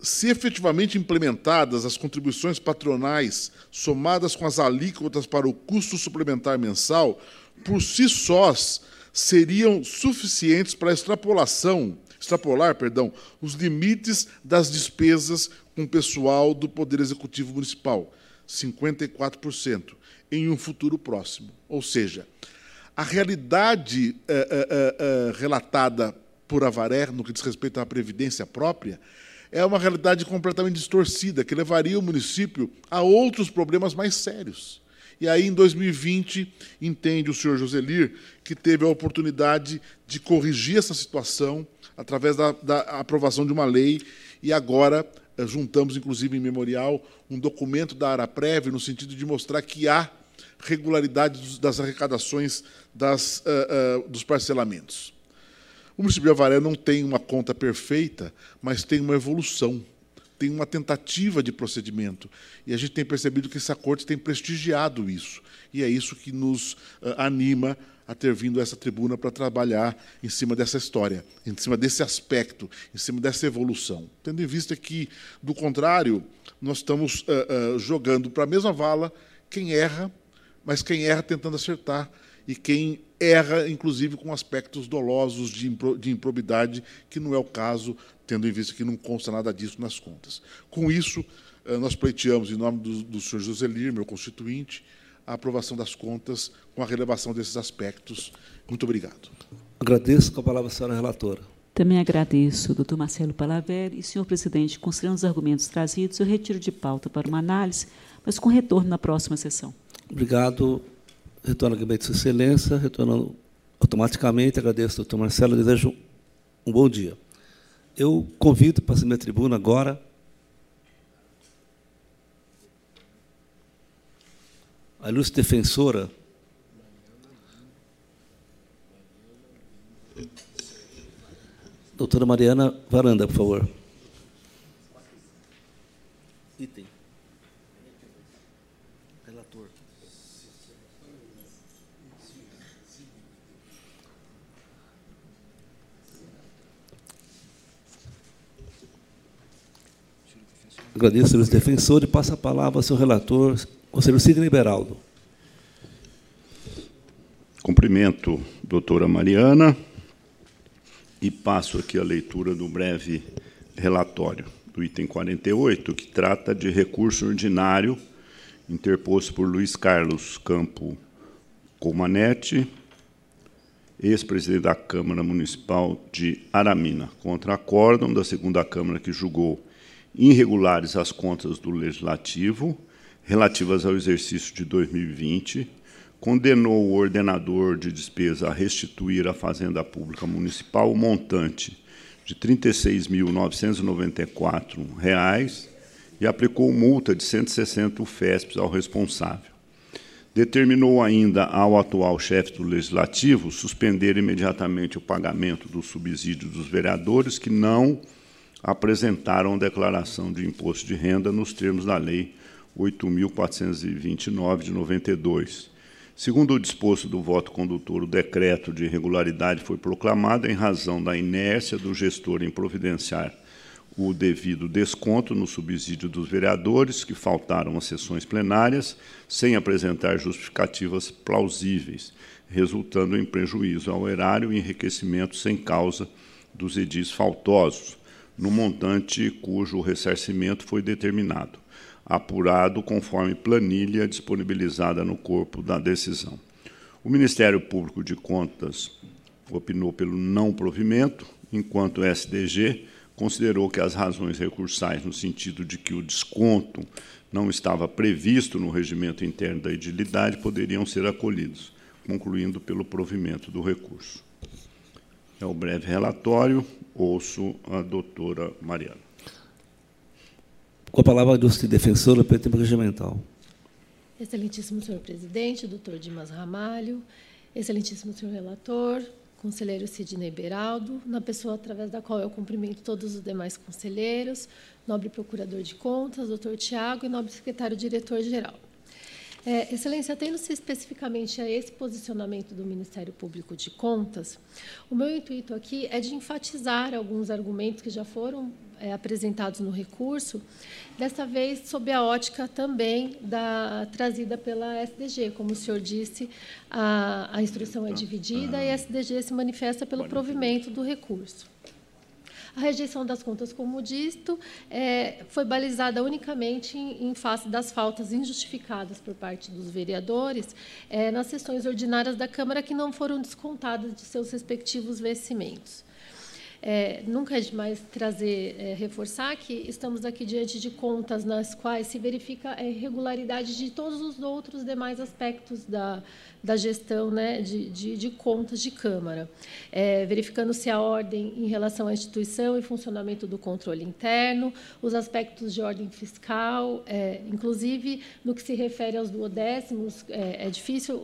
se efetivamente implementadas as contribuições patronais somadas com as alíquotas para o custo suplementar mensal, por si sós seriam suficientes para extrapolação, extrapolar, perdão, os limites das despesas com pessoal do Poder Executivo Municipal, 54%, em um futuro próximo. Ou seja, a realidade eh, eh, eh, relatada por Avaré, no que diz respeito à previdência própria, é uma realidade completamente distorcida, que levaria o município a outros problemas mais sérios. E aí, em 2020, entende o senhor Joselir que teve a oportunidade de corrigir essa situação através da, da aprovação de uma lei, e agora eh, juntamos, inclusive, em memorial, um documento da Araprev, no sentido de mostrar que há regularidade das arrecadações das, uh, uh, dos parcelamentos. O município de Avaré não tem uma conta perfeita, mas tem uma evolução, tem uma tentativa de procedimento. E a gente tem percebido que essa corte tem prestigiado isso. E é isso que nos uh, anima a ter vindo a essa tribuna para trabalhar em cima dessa história, em cima desse aspecto, em cima dessa evolução. Tendo em vista que, do contrário, nós estamos uh, uh, jogando para a mesma vala quem erra, mas quem erra tentando acertar e quem erra, inclusive, com aspectos dolosos de, de improbidade, que não é o caso, tendo em vista que não consta nada disso nas contas. Com isso, eh, nós pleiteamos, em nome do, do senhor José Lir, meu constituinte, a aprovação das contas com a relevação desses aspectos. Muito obrigado. Agradeço. Com a palavra a senhora relatora. Também agradeço, doutor Marcelo Palaver. E, senhor presidente, considerando os argumentos trazidos, eu retiro de pauta para uma análise, mas com retorno na próxima sessão. Obrigado. Retorno ao gabinete de Sua Excelência. Retornando automaticamente, agradeço ao doutor Marcelo desejo um bom dia. Eu convido para a minha tribuna agora a ilustre defensora doutora Mariana Varanda, por favor. Item. Agradeço aos defensores e passo a palavra ao seu relator, conselheiro Sidney Beraldo. Cumprimento, doutora Mariana, e passo aqui a leitura do breve relatório do item 48, que trata de recurso ordinário interposto por Luiz Carlos Campo Comanete, ex-presidente da Câmara Municipal de Aramina, contra acórdão da segunda Câmara que julgou irregulares as contas do Legislativo relativas ao exercício de 2020, condenou o ordenador de despesa a restituir à Fazenda Pública Municipal o montante de R$ 36.994 e aplicou multa de 160 UFESPs ao responsável. Determinou ainda ao atual chefe do Legislativo suspender imediatamente o pagamento do subsídio dos vereadores que não apresentaram declaração de imposto de renda nos termos da Lei 8.429 de 92. Segundo o disposto do voto condutor, o decreto de irregularidade foi proclamado em razão da inércia do gestor em providenciar o devido desconto no subsídio dos vereadores que faltaram às sessões plenárias sem apresentar justificativas plausíveis, resultando em prejuízo ao erário e enriquecimento sem causa dos edis faltosos, no montante cujo ressarcimento foi determinado apurado conforme planilha disponibilizada no corpo da decisão. O Ministério Público de Contas opinou pelo não provimento, enquanto o SDG considerou que as razões recursais, no sentido de que o desconto não estava previsto no regimento interno da edilidade, poderiam ser acolhidos, concluindo pelo provimento do recurso. É o breve relatório. Ouço a doutora Mariana. Com a palavra, ilustre defensora pelo tempo regimental. Excelentíssimo senhor presidente, doutor Dimas Ramalho, excelentíssimo senhor relator, conselheiro Sidney Beraldo, na pessoa através da qual eu cumprimento todos os demais conselheiros, nobre procurador de contas, doutor Tiago, e nobre secretário-diretor-geral. É, Excelência, atendo-se especificamente a esse posicionamento do Ministério Público de Contas, o meu intuito aqui é de enfatizar alguns argumentos que já foram é, apresentados no recurso, dessa vez sob a ótica também da trazida pela SDG. Como o senhor disse, a, a instrução é dividida e a SDG se manifesta pelo provimento do recurso. A rejeição das contas, como dito, é, foi balizada unicamente em, em, face das faltas injustificadas por parte dos vereadores é, nas sessões ordinárias da Câmara que não foram descontadas de seus respectivos vencimentos. É, nunca é demais trazer, é, reforçar que estamos aqui diante de contas nas quais se verifica a irregularidade de todos os outros demais aspectos da, da gestão né, de, de, de contas de Câmara, é, verificando-se a ordem em relação à instituição e funcionamento do controle interno, os aspectos de ordem fiscal, é, inclusive no que se refere aos duodécimos, é, é difícil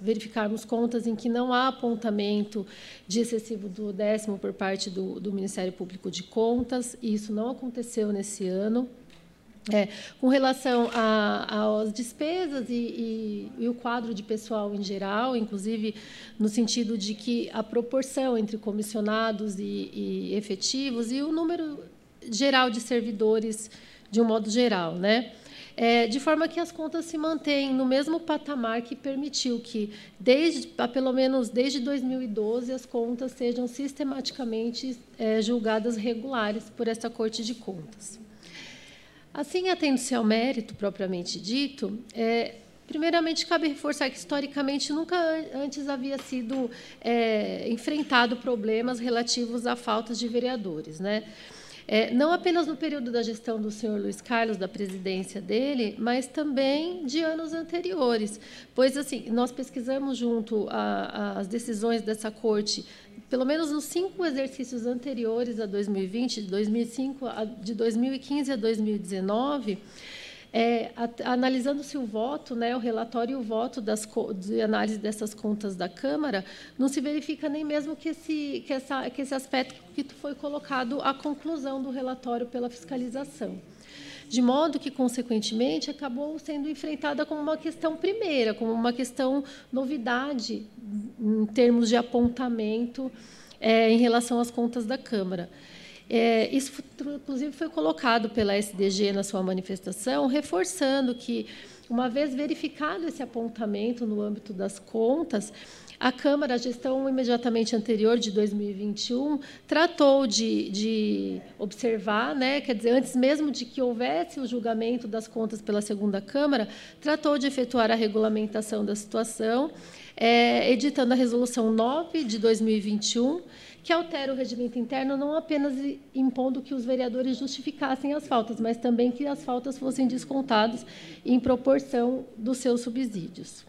verificarmos contas em que não há apontamento de excessivo duodécimo por parte do, do Ministério Público de Contas, e isso não aconteceu nesse ano. É, com relação às despesas e, e, e, o quadro de pessoal em geral, inclusive no sentido de que a proporção entre comissionados e, e efetivos e o número geral de servidores de um modo geral, né? É, de forma que as contas se mantêm no mesmo patamar que permitiu que, desde, pelo menos desde 2012, as contas sejam sistematicamente é, julgadas regulares por essa Corte de Contas. Assim, atendo-se ao mérito propriamente dito, é, Primeiramente, cabe reforçar que, historicamente, nunca antes havia sido é, enfrentado problemas relativos à falta de vereadores. Né? É, não apenas no período da gestão do senhor Luiz Carlos, da presidência dele, mas também de anos anteriores. Pois, assim, nós pesquisamos junto às decisões dessa corte, pelo menos nos cinco exercícios anteriores a 2020, de 2005, a, de 2015 a 2019, é, analisando-se o voto, né, o relatório e o voto das, de análise dessas contas da Câmara, não se verifica nem mesmo que esse, que essa, que esse aspecto que foi colocado à conclusão do relatório pela fiscalização. De modo que, consequentemente, acabou sendo enfrentada como uma questão primeira, como uma questão novidade em termos de apontamento é, em relação às contas da Câmara. É, isso, inclusive, foi colocado pela SDG na sua manifestação, reforçando que, uma vez verificado esse apontamento no âmbito das contas, a Câmara, a gestão imediatamente anterior de 2021, tratou de, de, observar, né, quer dizer, antes mesmo de que houvesse o julgamento das contas pela segunda Câmara, tratou de efetuar a regulamentação da situação, é, editando a Resolução 9 de 2021, que altera o regimento interno não apenas impondo que os vereadores justificassem as faltas, mas também que as faltas fossem descontadas em proporção dos seus subsídios.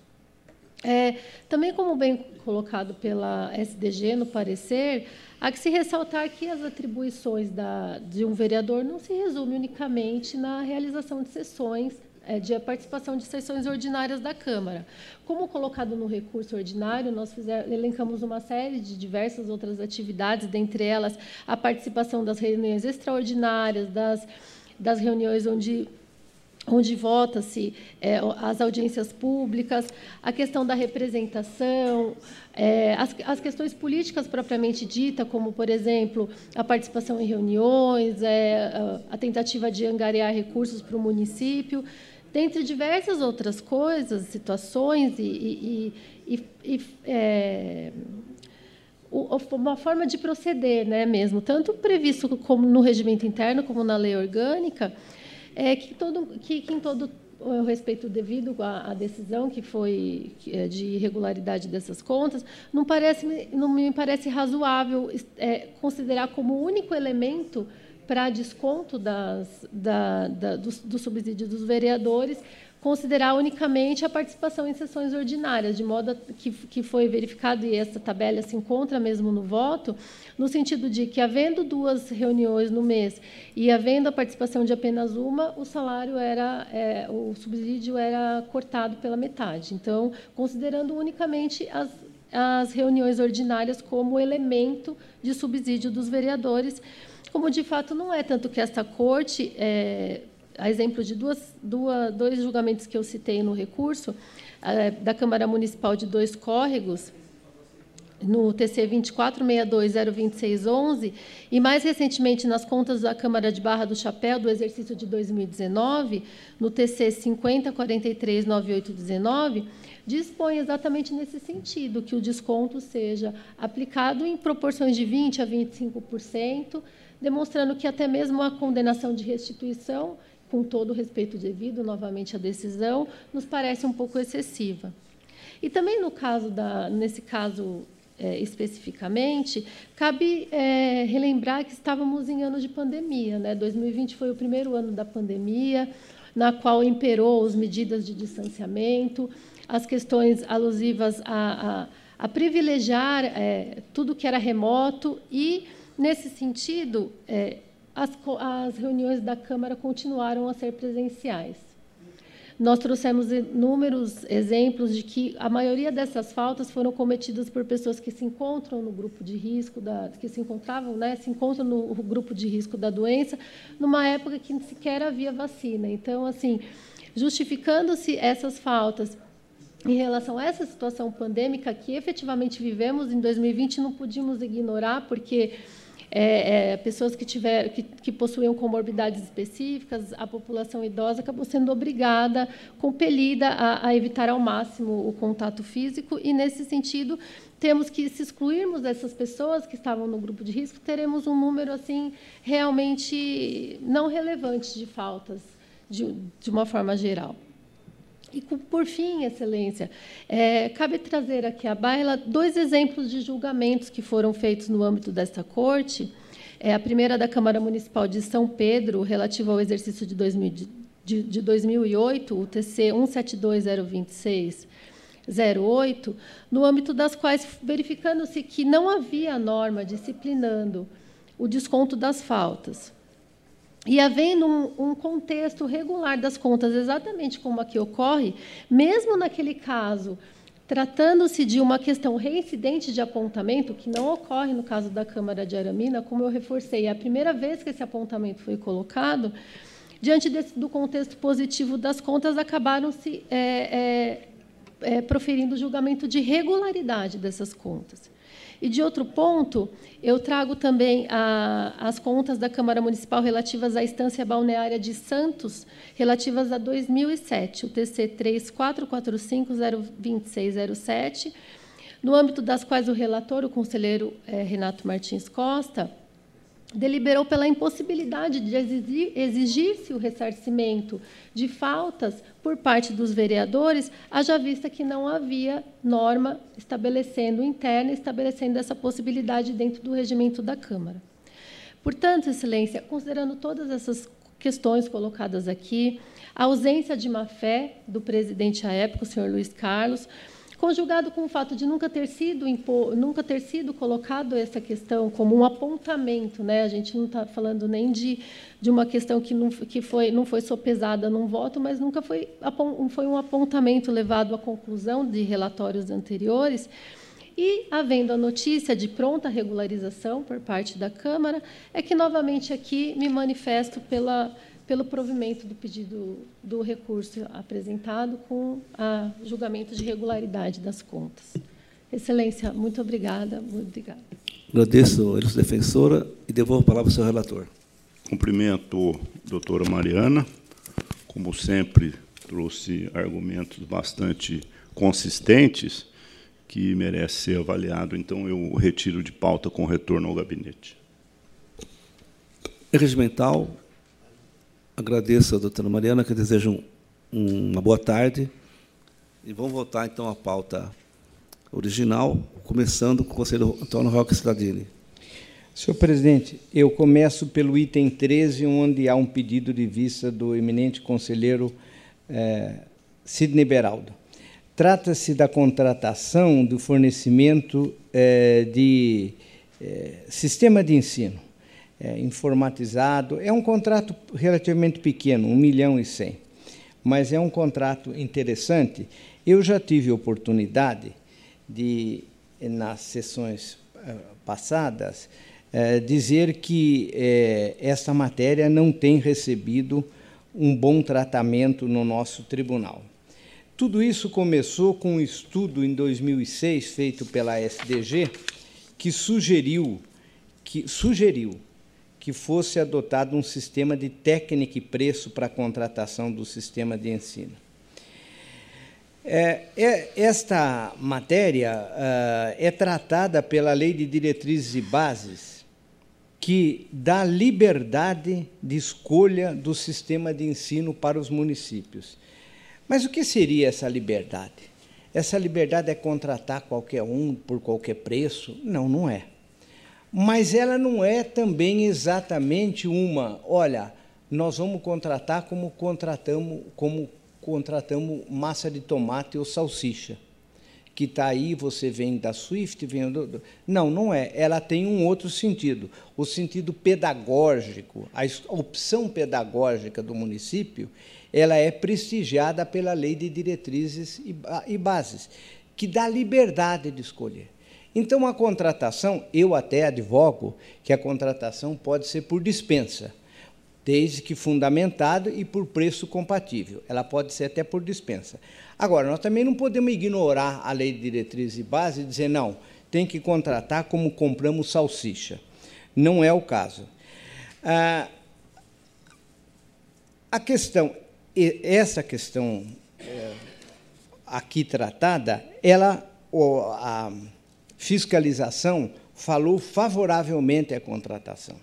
É, também, como bem colocado pela SDG no parecer, há que se ressaltar que as atribuições da, de um vereador não se resumem unicamente na realização de sessões é, de participação de sessões ordinárias da Câmara. Como colocado no recurso ordinário, nós fizemos, elencamos uma série de diversas outras atividades, dentre elas a participação das reuniões extraordinárias, das, das reuniões onde onde vota-se é, as audiências públicas, a questão da representação, é, as, as, questões políticas propriamente dita, como, por exemplo, a participação em reuniões, é, a tentativa de angariar recursos para o município dentre diversas outras coisas, situações e, e, e, e é, uma forma de proceder, né, mesmo, tanto previsto como no regimento interno como na lei orgânica, é que todo que, que em todo o respeito devido à, à decisão que foi é, de irregularidade dessas contas, não parece não me parece razoável é, considerar como único elemento para desconto das, da, da, do, subsídio dos vereadores, considerar unicamente a participação em sessões ordinárias, de modo que, que foi verificado, e essa tabela se encontra mesmo no voto, no sentido de que, havendo duas reuniões no mês e havendo a participação de apenas uma, o salário era, é, o subsídio era cortado pela metade. Então, considerando unicamente as, as reuniões ordinárias como elemento de subsídio dos vereadores, como de fato não é, tanto que esta corte, é, a exemplo de duas, duas, dois julgamentos que eu citei no recurso, é, da Câmara Municipal de Dois Córregos, no TC 2462-02611, e mais recentemente nas contas da Câmara de Barra do Chapéu do exercício de 2019, no TC 50439819, dispõe exatamente nesse sentido, que o desconto seja aplicado em proporções de 20% a 25%, demonstrando que até mesmo a condenação de restituição, com todo o respeito devido, novamente à decisão, nos parece um pouco excessiva. E também no caso da, nesse caso é, especificamente, cabe é, relembrar que estávamos em ano de pandemia, né? 2020 foi o primeiro ano da pandemia, na qual imperou as medidas de distanciamento, as questões alusivas a, a, a privilegiar é, tudo que era remoto e Nesse sentido, é, as, as reuniões da Câmara continuaram a ser presenciais. Nós trouxemos inúmeros exemplos de que a maioria dessas faltas foram cometidas por pessoas que se encontram no grupo de risco, da, que se encontravam, né, se encontram no grupo de risco da doença, numa época que sequer havia vacina. Então, assim, justificando-se essas faltas em relação a essa situação pandêmica que efetivamente vivemos em 2020, não podíamos ignorar, porque é, é, pessoas que, tiver, que, que possuíam comorbidades específicas, a população idosa acabou sendo obrigada, compelida a, a evitar ao máximo o contato físico, e, nesse sentido, temos que, se excluirmos essas pessoas que estavam no grupo de risco, teremos um número assim realmente não relevante de faltas, de, de uma forma geral. E, por fim, Excelência, é, cabe trazer aqui à baila dois exemplos de julgamentos que foram feitos no âmbito desta corte. É, a primeira da Câmara Municipal de São Pedro, relativa ao exercício de, 2000, de, de 2008, o TC 172026, 08, no âmbito das quais, verificando-se que não havia norma disciplinando o desconto das faltas, e havendo um, um, contexto regular das contas, exatamente como aqui ocorre, mesmo naquele caso, tratando-se de uma questão reincidente de apontamento, que não ocorre no caso da Câmara de Aramina, como eu reforcei, é a primeira vez que esse apontamento foi colocado, diante desse, do contexto positivo das contas, acabaram-se é, é, é, proferindo julgamento de regularidade dessas contas. E, de outro ponto, eu trago também a, as contas da Câmara Municipal relativas à estância balneária de Santos, relativas a 2007, o TC 3445-02607, no âmbito das quais o relator, o conselheiro é, Renato Martins Costa, deliberou pela impossibilidade de exigir-se o ressarcimento de faltas por parte dos vereadores, haja vista que não havia norma estabelecendo interna, estabelecendo essa possibilidade dentro do regimento da Câmara. Portanto, Excelência, considerando todas essas questões colocadas aqui, a ausência de má-fé do presidente à época, o senhor Luiz Carlos, conjugado com o fato de nunca ter sido nunca ter sido colocado essa questão como um apontamento, né? A gente não está falando nem de, de uma questão que não que foi não foi sopesada num voto, mas nunca foi foi um apontamento levado à conclusão de relatórios anteriores. E, havendo a notícia de pronta regularização por parte da Câmara, é que novamente aqui me manifesto pela pelo provimento do pedido do recurso apresentado com a julgamento de regularidade das contas. Excelência, muito obrigada. Muito obrigada. Agradeço a defensora e devolvo a palavra ao seu relator. Cumprimento a doutora Mariana. Como sempre, trouxe argumentos bastante consistentes que merece ser avaliado, então eu retiro de pauta com retorno ao gabinete. Regimental, Agradeço a doutora Mariana, que desejo um, uma boa tarde. E vamos voltar, então, à pauta original, começando com o conselheiro Antônio Roque Stradini. Senhor presidente, eu começo pelo item 13, onde há um pedido de vista do eminente conselheiro eh, Sidney Beraldo. Trata-se da contratação do fornecimento eh, de eh, sistema de ensino é, informatizado. É um contrato relativamente pequeno, 1 milhão e 100, mas é um contrato interessante. Eu já tive oportunidade de, nas sessões eh, passadas, é, dizer que é, essa matéria não tem recebido um bom tratamento no nosso tribunal. Tudo isso começou com um estudo em 2006 feito pela SDG que sugeriu que sugeriu que fosse adotado um sistema de técnica e preço para a contratação do sistema de ensino. É, é, esta matéria uh, é tratada pela Lei de Diretrizes e Bases, que dá liberdade de escolha do sistema de ensino para os municípios. Mas o que seria essa liberdade? Essa liberdade é contratar qualquer um por qualquer preço? Não, não é mas ela não é também exatamente uma, olha, nós vamos contratar como contratamos, como contratamos massa de tomate ou salsicha, que está aí, você vem da Swift, vem do... Não, não é. Ela tem um outro sentido, o sentido pedagógico, a opção pedagógica do município, ela é prestigiada pela lei de diretrizes e bases, que dá liberdade de escolher. Então, a contratação, eu até advogo que a contratação pode ser por dispensa, desde que fundamentado e por preço compatível. Ela pode ser até por dispensa. Agora, nós também não podemos ignorar a lei de diretriz e base e dizer, não, tem que contratar como compramos salsicha. Não é o caso. Ah, a questão, essa questão é, aqui tratada, ela, a, fiscalização falou favoravelmente à contratação.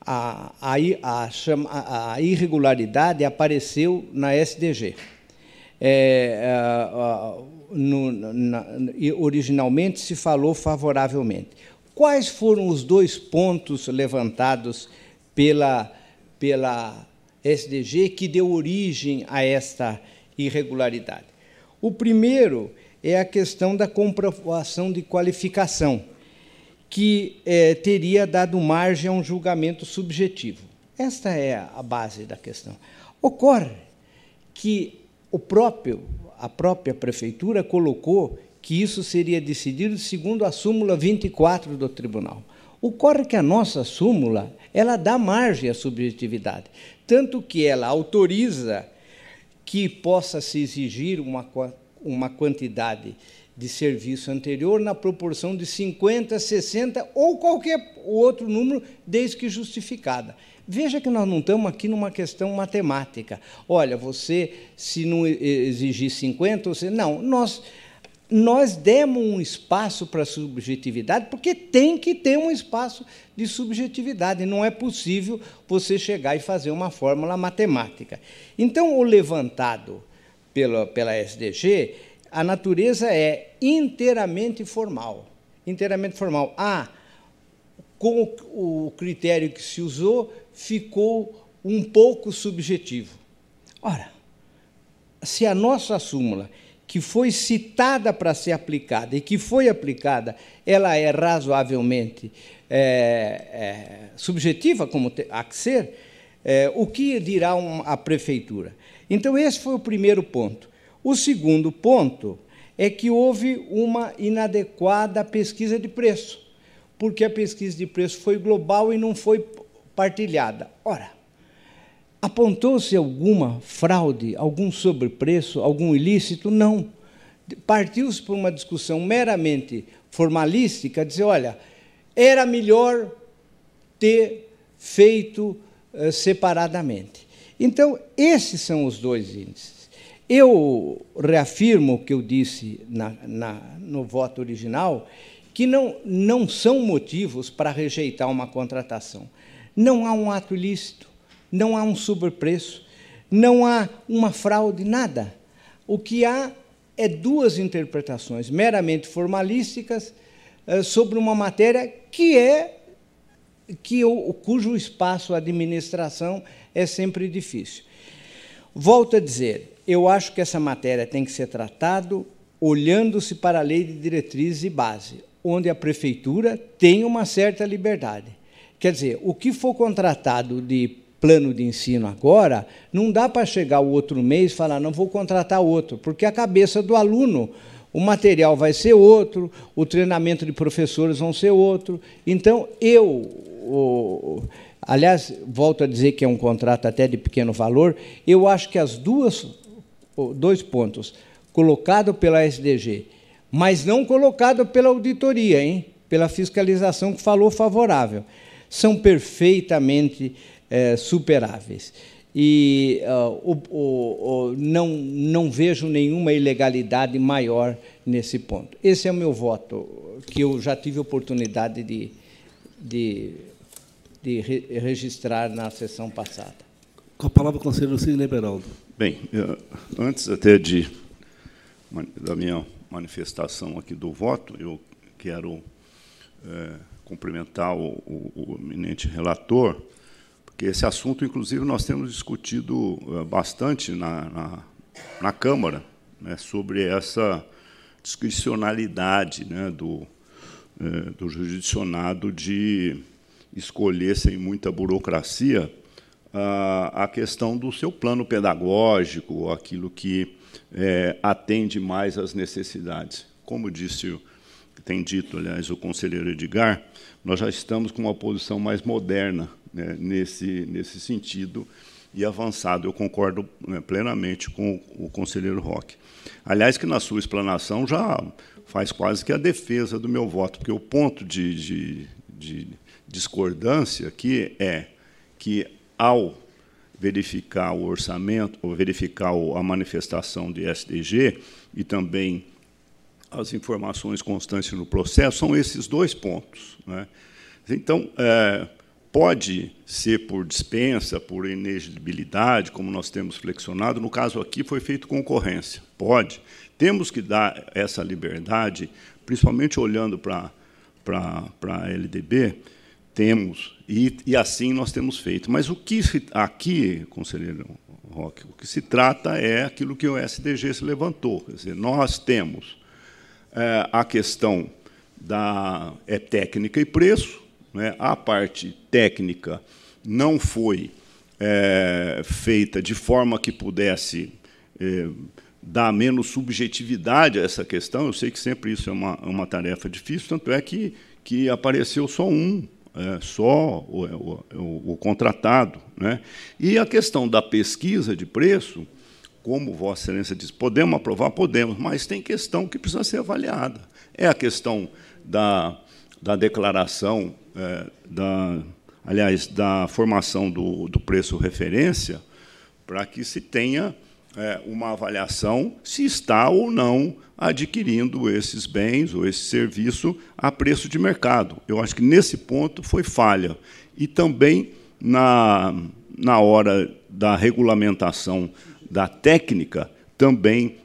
A, a, a, a irregularidade apareceu na SDG. é, no, na, originalmente se falou favoravelmente. Quais foram os dois pontos levantados pela, pela SDG que deu origem a esta irregularidade? O primeiro é a questão da comprovação de qualificação, que é, teria dado margem a um julgamento subjetivo. Esta é a base da questão. Ocorre que o próprio, a própria prefeitura colocou que isso seria decidido segundo a súmula 24 do tribunal. Ocorre que a nossa súmula, ela dá margem à subjetividade, tanto que ela autoriza que possa se exigir uma, uma quantidade de serviço anterior na proporção de 50, 60 ou qualquer outro número, desde que justificada. Veja que nós não estamos aqui numa questão matemática. Olha, você, se não exigir 50, você. Não, nós, nós demos um espaço para a subjetividade, porque tem que ter um espaço de subjetividade. Não é possível você chegar e fazer uma fórmula matemática. Então, o levantado pela, pela SDG, a natureza é inteiramente formal. Inteiramente formal. Ah, com o critério que se usou, ficou um pouco subjetivo. Ora, se a nossa súmula, que foi citada para ser aplicada e que foi aplicada, ela é razoavelmente é, é, subjetiva, como há que ser, é, o que dirá a prefeitura? Então, esse foi o primeiro ponto. O segundo ponto é que houve uma inadequada pesquisa de preço, porque a pesquisa de preço foi global e não foi partilhada. Ora, apontou-se alguma fraude, algum sobrepreço, algum ilícito? Não. Partiu-se por uma discussão meramente formalística, dizer, olha, era melhor ter feito uh, separadamente. Então, esses são os dois índices. Eu reafirmo o que eu disse na, na, no voto original, que não, não são motivos para rejeitar uma contratação. Não há um ato ilícito, não há um sobrepreço, não há uma fraude, nada. O que há é duas interpretações meramente formalísticas eh, sobre uma matéria que é que o, cujo espaço a administração é sempre difícil. Volto a dizer, eu acho que essa matéria tem que ser tratado olhando-se para a lei de diretrizes e base, onde a prefeitura tem uma certa liberdade. Quer dizer, o que for contratado de plano de ensino agora, não dá para chegar o outro mês e falar, não vou contratar outro, porque a cabeça do aluno, o material vai ser outro, o treinamento de professores vão ser outro. Então, eu, aliás, volto a dizer que é um contrato até de pequeno valor, eu acho que as duas, dois pontos, colocado pela SDG, mas não colocado pela auditoria, hein? pela fiscalização que falou favorável são perfeitamente é, superáveis. E uh, o, o, o, não, não vejo nenhuma ilegalidade maior nesse ponto. Esse é o meu voto, que eu já tive oportunidade de, de, de re registrar na sessão passada. Com a palavra, o conselheiro Sidney Beraldo. Bem, antes até de, da minha manifestação aqui do voto, eu quero é, cumprimentar o, o, o eminente relator, porque esse assunto, inclusive, nós temos discutido eh, bastante na, na, na Câmara né, sobre essa discricionalidade né, do, eh, do jurisdicionado de escolher, sem muita burocracia, a, questão do seu plano pedagógico, aquilo que é, atende mais às necessidades. Como disse tem dito, aliás, o conselheiro Edgar, nós já estamos com uma posição mais moderna né, nesse, nesse sentido e avançado. Eu concordo né, plenamente com o conselheiro Roque. Aliás, que na sua explanação já faz quase que a defesa do meu voto, porque o ponto de, de, de discordância aqui é que, ao verificar o orçamento, ou verificar a manifestação de SDG e também as informações constantes no processo são esses dois pontos. Né? Então, é, pode ser por dispensa, por inegibilidade, como nós temos flexionado. No caso aqui, foi feito concorrência. Pode. Temos que dar essa liberdade, principalmente olhando para, para, para a LDB, temos, e, e assim nós temos feito. Mas o que aqui, conselheiro Roque, o que se trata é aquilo que o SDG se levantou. Quer dizer, nós temos é, a questão da é técnica e preço, né? a parte técnica não foi é, feita de forma que pudesse é, dar menos subjetividade a essa questão. Eu sei que sempre isso é uma, uma tarefa difícil, tanto é que, que apareceu só um, é, só o, o, o, contratado. Né? E a questão da pesquisa de preço, como Vossa Excelência diz, podemos aprovar? Podemos, mas tem questão que precisa ser avaliada. É a questão da, da declaração, é, da, aliás, da formação do, do preço referência, para que se tenha é, uma avaliação se está ou não adquirindo esses bens ou esse serviço a preço de mercado. Eu acho que nesse ponto foi falha. E também na, na hora da regulamentação da técnica, também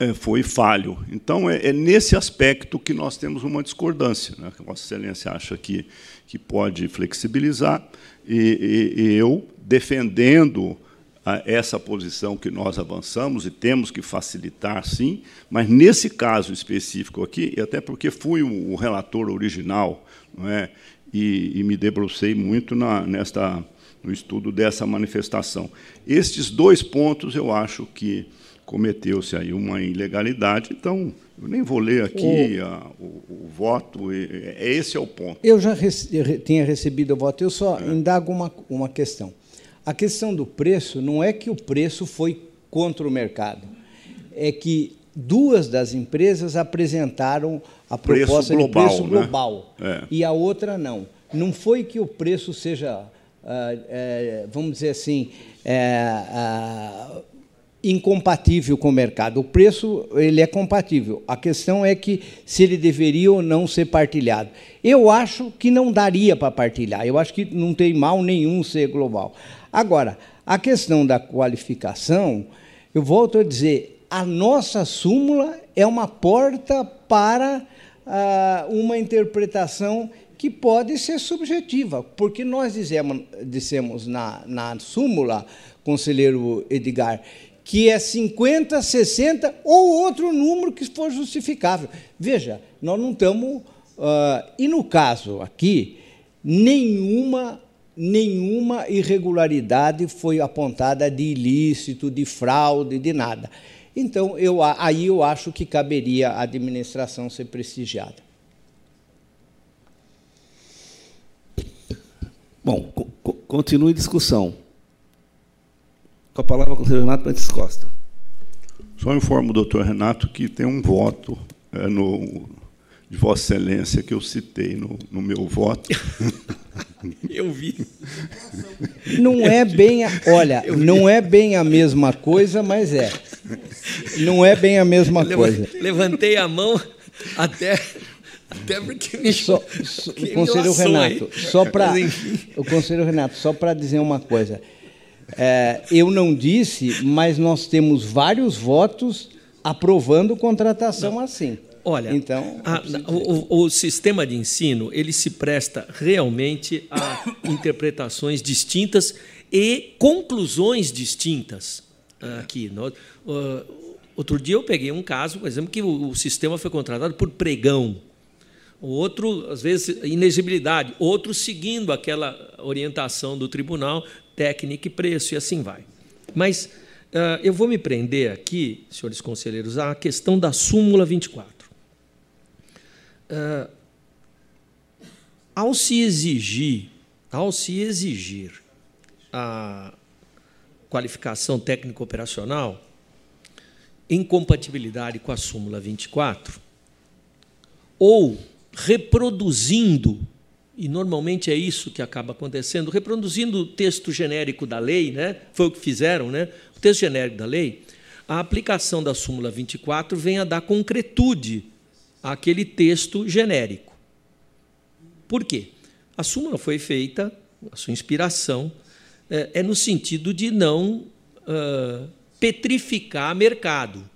é, foi falho. Então, é, é, nesse aspecto que nós temos uma discordância. Né? Vossa Excelência acha que, que pode flexibilizar, e, e, e eu, defendendo essa posição que nós avançamos e temos que facilitar, sim, mas nesse caso específico aqui, e até porque fui o relator original, não é, e, e me debrucei muito na, nesta, no estudo dessa manifestação. Estes dois pontos eu acho que cometeu-se aí uma ilegalidade, então eu nem vou ler aqui o, a, o, o voto, esse é o ponto. Eu já rece, tinha recebido o voto, eu só é. indago uma, uma questão. A questão do preço não é que o preço foi contra o mercado, é que duas das empresas apresentaram a proposta preço global, de preço global né? é. e a outra não. Não foi que o preço seja, ah, é, vamos dizer assim, é, ah, incompatível com o mercado. O preço ele é compatível. A questão é que se ele deveria ou não ser partilhado. Eu acho que não daria para partilhar. Eu acho que não tem mal nenhum ser global. Agora, a questão da qualificação, eu volto a dizer, a nossa súmula é uma porta para ah, uma interpretação que pode ser subjetiva, porque nós dizemos, dissemos na, na súmula, conselheiro Edgar, que é 50, 60 ou outro número que for justificável. Veja, nós não estamos. Uh, e no caso aqui, nenhuma nenhuma irregularidade foi apontada de ilícito, de fraude, de nada. Então, eu, aí eu acho que caberia a administração ser prestigiada. Bom, co continue a discussão. Com a palavra, o conselheiro Renato Pantes Costa. Só informo o doutor Renato que tem um voto é, no, de Vossa Excelência que eu citei no, no meu voto. *laughs* Eu vi. Não é bem, a, olha, não é bem a mesma coisa, mas é. Não é bem a mesma coisa. Levantei a mão até até porque me só, só o conselheiro Renato, aí. só para o conselheiro Renato, só para dizer uma coisa. É, eu não disse, mas nós temos vários votos aprovando contratação não. assim. Olha, então, a, o, o, sistema de ensino ele se presta realmente a *coughs* interpretações distintas e conclusões distintas aqui. Nós, uh, outro dia eu peguei um caso, por exemplo, que o, o sistema foi contratado por pregão. O outro, às vezes, inexibilidade. Outro seguindo aquela orientação do tribunal, técnica e preço, e assim vai. Mas uh, eu vou me prender aqui, senhores conselheiros, à questão da súmula 24. Uh, ao se exigir, ao se exigir a qualificação técnico-operacional, em compatibilidade com a súmula 24, ou reproduzindo, e normalmente é isso que acaba acontecendo, reproduzindo o texto genérico da lei, né? foi o que fizeram, né? o texto genérico da lei, a aplicação da súmula 24 vem a dar concretude aquele texto genérico. Por quê? A súmula foi feita a sua inspiração, é, é no sentido de não uh, petrificar mercado.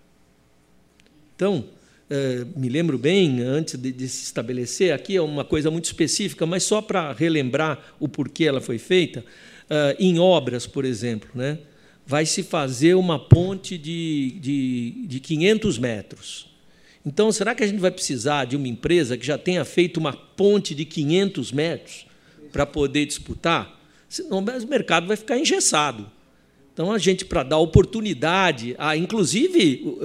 Então, uh, me lembro bem, antes de, de, se estabelecer, aqui é uma coisa muito específica, mas só para relembrar o porquê ela foi feita, uh, em obras, por exemplo, né, vai se fazer uma ponte de, de, de 500 metros. Então, será que a gente vai precisar de uma empresa que já tenha feito uma ponte de 500 metros para poder disputar? Senão o mercado vai ficar engessado. Então, a gente, para dar oportunidade a, inclusive,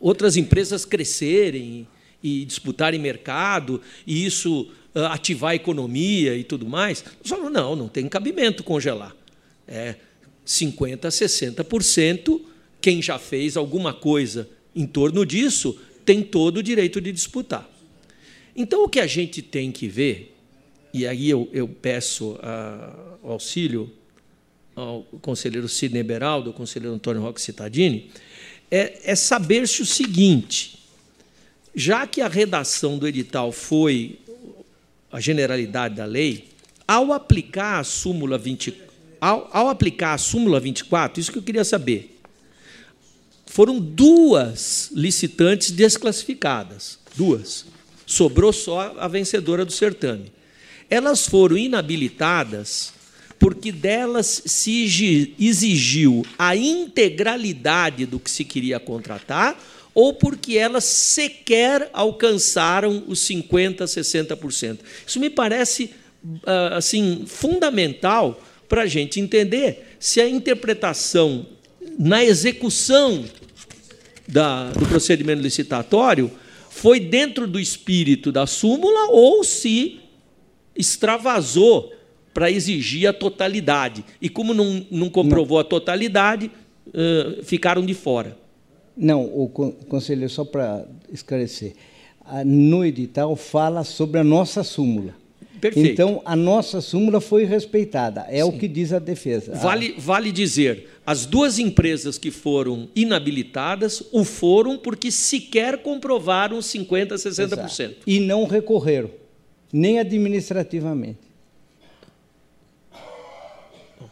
outras empresas crescerem e disputarem mercado, e isso ativar a economia e tudo mais, nós não, não tem cabimento congelar. É 50%, 60%, quem já fez alguma coisa em torno disso tem todo o direito de disputar. Então, o que a gente tem que ver, e aí eu, eu peço a, o auxílio ao conselheiro Sidney Beraldo, ao conselheiro Antônio Roque Cittadini, é, é saber se o seguinte, já que a redação do edital foi a generalidade da lei, ao aplicar a súmula 20, ao, ao aplicar a súmula 24, isso que eu queria saber, foram duas licitantes desclassificadas, duas. Sobrou só a vencedora do certame. Elas foram inabilitadas porque delas se exigiu a integralidade do que se queria contratar ou porque elas sequer alcançaram os 50, 60%. Isso me parece ah, assim fundamental para a gente entender se a interpretação na execução da, do procedimento licitatório foi dentro do espírito da súmula ou se extravasou para exigir a totalidade. E como não, não comprovou não. a totalidade, uh, ficaram de fora. Não, o conselheiro, só para esclarecer, no edital fala sobre a nossa súmula. Perfeito. Então, a nossa súmula foi respeitada, é Sim. o que diz a defesa. Vale, vale dizer, as duas empresas que foram inabilitadas o foram porque sequer comprovaram 50%, 60%. Exato. E não recorreram, nem administrativamente.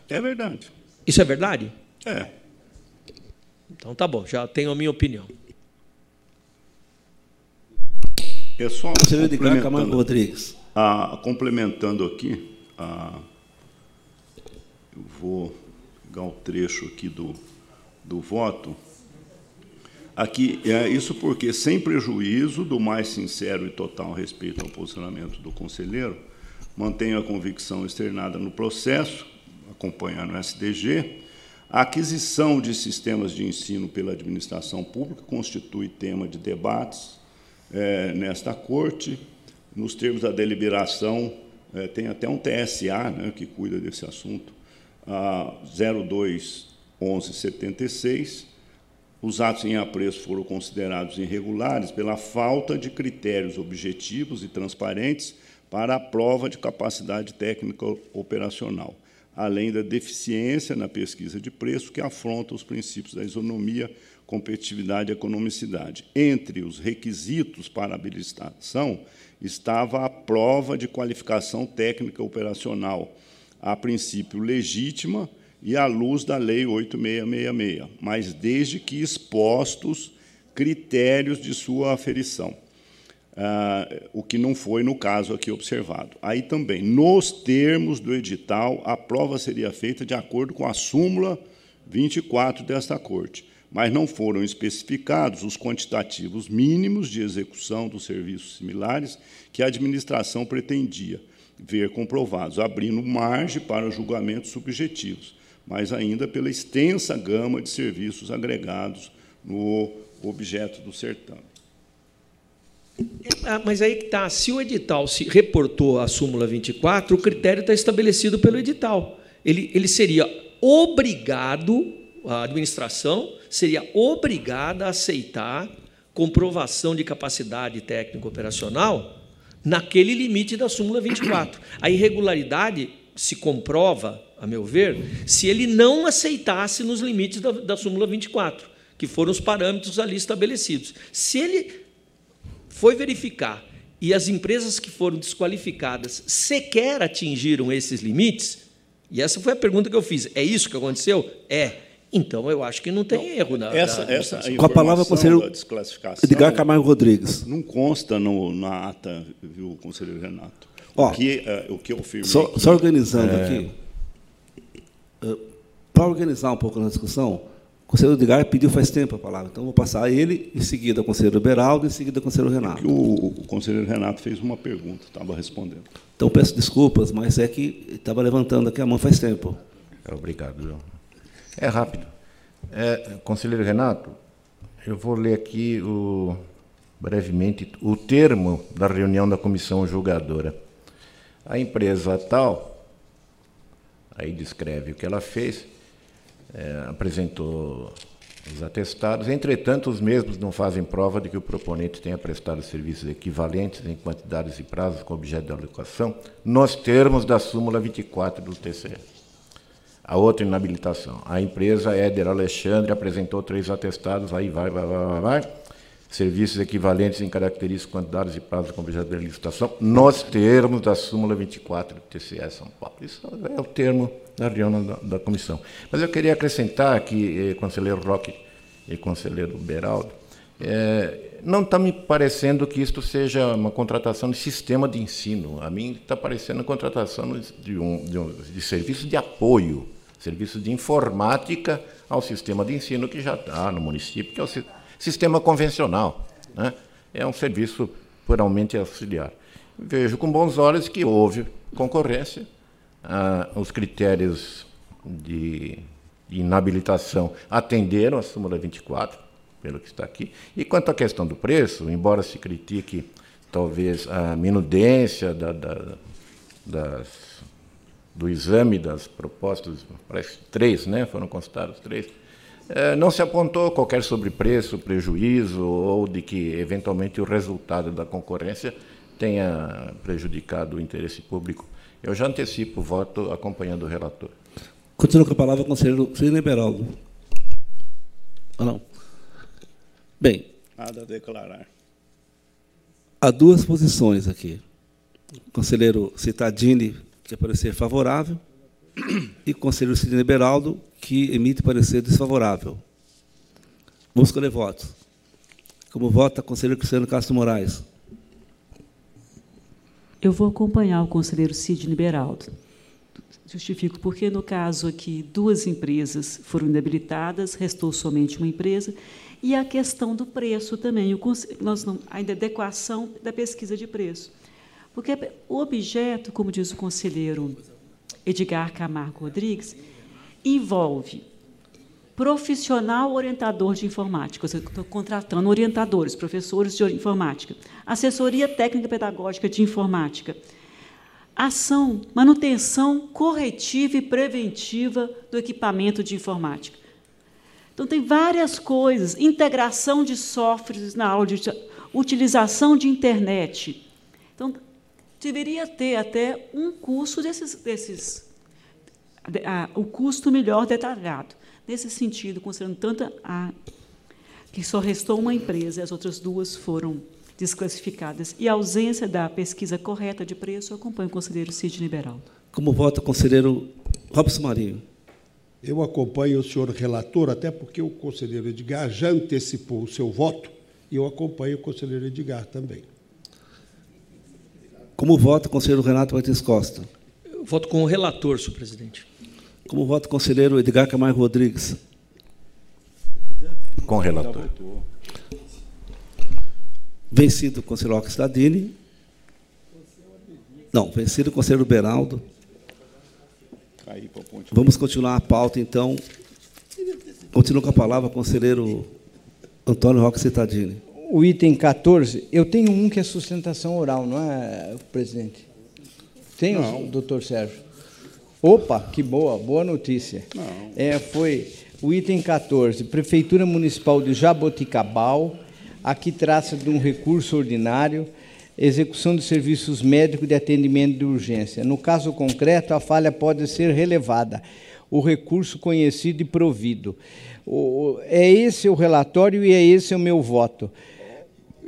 É verdade. Isso é verdade? É. Então tá bom, já tenho a minha opinião. É só de Camargo Rodrigues. Ah, complementando aqui, ah, eu vou pegar um trecho aqui do, do voto. Aqui, é isso porque, sem prejuízo do mais sincero e total respeito ao posicionamento do conselheiro, mantenho a convicção externada no processo, acompanhando o SDG, a aquisição de sistemas de ensino pela administração pública constitui tema de debates é, nesta corte, nos termos da deliberação, é, tem até um TSA né, que cuida desse assunto, a 021176. Os atos em apreço foram considerados irregulares pela falta de critérios objetivos e transparentes para a prova de capacidade técnica operacional, além da deficiência na pesquisa de preço que afronta os princípios da isonomia, competitividade e economicidade. Entre os requisitos para habilitação estava a prova de qualificação técnica operacional, a princípio legítima e à luz da Lei 8666, mas desde que expostos critérios de sua aferição, uh, o que não foi no caso aqui observado. Aí também, nos termos do edital, a prova seria feita de acordo com a súmula 24 desta Corte, mas não foram especificados os quantitativos mínimos de execução dos serviços similares que a administração pretendia ver comprovados, abrindo margem para julgamentos subjetivos, mas ainda pela extensa gama de serviços agregados no objeto do certame. Ah, mas aí que está, se o edital se reportou a súmula 24, o critério está estabelecido pelo edital. Ele, ele seria obrigado, a administração seria obrigada a aceitar comprovação de capacidade técnica operacional naquele limite da súmula 24. A irregularidade se comprova, a meu ver, se ele não aceitasse nos limites da, da súmula 24, que foram os parâmetros ali estabelecidos. Se ele foi verificar e as empresas que foram desqualificadas sequer atingiram esses limites, e essa foi a pergunta que eu fiz, é isso que aconteceu? É. Então, eu acho que não tem erro na. Essa, na essa Com a palavra, conselheiro Edgar Camargo Rodrigues. Não consta no, na ata, viu, conselheiro Renato. Ó, o, que, eh, o que eu afirmei. Só, aqui só organizando é- aqui, para organizar um pouco na discussão, o conselheiro Edgar pediu faz tempo a palavra, então vou passar a ele, em seguida ao conselheiro Beraldo, em seguida ao conselheiro Renato. O, o conselheiro Renato fez uma pergunta, estava respondendo. Então peço desculpas, mas é que estava levantando aqui a mão faz tempo. Obrigado, João. É rápido. É, conselheiro Renato, eu vou ler aqui o, brevemente o termo da reunião da comissão julgadora. A empresa tal, aí descreve o que ela fez, é, apresentou os atestados, entretanto, os mesmos não fazem prova de que o proponente tenha prestado serviços equivalentes em quantidades e prazos com objeto de alocação, nos termos da súmula 24 do TCE. A outra inabilitação. A empresa Éder Alexandre apresentou três atestados, aí vai, vai, vai, vai, vai. Serviços equivalentes em características, quantidades e prazos com objeto de licitação, nos termos da súmula 24 do TCE São Paulo. Isso é o termo da reunião da, da comissão. Mas eu queria acrescentar que, eh, conselheiro Roque e conselheiro Beraldo, eh, não está me parecendo que isto seja uma contratação de sistema de ensino. A mim está parecendo contratação de, um, de, um, de serviço de apoio, serviço de informática ao sistema de ensino que já está no município, que é o si- sistema convencional. Né? É um serviço puramente auxiliar. Vejo com bons olhos que houve concorrência, ah, os critérios de, de inabilitação atenderam a súmula 24, pelo que está aqui. E quanto à questão do preço, embora se critique talvez a minudência da, da, das, do exame das propostas, parece três, né? foram constados três, eh, não se apontou qualquer sobrepreço, prejuízo ou de que, eventualmente, o resultado da concorrência tenha prejudicado o interesse público. Eu já antecipo o voto acompanhando o relator. Continua com a palavra o conselheiro Sidney Beraldo. Ah, não. Bem, Nada a declarar. há duas posições aqui. O conselheiro Citadini, que é parecer favorável, e conselheiro Sidney Beraldo, que emite parecer desfavorável. Vamos escolher votos. Como vota o conselheiro Cristiano Castro Moraes? Eu vou acompanhar o conselheiro Sidney Beraldo. Justifico porque, no caso aqui, duas empresas foram inabilitadas, restou somente uma empresa, e a questão do preço também, o, nós não, a adequação da pesquisa de preço. Porque o objeto, como diz o conselheiro Edgar Camargo Rodrigues, envolve profissional orientador de informática, seja, estou contratando orientadores, professores de informática, assessoria técnica pedagógica de informática, ação, manutenção corretiva e preventiva do equipamento de informática. Então, tem várias coisas, integração de softwares na aula, de utilização de internet. Então, deveria ter até um curso desses, desses a- o custo melhor detalhado. Nesse sentido, considerando tanto a, que só restou uma empresa e as outras duas foram desclassificadas, e a ausência da pesquisa correta de preço, eu acompanho o conselheiro Sidney Beraldo. Como vota o conselheiro Robson Marinho? Eu acompanho o senhor relator, até porque o conselheiro Edgar já antecipou o seu voto, e eu acompanho o conselheiro Edgar também. Como vota o conselheiro Renato Martins Costa? Eu voto com o relator, senhor presidente. Como vota o conselheiro Edgar Camargo Rodrigues? Com o relator. Vencido o conselheiro Oxtadini. Não, vencido o conselheiro Beraldo. Vamos continuar a pauta, então. Continua com a palavra o conselheiro Antônio Roque Cittadini. O item 14, eu tenho um que é sustentação oral, não é, presidente? Tem, Não. doutor Sérgio? Opa, que boa, boa notícia. Não. É, foi o item 14, Prefeitura Municipal de Jaboticabal, aqui trata de um recurso ordinário, execução de serviços médicos de atendimento de urgência. No caso concreto, a falha pode ser relevada, o recurso conhecido e provido. É esse o relatório e é esse o meu voto.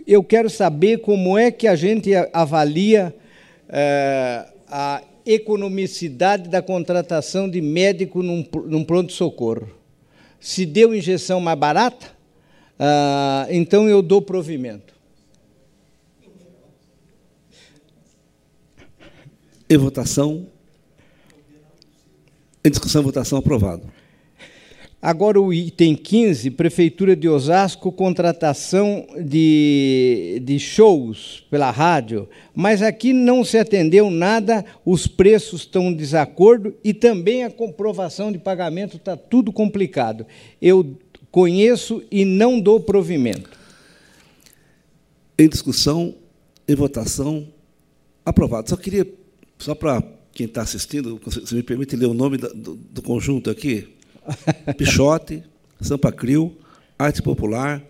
Eu quero saber como é que a gente avalia é, a economicidade da contratação de médico num, num pronto-socorro. Se deu injeção mais barata, ah, então eu dou provimento. Em votação. Em discussão, votação aprovado. Agora o item 15, Prefeitura de Osasco, contratação de, de shows pela rádio, mas aqui não se atendeu nada, os preços estão em desacordo e também a comprovação de pagamento está tudo complicado. Eu conheço e não dou provimento. Em discussão, em votação, aprovado. Só queria, só para quem está assistindo, se me permite ler o nome do, do conjunto aqui, *laughs* Pichote, Sampa Crio, Arte Popular,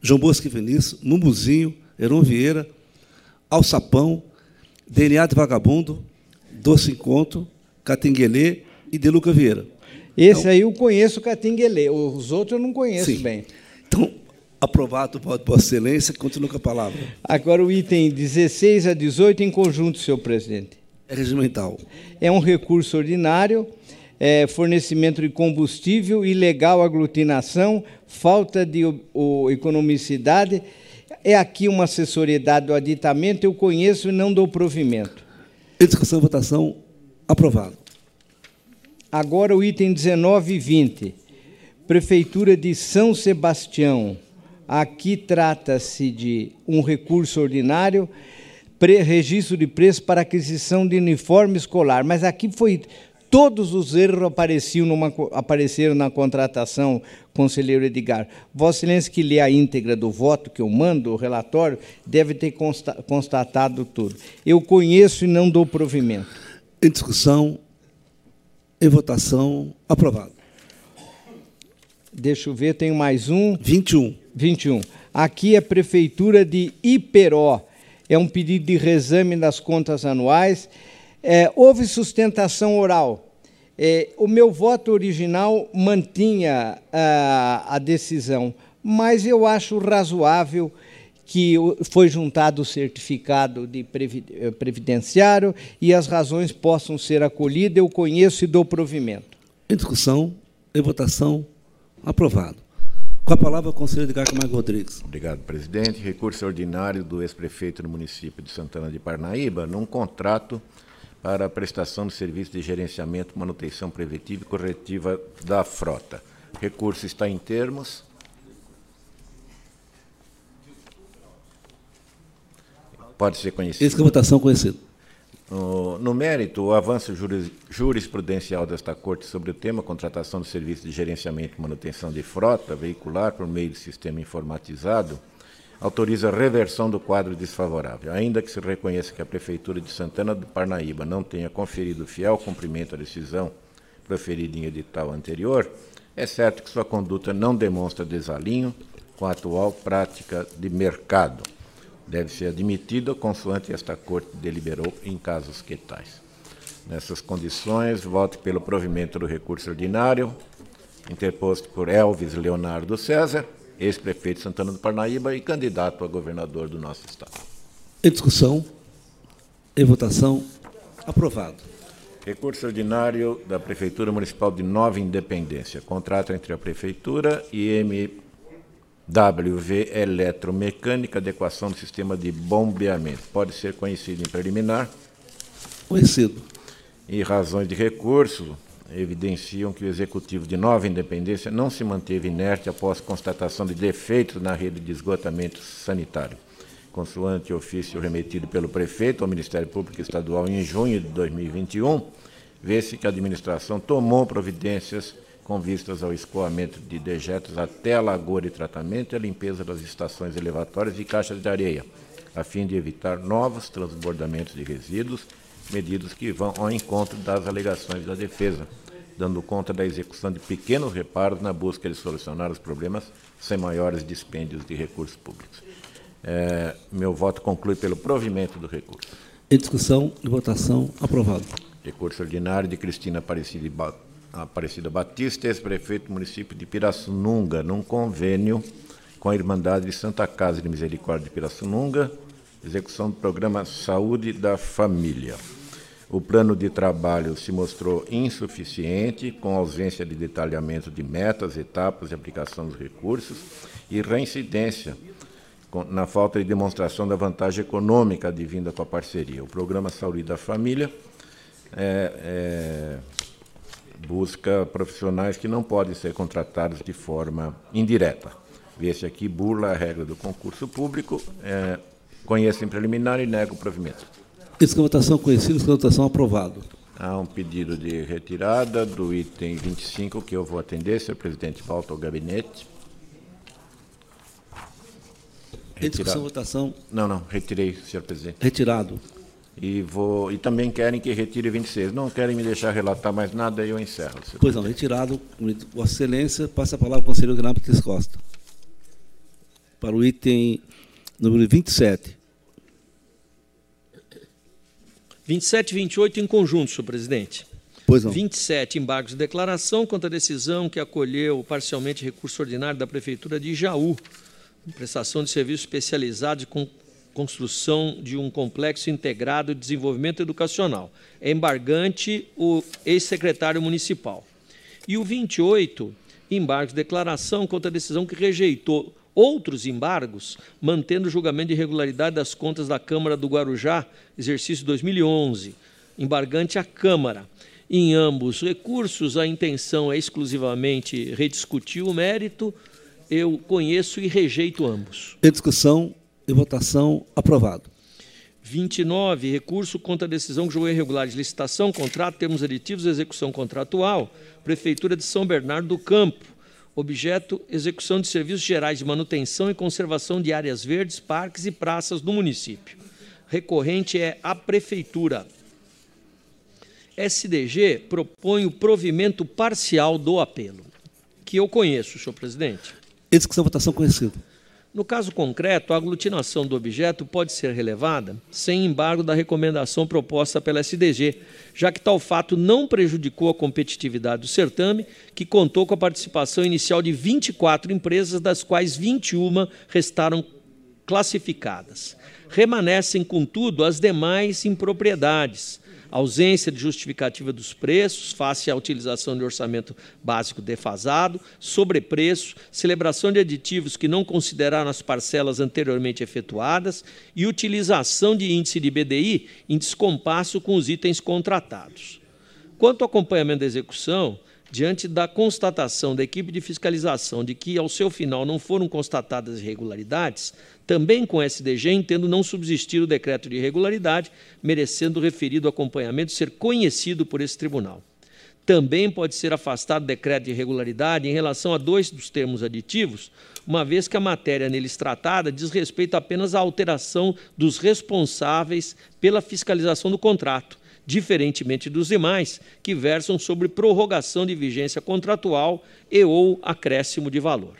João Bosco e Vinícius, Mumuzinho, Heron Vieira, Alçapão, DNA de Vagabundo, Doce Encontro, Catinguelê e Deluca Vieira. Esse então, aí eu conheço Catinguelê, os outros eu não conheço sim. bem. Então, aprovado, Vossa Excelência, continua com a palavra. Agora o item 16 a 18 em conjunto, senhor presidente. É regimental. É um recurso ordinário é, fornecimento de combustível, ilegal aglutinação, falta de o, economicidade. É aqui uma assessoriedade do aditamento, eu conheço e não dou provimento. Em discussão, votação, aprovado. Agora o item 19 e 20. Prefeitura de São Sebastião. Aqui trata-se de um recurso ordinário, registro de preço para aquisição de uniforme escolar. Mas aqui foi Todos os erros apareciam numa, apareceram na contratação, conselheiro Edgar. Vossa Excelência, que lê a íntegra do voto que eu mando, o relatório, deve ter consta, constatado tudo. Eu conheço e não dou provimento. Em discussão, em votação, aprovado. Deixa eu ver, tenho mais um. 21. 21. Aqui é a Prefeitura de Iperó. É um pedido de reexame das contas anuais é, houve sustentação oral. É, o meu voto original mantinha a, a decisão, mas eu acho razoável que foi juntado o certificado de eh, previdenciário e as razões possam ser acolhidas, eu conheço e dou provimento. Em discussão, em votação, aprovado. Com a palavra, o conselheiro Edgar Camargo Rodrigues. Obrigado, presidente. Recurso ordinário do ex-prefeito do município de Santana de Parnaíba, num contrato para a prestação de serviço de gerenciamento, manutenção preventiva e corretiva da frota. Recurso está em termos. Pode ser conhecido. Esse que é a votação conhecida. No, mérito, o avanço jurisprudencial desta Corte sobre o tema contratação de serviço de gerenciamento e manutenção de frota veicular por meio de sistema informatizado autoriza a reversão do quadro desfavorável, ainda que se reconheça que a Prefeitura de Santana do Parnaíba não tenha conferido fiel cumprimento à decisão proferida em edital anterior, é certo que sua conduta não demonstra desalinho com a atual prática de mercado. Deve ser admitida consoante esta Corte deliberou em casos que tais. Nessas condições, voto pelo provimento do recurso ordinário, interposto por Elvis Leonardo César, ex-prefeito de Santana do Parnaíba e candidato a governador do nosso estado. Em discussão, em votação, aprovado. Recurso ordinário da Prefeitura Municipal de Nova Independência. Contrato entre a Prefeitura e MWV Eletromecânica, adequação do sistema de bombeamento. Pode ser conhecido em preliminar. Conhecido. E razões de recurso, evidenciam que o Executivo de Nova Independência não se manteve inerte após constatação de defeitos na rede de esgotamento sanitário. Consoante ofício remetido pelo prefeito ao Ministério Público Estadual em junho de 2021, vê-se que a administração tomou providências com vistas ao escoamento de dejetos até a lagoa de tratamento e a limpeza das estações elevatórias e caixas de areia, a fim de evitar novos transbordamentos de resíduos medidas que vão ao encontro das alegações da defesa, dando conta da execução de pequenos reparos na busca de solucionar os problemas sem maiores dispêndios de recursos públicos. É, meu voto conclui pelo provimento do recurso. Em discussão e votação, aprovado. Recurso ordinário de Cristina Aparecida, Aparecida Batista, ex-prefeito do município de Pirassununga, num convênio com a Irmandade de Santa Casa de Misericórdia de Pirassununga, execução do programa Saúde da Família. O plano de trabalho se mostrou insuficiente, com ausência de detalhamento de metas, etapas de aplicação dos recursos e reincidência na falta de demonstração da vantagem econômica advinda com a parceria. O programa Saúde da Família é, é, busca profissionais que não podem ser contratados de forma indireta. Vê-se aqui burla a regra do concurso público, é, conhece em preliminar e nega o provimento. Escavotação conhecida, escavotação aprovado. Há um pedido de retirada do item 25 que eu vou atender, senhor presidente. Volta ao gabinete. Em discussão, votação. Não, não, retirei, senhor presidente. Retirado. E, vou, e também querem que retire 26. Não querem me deixar relatar mais nada, aí eu encerro. Pois não, retirado. Vossa Excelência, passa a palavra ao conselheiro Renato Costa. Para o item número 27. 27 e 28 em conjunto, senhor presidente. Pois não. 27, embargos de declaração contra a decisão que acolheu parcialmente recurso ordinário da Prefeitura de Jaú, prestação de serviços especializados com construção de um complexo integrado de desenvolvimento educacional. É embargante o ex-secretário municipal. E o 28, embargos de declaração contra a decisão que rejeitou outros embargos, mantendo o julgamento de irregularidade das contas da Câmara do Guarujá, exercício 2011, embargante à Câmara. Em ambos recursos, a intenção é exclusivamente rediscutir o mérito. Eu conheço e rejeito ambos. Em discussão e votação, aprovado. 29, recurso contra a decisão que julgou irregular de licitação, contrato, termos aditivos execução contratual, Prefeitura de São Bernardo do Campo Objeto: execução de serviços gerais de manutenção e conservação de áreas verdes, parques e praças do município. Recorrente é a Prefeitura. SDG propõe o provimento parcial do apelo, que eu conheço, senhor presidente. Execução votação conhecido. No caso concreto, a aglutinação do objeto pode ser relevada sem embargo da recomendação proposta pela SDG, já que tal fato não prejudicou a competitividade do certame, que contou com a participação inicial de 24 empresas, das quais 21 restaram classificadas. Remanescem, contudo, as demais impropriedades ausência de justificativa dos preços, face à utilização de orçamento básico defasado, sobrepreço, celebração de aditivos que não consideraram as parcelas anteriormente efetuadas e utilização de índice de BDI em descompasso com os itens contratados. Quanto ao acompanhamento da execução, diante da constatação da equipe de fiscalização de que, ao seu final, não foram constatadas irregularidades, também com SDG, entendo não subsistir o decreto de irregularidade, merecendo o referido acompanhamento ser conhecido por esse tribunal. Também pode ser afastado o decreto de irregularidade em relação a dois dos termos aditivos, uma vez que a matéria neles tratada diz respeito apenas à alteração dos responsáveis pela fiscalização do contrato, diferentemente dos demais, que versam sobre prorrogação de vigência contratual e ou acréscimo de valor.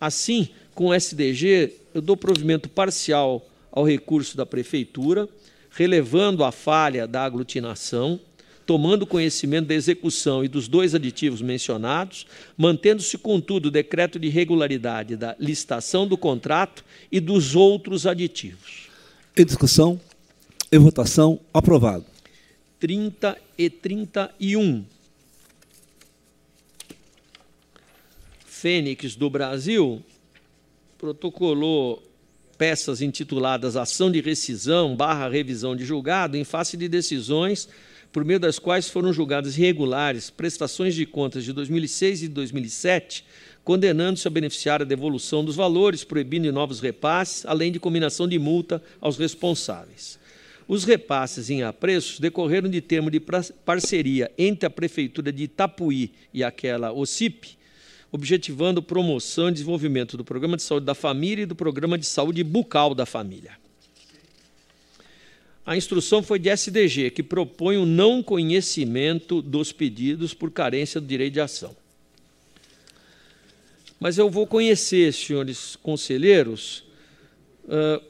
Assim, com o SDG, eu dou provimento parcial ao recurso da Prefeitura, relevando a falha da aglutinação, tomando conhecimento da execução e dos dois aditivos mencionados, mantendo-se, contudo, o decreto de regularidade da licitação do contrato e dos outros aditivos. Em discussão e votação, aprovado. 30 e 31. Fênix do Brasil protocolou peças intituladas Ação de Rescisão barra Revisão de Julgado em face de decisões por meio das quais foram julgadas irregulares prestações de contas de 2006 e 2007, condenando-se a beneficiar a devolução dos valores, proibindo novos repasses, além de combinação de multa aos responsáveis. Os repasses em apreços decorreram de termo de parceria entre a Prefeitura de Itapuí e aquela OCIP, objetivando promoção e desenvolvimento do Programa de Saúde da Família e do Programa de Saúde Bucal da Família. A instrução foi de SDG, que propõe o não conhecimento dos pedidos por carência do direito de ação. Mas eu vou conhecer, senhores conselheiros,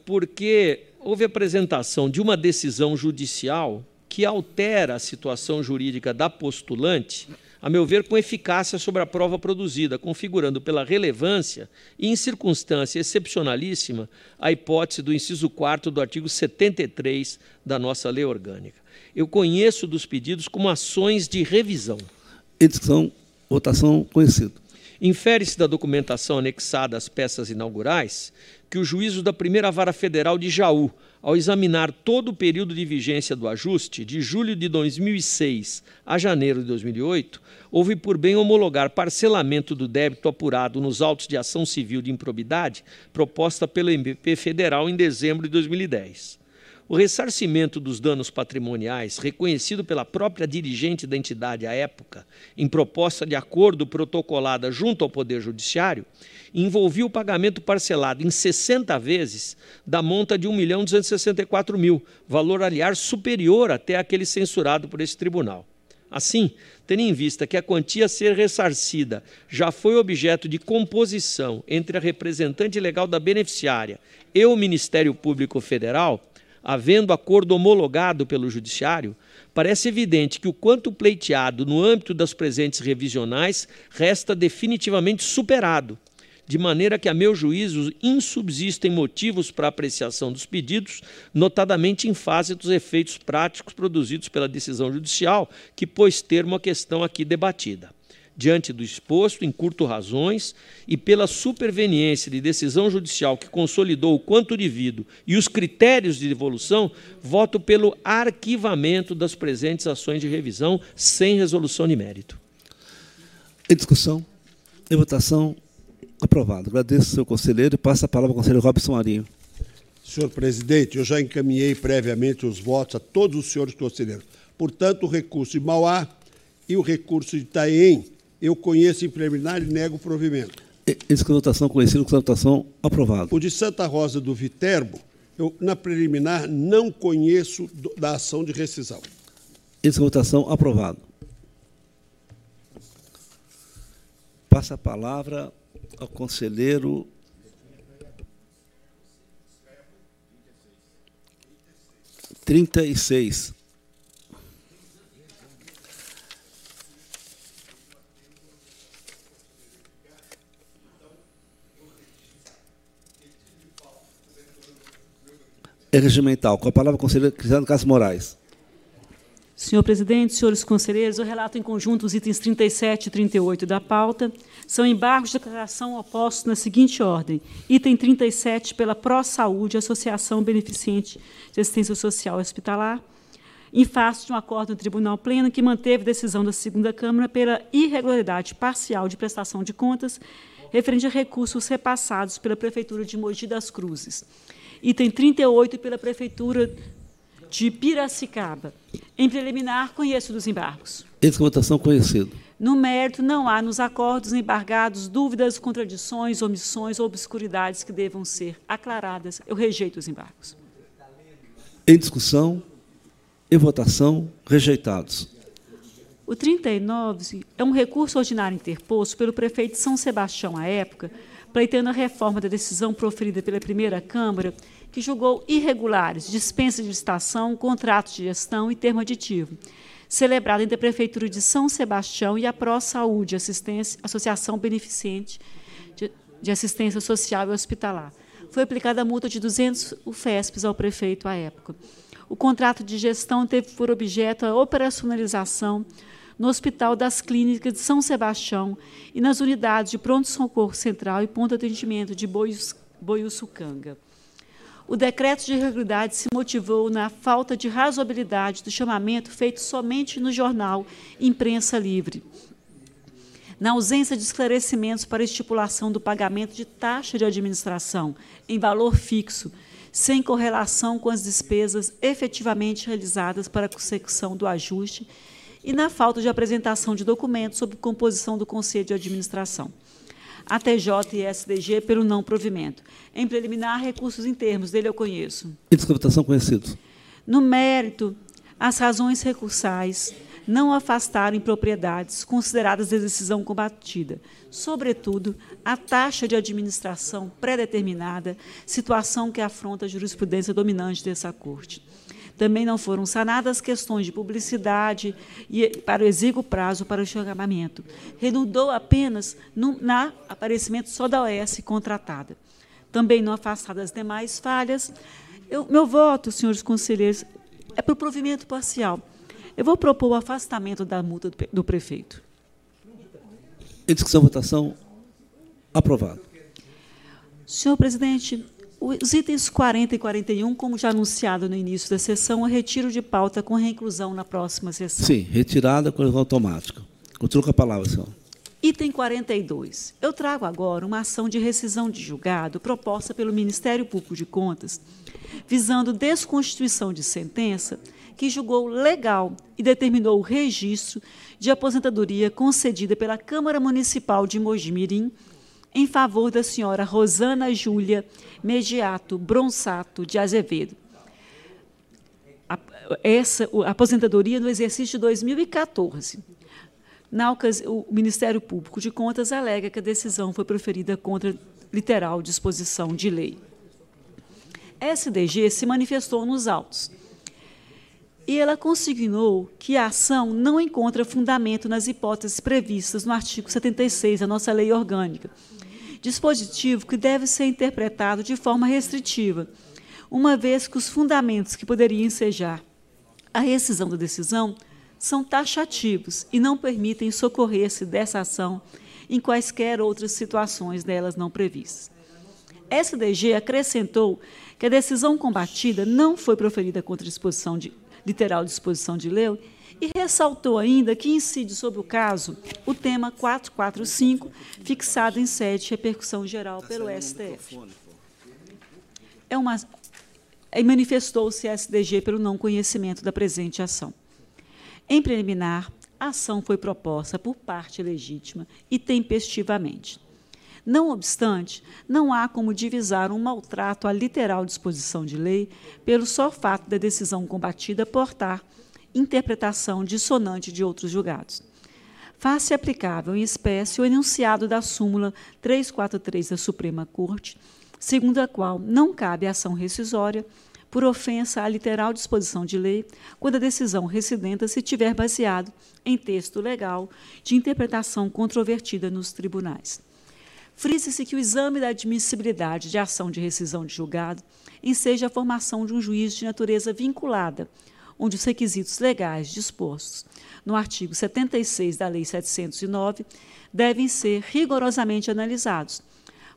porque houve apresentação de uma decisão judicial que altera a situação jurídica da postulante a meu ver, com eficácia sobre a prova produzida, configurando pela relevância e em circunstância excepcionalíssima a hipótese do inciso 4 do artigo 73 da nossa lei orgânica. Eu conheço dos pedidos como ações de revisão. Discussão, votação conhecido. Infere-se da documentação anexada às peças inaugurais que o juízo da primeira vara federal de Jaú, ao examinar todo o período de vigência do ajuste, de julho de 2006 a janeiro de 2008, houve por bem homologar parcelamento do débito apurado nos autos de ação civil de improbidade proposta pelo MP Federal em dezembro de 2010. O ressarcimento dos danos patrimoniais, reconhecido pela própria dirigente da entidade à época, em proposta de acordo protocolada junto ao Poder Judiciário, envolvia o pagamento parcelado em 60 vezes da monta de R$ 1.264.000, mil, valor, aliás, superior até aquele censurado por esse tribunal. Assim, tendo em vista que a quantia a ser ressarcida já foi objeto de composição entre a representante legal da beneficiária e o Ministério Público Federal, havendo acordo homologado pelo Judiciário, parece evidente que o quanto pleiteado no âmbito das presentes revisionais resta definitivamente superado, de maneira que, a meu juízo, insubsistem motivos para apreciação dos pedidos, notadamente em fase dos efeitos práticos produzidos pela decisão judicial, que pôs termo à questão aqui debatida. Diante do exposto, encurto razões e pela superveniência de decisão judicial que consolidou o quanto devido e os critérios de devolução, voto pelo arquivamento das presentes ações de revisão sem resolução de mérito. Em discussão, em votação, aprovado. Agradeço, senhor conselheiro, e passo a palavra ao conselheiro Robson Marinho. Senhor presidente, eu já encaminhei previamente os votos a todos os senhores conselheiros. Portanto, o recurso de Mauá e o recurso de Itaém eu conheço em preliminar e nego o provimento. Esse com votação conhecido, com votação aprovado. O de Santa Rosa do Viterbo, eu, na preliminar, não conheço do, da ação de rescisão. Esse com votação aprovado. Passa a palavra ao conselheiro trinta e seis. Regimental. Com a palavra, conselheiro Cristiano Castro Moraes. Senhor presidente, senhores conselheiros, eu relato em conjunto os itens 37 e 38 da pauta. São embargos de declaração opostos na seguinte ordem. Item 37, pela Pró-Saúde, Associação Beneficente de Assistência Social Hospitalar, em face de um acordo do Tribunal Pleno que manteve decisão da segunda Câmara pela irregularidade parcial de prestação de contas referente a recursos repassados pela Prefeitura de Mogi das Cruzes item 38 pela Prefeitura de Piracicaba. Em preliminar, conheço dos embargos. Esse votação conhecido. No mérito, não há nos acordos embargados dúvidas, contradições, omissões ou obscuridades que devam ser aclaradas. Eu rejeito os embargos. Em discussão, em votação, rejeitados. O 39 é um recurso ordinário interposto pelo prefeito de São Sebastião à época, pleiteando a reforma da decisão proferida pela primeira Câmara, que julgou irregulares dispensa de licitação, contratos de gestão e termo aditivo, celebrado entre a Prefeitura de São Sebastião e a Pró Saúde Assistência, Associação Beneficente de, de Assistência Social e Hospitalar. Foi aplicada a multa de 200 UFESPs ao prefeito à época. O contrato de gestão teve por objeto a operacionalização no Hospital das Clínicas de São Sebastião e nas unidades de pronto-socorro central e ponto de atendimento de Boiuçucanga. O decreto de irregularidade se motivou na falta de razoabilidade do chamamento feito somente no jornal Imprensa Livre, na ausência de esclarecimentos para estipulação do pagamento de taxa de administração em valor fixo, sem correlação com as despesas efetivamente realizadas para a consecução do ajuste e na falta de apresentação de documentos sobre composição do Conselho de Administração. A TJ e SDG pelo não provimento. Em preliminar, recursos em termos, dele eu conheço. E votação conhecidos. No mérito, as razões recursais não afastaram propriedades consideradas de decisão combatida, sobretudo a taxa de administração pré-determinada, situação que afronta a jurisprudência dominante dessa Corte. Também não foram sanadas questões de publicidade e para o exíguo prazo para o chamamento. Redundou apenas no na aparecimento só da OS contratada. Também não afastadas demais falhas. Eu, meu voto, senhores conselheiros, é para o provimento parcial. Eu vou propor o afastamento da multa do prefeito. Em discussão, votação. Aprovado. Senhor presidente, os itens 40 e 41, como já anunciado no início da sessão, é retiro de pauta com reinclusão na próxima sessão. Sim, retirada com automática. Continua com a palavra, senhor. Item 42. Eu trago agora uma ação de rescisão de julgado proposta pelo Ministério Público de Contas, visando desconstituição de sentença que julgou legal e determinou o registro de aposentadoria concedida pela Câmara Municipal de Mojimirim em favor da senhora Rosana Júlia Mediato Bronsato de Azevedo. Essa a aposentadoria no exercício de 2014. Na o Ministério Público de Contas alega que a decisão foi proferida contra literal disposição de lei. A SDG se manifestou nos autos e ela consignou que a ação não encontra fundamento nas hipóteses previstas no artigo 76 da nossa lei orgânica, dispositivo que deve ser interpretado de forma restritiva, uma vez que os fundamentos que poderiam ensejar a rescisão da decisão são taxativos e não permitem socorrer-se dessa ação em quaisquer outras situações delas não previstas. SDG acrescentou que a decisão combatida não foi proferida contra disposição de literal disposição de lei, e ressaltou ainda que incide sobre o caso o tema 445, fixado em sede de repercussão geral pelo STF. É uma, e manifestou-se a SDG pelo não conhecimento da presente ação. Em preliminar, a ação foi proposta por parte legítima e tempestivamente. Não obstante, não há como divisar um maltrato à literal disposição de lei pelo só fato da decisão combatida portar interpretação dissonante de outros julgados. Faz-se aplicável em espécie o enunciado da súmula 343 da Suprema Corte, segundo a qual não cabe ação rescisória por ofensa à literal disposição de lei, quando a decisão residenta se tiver baseado em texto legal de interpretação controvertida nos tribunais. Frisa-se que o exame da admissibilidade de ação de rescisão de julgado enseja a formação de um juízo de natureza vinculada, onde os requisitos legais dispostos no artigo 76 da Lei 709 devem ser rigorosamente analisados,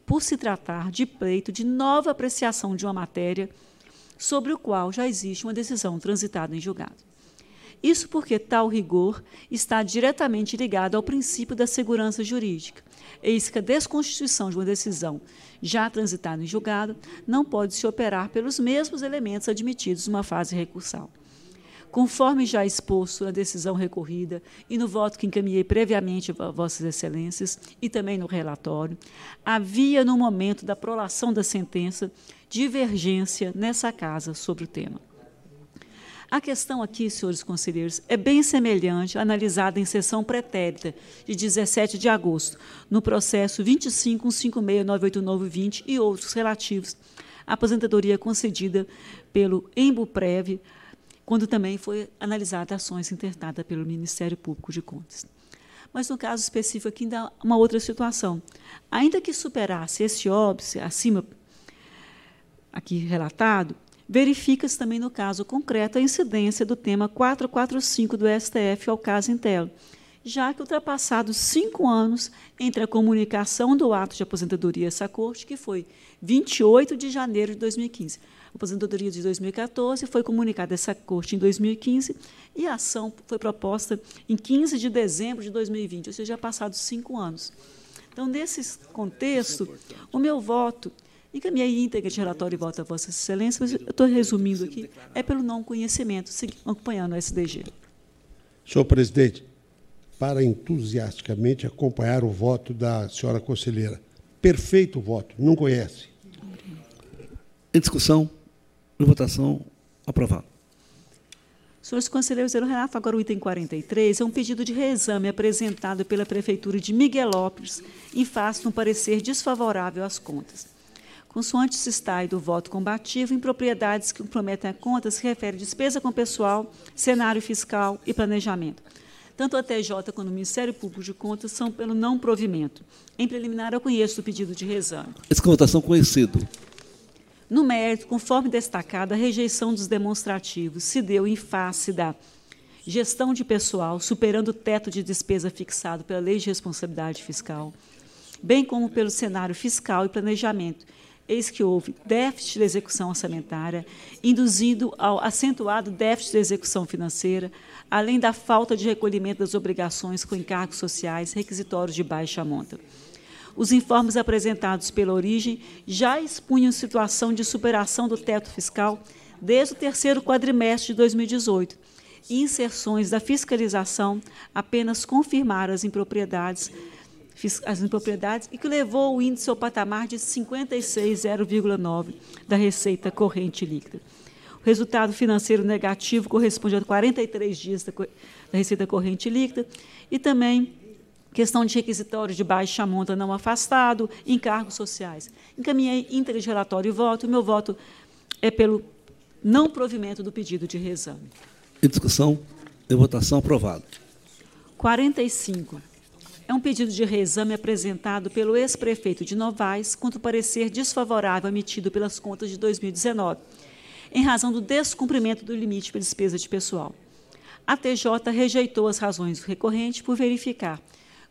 por se tratar de pleito de nova apreciação de uma matéria sobre o qual já existe uma decisão transitada em julgado. Isso porque tal rigor está diretamente ligado ao princípio da segurança jurídica, eis que a desconstituição de uma decisão já transitada em julgado não pode se operar pelos mesmos elementos admitidos numa fase recursal. Conforme já exposto na decisão recorrida e no voto que encaminhei previamente a Vossas Excelências e também no relatório, havia, no momento da prolação da sentença, divergência nessa casa sobre o tema. A questão aqui, senhores conselheiros, é bem semelhante à analisada em sessão pretérita de 17 de agosto, no processo 25156988920 e outros relativos à aposentadoria concedida pelo Embuprev, quando também foi analisada ações internadas pelo Ministério Público de Contas. Mas no caso específico aqui ainda há uma outra situação. Ainda que superasse esse óbice acima aqui relatado, verifica-se também no caso concreto a incidência do tema 445 do STF ao caso Intel, já que ultrapassados cinco anos entre a comunicação do ato de aposentadoria a essa corte, que foi 28 de janeiro de 2015. A aposentadoria de 2014 foi comunicada a essa corte em 2015 e a ação foi proposta em 15 de dezembro de 2020, ou seja, já passados cinco anos. Então, nesse contexto, o meu voto Encaminhei íntegra de relatório e voto a Vossa Excelência, mas eu estou resumindo aqui, é pelo não conhecimento, acompanhando o SDG. Senhor presidente, para entusiasticamente acompanhar o voto da senhora conselheira. Perfeito voto, não conhece. Em discussão, em votação, aprovado. Senhores conselheiros, eu relato agora o item 43, é um pedido de reexame apresentado pela Prefeitura de Miguelópolis em face de um parecer desfavorável às contas. consoante se está do voto combativo em propriedades que comprometem a conta se refere despesa com pessoal, cenário fiscal e planejamento. Tanto a TJ quanto o Ministério Público de Contas são pelo não provimento. Em preliminar, eu conheço o pedido de reexame. Votação conhecido. No mérito, conforme destacado, a rejeição dos demonstrativos se deu em face da gestão de pessoal superando o teto de despesa fixado pela Lei de Responsabilidade Fiscal, bem como pelo cenário fiscal e planejamento, eis que houve déficit de execução orçamentária, induzindo ao acentuado déficit de execução financeira, além da falta de recolhimento das obrigações com encargos sociais requisitórios de baixa monta. Os informes apresentados pela origem já expunham situação de superação do teto fiscal desde o terceiro quadrimestre de 2018 e inserções da fiscalização apenas confirmaram as impropriedades as impropriedades e que levou o índice ao patamar de 56,0,9 da receita corrente líquida. O resultado financeiro negativo corresponde a 43 dias da, da receita corrente líquida e também questão de requisitório de baixa monta não afastado, encargos sociais. Encaminhei íntegra de relatório e voto. O meu voto é pelo não provimento do pedido de reexame. Em discussão, em votação, aprovado. 45. É um pedido de reexame apresentado pelo ex-prefeito de Novaes contra o parecer desfavorável emitido pelas contas de 2019, em razão do descumprimento do limite para despesa de pessoal. A TJ rejeitou as razões do recorrente por verificar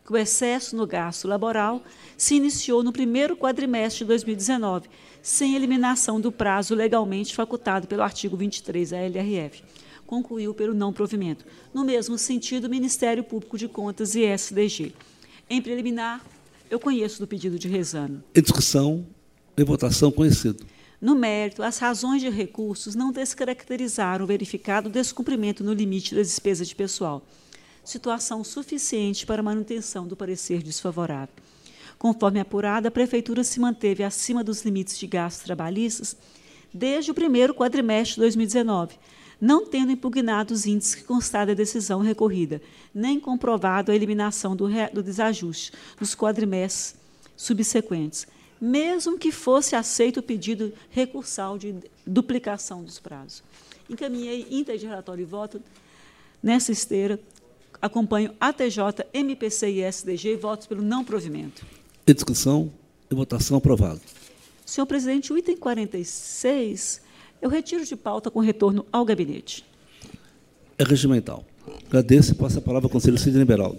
que o excesso no gasto laboral se iniciou no primeiro quadrimestre de 2019, sem eliminação do prazo legalmente facultado pelo artigo 23 da LRF. Concluiu pelo não provimento. No mesmo sentido, o Ministério Público de Contas e SDG. Em preliminar, eu conheço do pedido de reexame. Em discussão, em votação, conhecido. No mérito, as razões de recursos não descaracterizaram o verificado descumprimento no limite da despesa de pessoal situação suficiente para manutenção do parecer desfavorável. Conforme apurado, a Prefeitura se manteve acima dos limites de gastos trabalhistas desde o primeiro quadrimestre de 2019, não tendo impugnado os índices que constaram da decisão recorrida, nem comprovado a eliminação do, do desajuste nos quadrimestres subsequentes, mesmo que fosse aceito o pedido recursal de duplicação dos prazos. Encaminhei íntegra de relatório e voto nessa esteira acompanho ATJ, MPC e SDG e votos pelo não provimento. Em discussão e votação aprovado. Senhor presidente, o item 46, eu retiro de pauta com retorno ao gabinete. É regimental. Agradeço e passo a palavra ao conselheiro Sidney Beraldo.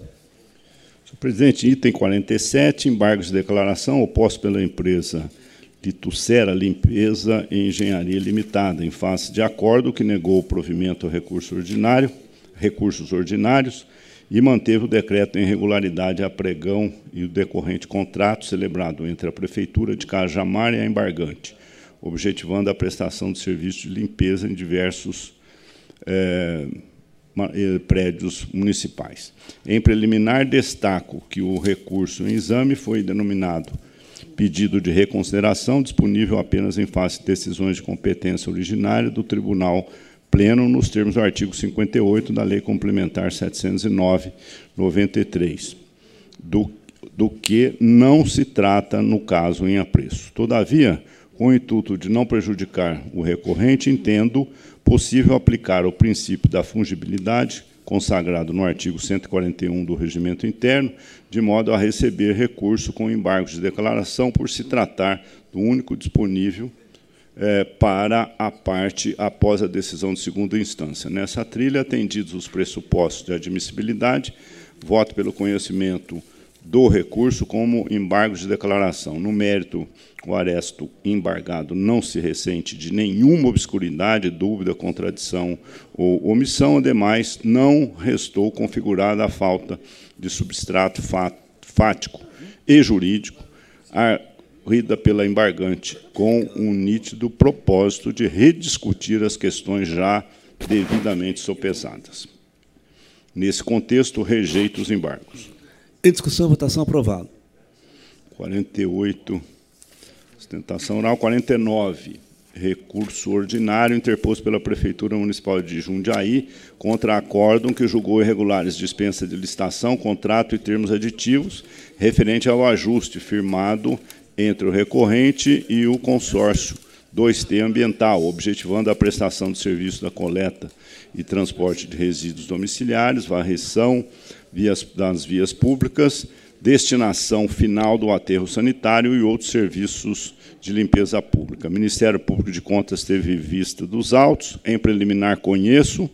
Senhor presidente, item 47, embargos de declaração oposto pela empresa Litucera Limpeza e Engenharia Limitada, em face de acordo que negou o provimento ao recurso ordinário recursos ordinários e manteve o decreto em regularidade a pregão e o decorrente contrato celebrado entre a Prefeitura de Cajamar e a embargante, objetivando a prestação de serviços de limpeza em diversos é, prédios municipais. Em preliminar, destaco que o recurso em exame foi denominado pedido de reconsideração, disponível apenas em face de decisões de competência originária do Tribunal pleno nos termos do artigo 58 da Lei Complementar 709/93, do, do que não se trata no caso em apreço. Todavia, com o intuito de não prejudicar o recorrente, entendo possível aplicar o princípio da fungibilidade consagrado no artigo 141 do Regimento Interno, de modo a receber recurso com embargos de declaração por se tratar do único disponível é, para a parte após a decisão de segunda instância. Nessa trilha, atendidos os pressupostos de admissibilidade, voto pelo conhecimento do recurso como embargo de declaração. No mérito, o aresto embargado não se ressente de nenhuma obscuridade, dúvida, contradição ou omissão, ademais, não restou configurada a falta de substrato fático e jurídico, ocorrida pela embargante, com um nítido propósito de rediscutir as questões já devidamente sopesadas. Nesse contexto, rejeito os embargos. Em discussão, votação aprovado. 48, sustentação oral. 49, recurso ordinário interposto pela Prefeitura Municipal de Jundiaí contra acórdão que julgou irregulares dispensa de licitação, contrato e termos aditivos referente ao ajuste firmado entre o recorrente e o consórcio 2T ambiental, objetivando a prestação de serviço da coleta e transporte de resíduos domiciliares, varreção vias, das vias públicas, destinação final do aterro sanitário e outros serviços de limpeza pública. O Ministério Público de Contas teve vista dos autos, em preliminar conheço.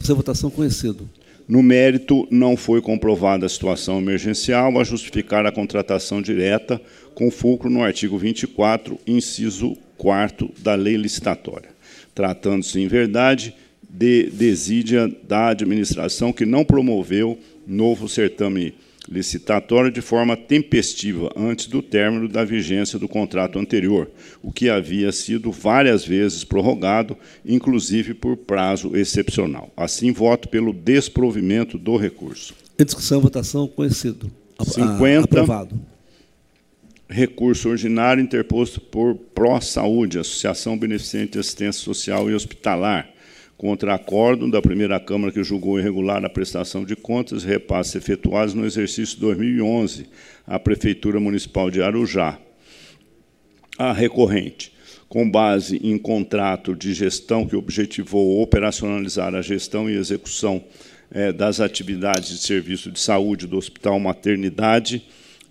Essa votação conhecido. No mérito, não foi comprovada a situação emergencial a justificar a contratação direta com fulcro no artigo 24, inciso 4 da lei licitatória, tratando-se, em verdade, de desídia da administração que não promoveu novo certame licitatório de forma tempestiva antes do término da vigência do contrato anterior, o que havia sido várias vezes prorrogado, inclusive por prazo excepcional. Assim, voto pelo desprovimento do recurso. Em discussão, votação, conhecido. 50. Aprovado. Recurso ordinário interposto por Pró Saúde, Associação Beneficente de Assistência Social e Hospitalar, contra acórdão da primeira Câmara que julgou irregular a prestação de contas e repasses efetuados no exercício 2011 à Prefeitura Municipal de Arujá. A recorrente, com base em contrato de gestão que objetivou operacionalizar a gestão e execução eh, das atividades de serviço de saúde do Hospital Maternidade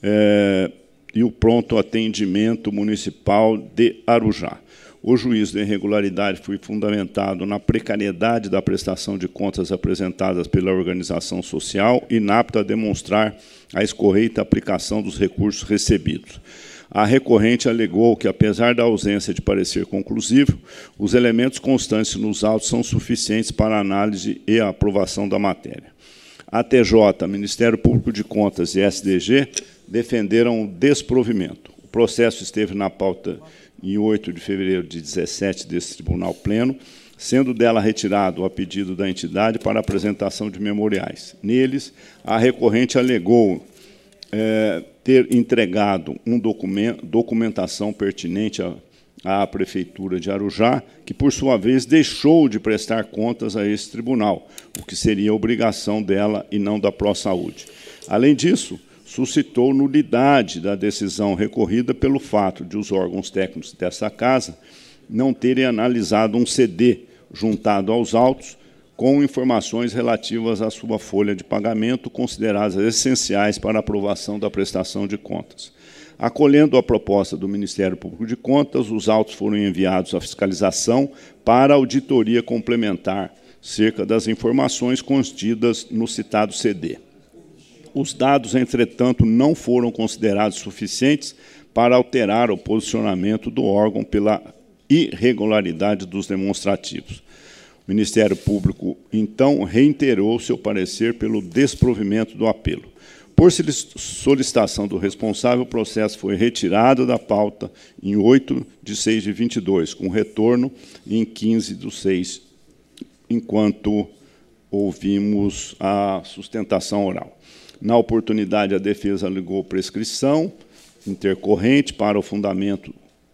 eh, e o pronto atendimento municipal de Arujá o juízo de irregularidade foi fundamentado na precariedade da prestação de contas apresentadas pela organização social, inapta a demonstrar a escorreita aplicação dos recursos recebidos. A recorrente alegou que, apesar da ausência de parecer conclusivo, os elementos constantes nos autos são suficientes para análise e aprovação da matéria. A TJ, Ministério Público de Contas e SDG defenderam o desprovimento. O processo esteve na pauta em 8 de fevereiro de 17 desse Tribunal Pleno, sendo dela retirado a pedido da entidade para apresentação de memoriais. Neles, a recorrente alegou é, ter entregado um documento, documentação pertinente à, à Prefeitura de Arujá, que, por sua vez, deixou de prestar contas a esse tribunal, o que seria obrigação dela e não da Pró-Saúde. Além disso, suscitou nulidade da decisão recorrida pelo fato de os órgãos técnicos dessa casa não terem analisado um CD juntado aos autos com informações relativas à sua folha de pagamento, consideradas essenciais para a aprovação da prestação de contas. Acolhendo a proposta do Ministério Público de Contas, os autos foram enviados à fiscalização para auditoria complementar cerca das informações contidas no citado CD. Os dados, entretanto, não foram considerados suficientes para alterar o posicionamento do órgão pela irregularidade dos demonstrativos. O Ministério Público, então, reiterou seu parecer pelo desprovimento do apelo. Por solicitação do responsável, o processo foi retirado da pauta em 8 de 6 de 22, com retorno em 15 de 6, enquanto ouvimos a sustentação oral. Na oportunidade, a defesa alegou prescrição intercorrente para o fundamento,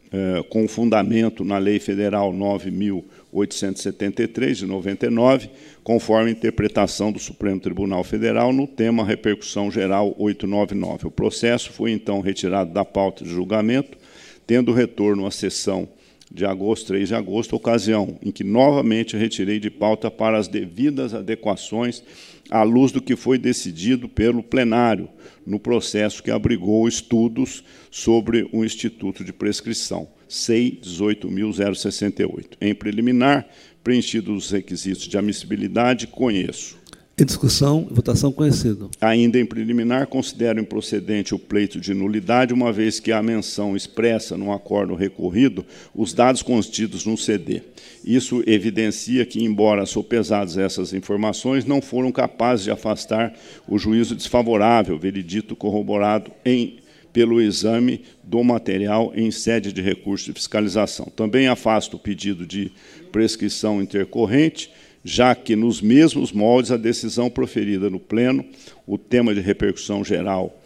eh, com fundamento na Lei Federal 9.873, de 99, conforme a interpretação do Supremo Tribunal Federal no tema Repercussão Geral 899. O processo foi, então, retirado da pauta de julgamento, tendo retorno à sessão de agosto, 3 de agosto, ocasião em que novamente retirei de pauta para as devidas adequações à luz do que foi decidido pelo plenário no processo que abrigou estudos sobre o Instituto de Prescrição, SEI 18.068. Em preliminar, preenchidos os requisitos de admissibilidade, conheço em discussão, votação conhecido. Ainda em preliminar, considero improcedente o pleito de nulidade, uma vez que a menção expressa no acordo recorrido os dados contidos no CD. Isso evidencia que, embora sopesadas essas informações, não foram capazes de afastar o juízo desfavorável, veredito corroborado em pelo exame do material em sede de recurso de fiscalização. Também afasto o pedido de prescrição intercorrente, já que, nos mesmos moldes, a decisão proferida no Pleno, o tema de repercussão geral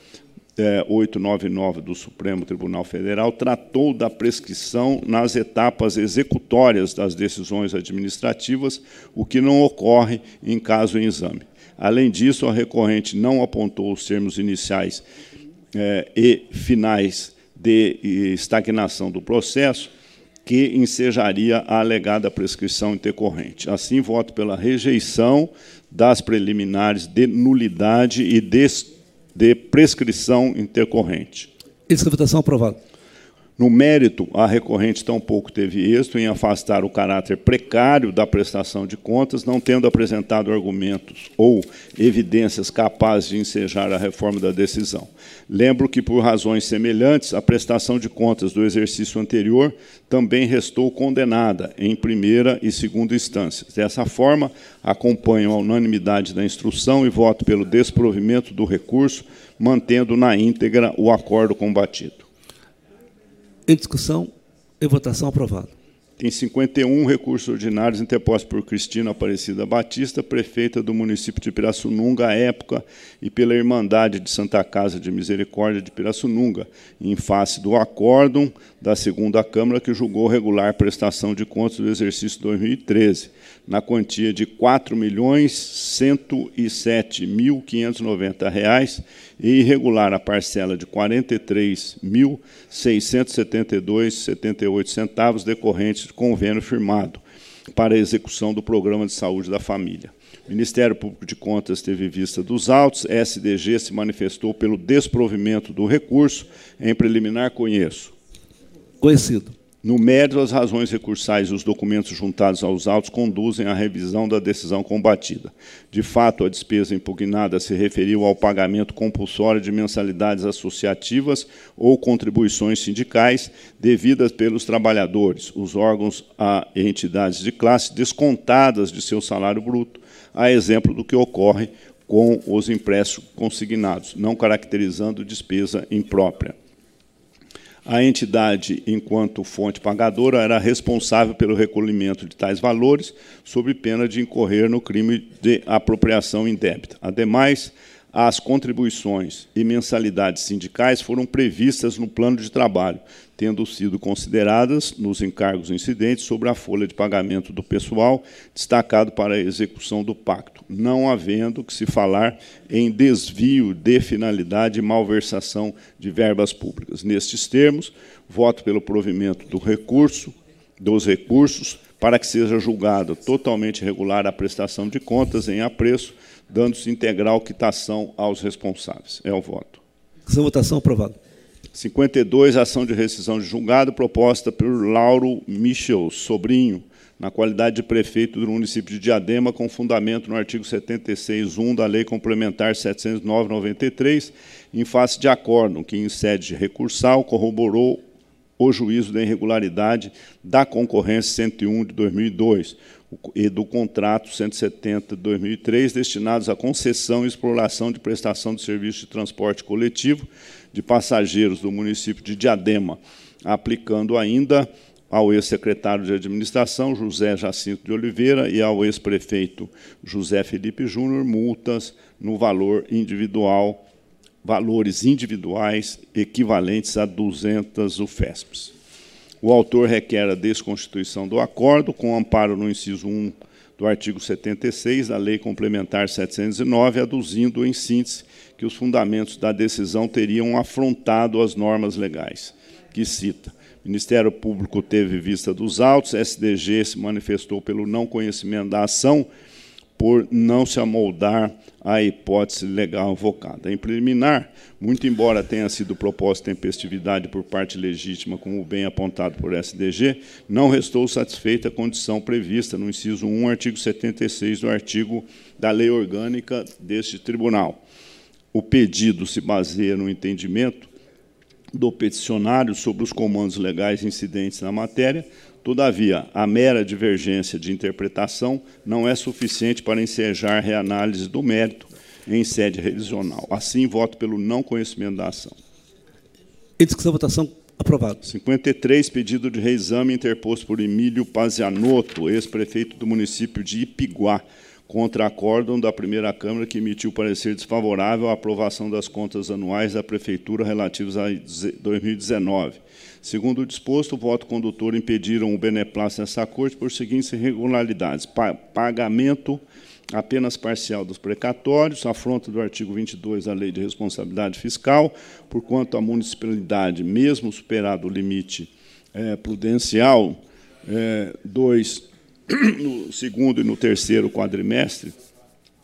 é, 899 do Supremo Tribunal Federal tratou da prescrição nas etapas executórias das decisões administrativas, o que não ocorre em caso em exame. Além disso, a recorrente não apontou os termos iniciais é, e finais de estagnação do processo, que ensejaria a alegada prescrição intercorrente. Assim, voto pela rejeição das preliminares de nulidade e de de prescrição intercorrente. Essa votação aprovada. No mérito, a recorrente tampouco teve êxito em afastar o caráter precário da prestação de contas, não tendo apresentado argumentos ou evidências capazes de ensejar a reforma da decisão. Lembro que, por razões semelhantes, a prestação de contas do exercício anterior também restou condenada em primeira e segunda instâncias. Dessa forma, acompanho a unanimidade da instrução e voto pelo desprovimento do recurso, mantendo na íntegra o acordo combatido. Em discussão e votação aprovado. Tem 51 recursos ordinários interpostos por Cristina Aparecida Batista, prefeita do município de Pirassununga à época, e pela Irmandade de Santa Casa de Misericórdia de Pirassununga, em face do acórdão da segunda Câmara que julgou regular prestação de contas do exercício 2013, na quantia de R$ 4.107.590 e irregular a parcela de R$ 43.672,78 centavos decorrentes de convênio firmado para a execução do Programa de Saúde da Família. O Ministério Público de Contas teve vista dos autos, SDG se manifestou pelo desprovimento do recurso, em preliminar conheço. Conhecido. No mérito, as razões recursais e os documentos juntados aos autos conduzem à revisão da decisão combatida. De fato, a despesa impugnada se referiu ao pagamento compulsório de mensalidades associativas ou contribuições sindicais devidas pelos trabalhadores, os órgãos e entidades de classe descontadas de seu salário bruto, a exemplo do que ocorre com os empréstimos consignados, não caracterizando despesa imprópria a entidade, enquanto fonte pagadora, era responsável pelo recolhimento de tais valores, sob pena de incorrer no crime de apropriação indébita. Ademais, as contribuições e mensalidades sindicais foram previstas no plano de trabalho, tendo sido consideradas nos encargos incidentes sobre a folha de pagamento do pessoal, destacado para a execução do pacto, não havendo que se falar em desvio de finalidade e malversação de verbas públicas. Nestes termos, voto pelo provimento do recurso, dos recursos, para que seja julgada totalmente regular a prestação de contas em apreço, dando-se integral quitação aos responsáveis. É o voto. Votação aprovada. 52, ação de rescisão de julgado proposta por Lauro Michel, sobrinho, na qualidade de prefeito do município de Diadema, com fundamento no artigo 76.1 da Lei Complementar 709-93, em face de acórdão que, em sede recursal, corroborou o juízo da irregularidade da concorrência 101 de 2002, e do contrato 170 de 2003, destinados à concessão e exploração de prestação de serviço de transporte coletivo de passageiros do município de Diadema, aplicando ainda ao ex-secretário de administração, José Jacinto de Oliveira, e ao ex-prefeito José Felipe Júnior, multas no valor individual, valores individuais equivalentes a 200 UFESPs. O autor requer a desconstituição do acordo, com amparo no inciso 1 do artigo 76 da Lei Complementar 709, aduzindo, em síntese, que os fundamentos da decisão teriam afrontado as normas legais, que cita. O Ministério Público teve vista dos autos, SDG se manifestou pelo não conhecimento da ação, por não se amoldar à hipótese legal invocada. Em preliminar, muito embora tenha sido proposta tempestividade por parte legítima, como bem apontado por SDG, não restou satisfeita a condição prevista no inciso 1, artigo 76 do artigo da Lei Orgânica deste Tribunal. O pedido se baseia no entendimento do peticionário sobre os comandos legais incidentes na matéria, Todavia, a mera divergência de interpretação não é suficiente para ensejar reanálise do mérito em sede revisional. Assim, voto pelo não conhecimento da ação. Em discussão, votação, aprovado. 53, pedido de reexame interposto por Emílio Pazianotto, ex-prefeito do município de Ipiguá, contra acórdão da primeira Câmara que emitiu parecer desfavorável à aprovação das contas anuais da Prefeitura relativas a 2019. Segundo o disposto, o voto condutor impediram o beneplácito nessa corte por seguintes irregularidades. pagamento apenas parcial dos precatórios, afronta do artigo 22 da Lei de Responsabilidade Fiscal, porquanto a municipalidade, mesmo superado o limite é, prudencial, é, dois, no segundo e no terceiro quadrimestre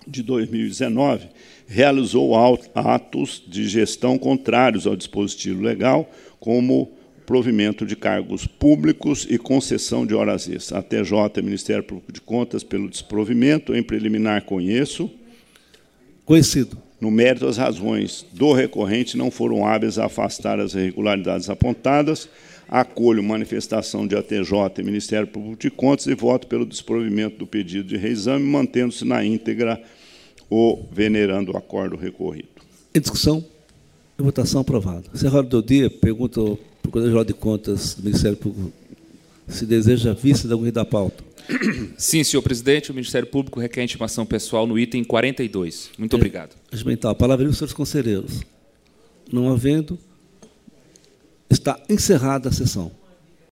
de 2019, realizou atos de gestão contrários ao dispositivo legal, como provimento de cargos públicos e concessão de horas extras. A TJ, Ministério Público de Contas, pelo desprovimento, em preliminar conheço. Conhecido. No mérito, as razões do recorrente não foram hábeis a afastar as irregularidades apontadas, acolho manifestação de ATJ e Ministério Público de Contas e voto pelo desprovimento do pedido de reexame, mantendo-se na íntegra o venerando o acordo recorrido. Em discussão, votação aprovado. Encerrado do dia, pergunta ao Procurador-Geral de Contas do Ministério Público se deseja vista da da pauta. Sim, senhor presidente, o Ministério Público requer intimação pessoal no item 42. Muito é, obrigado. Regimental. A palavra é dos senhores conselheiros. Não havendo, Está encerrada a sessão.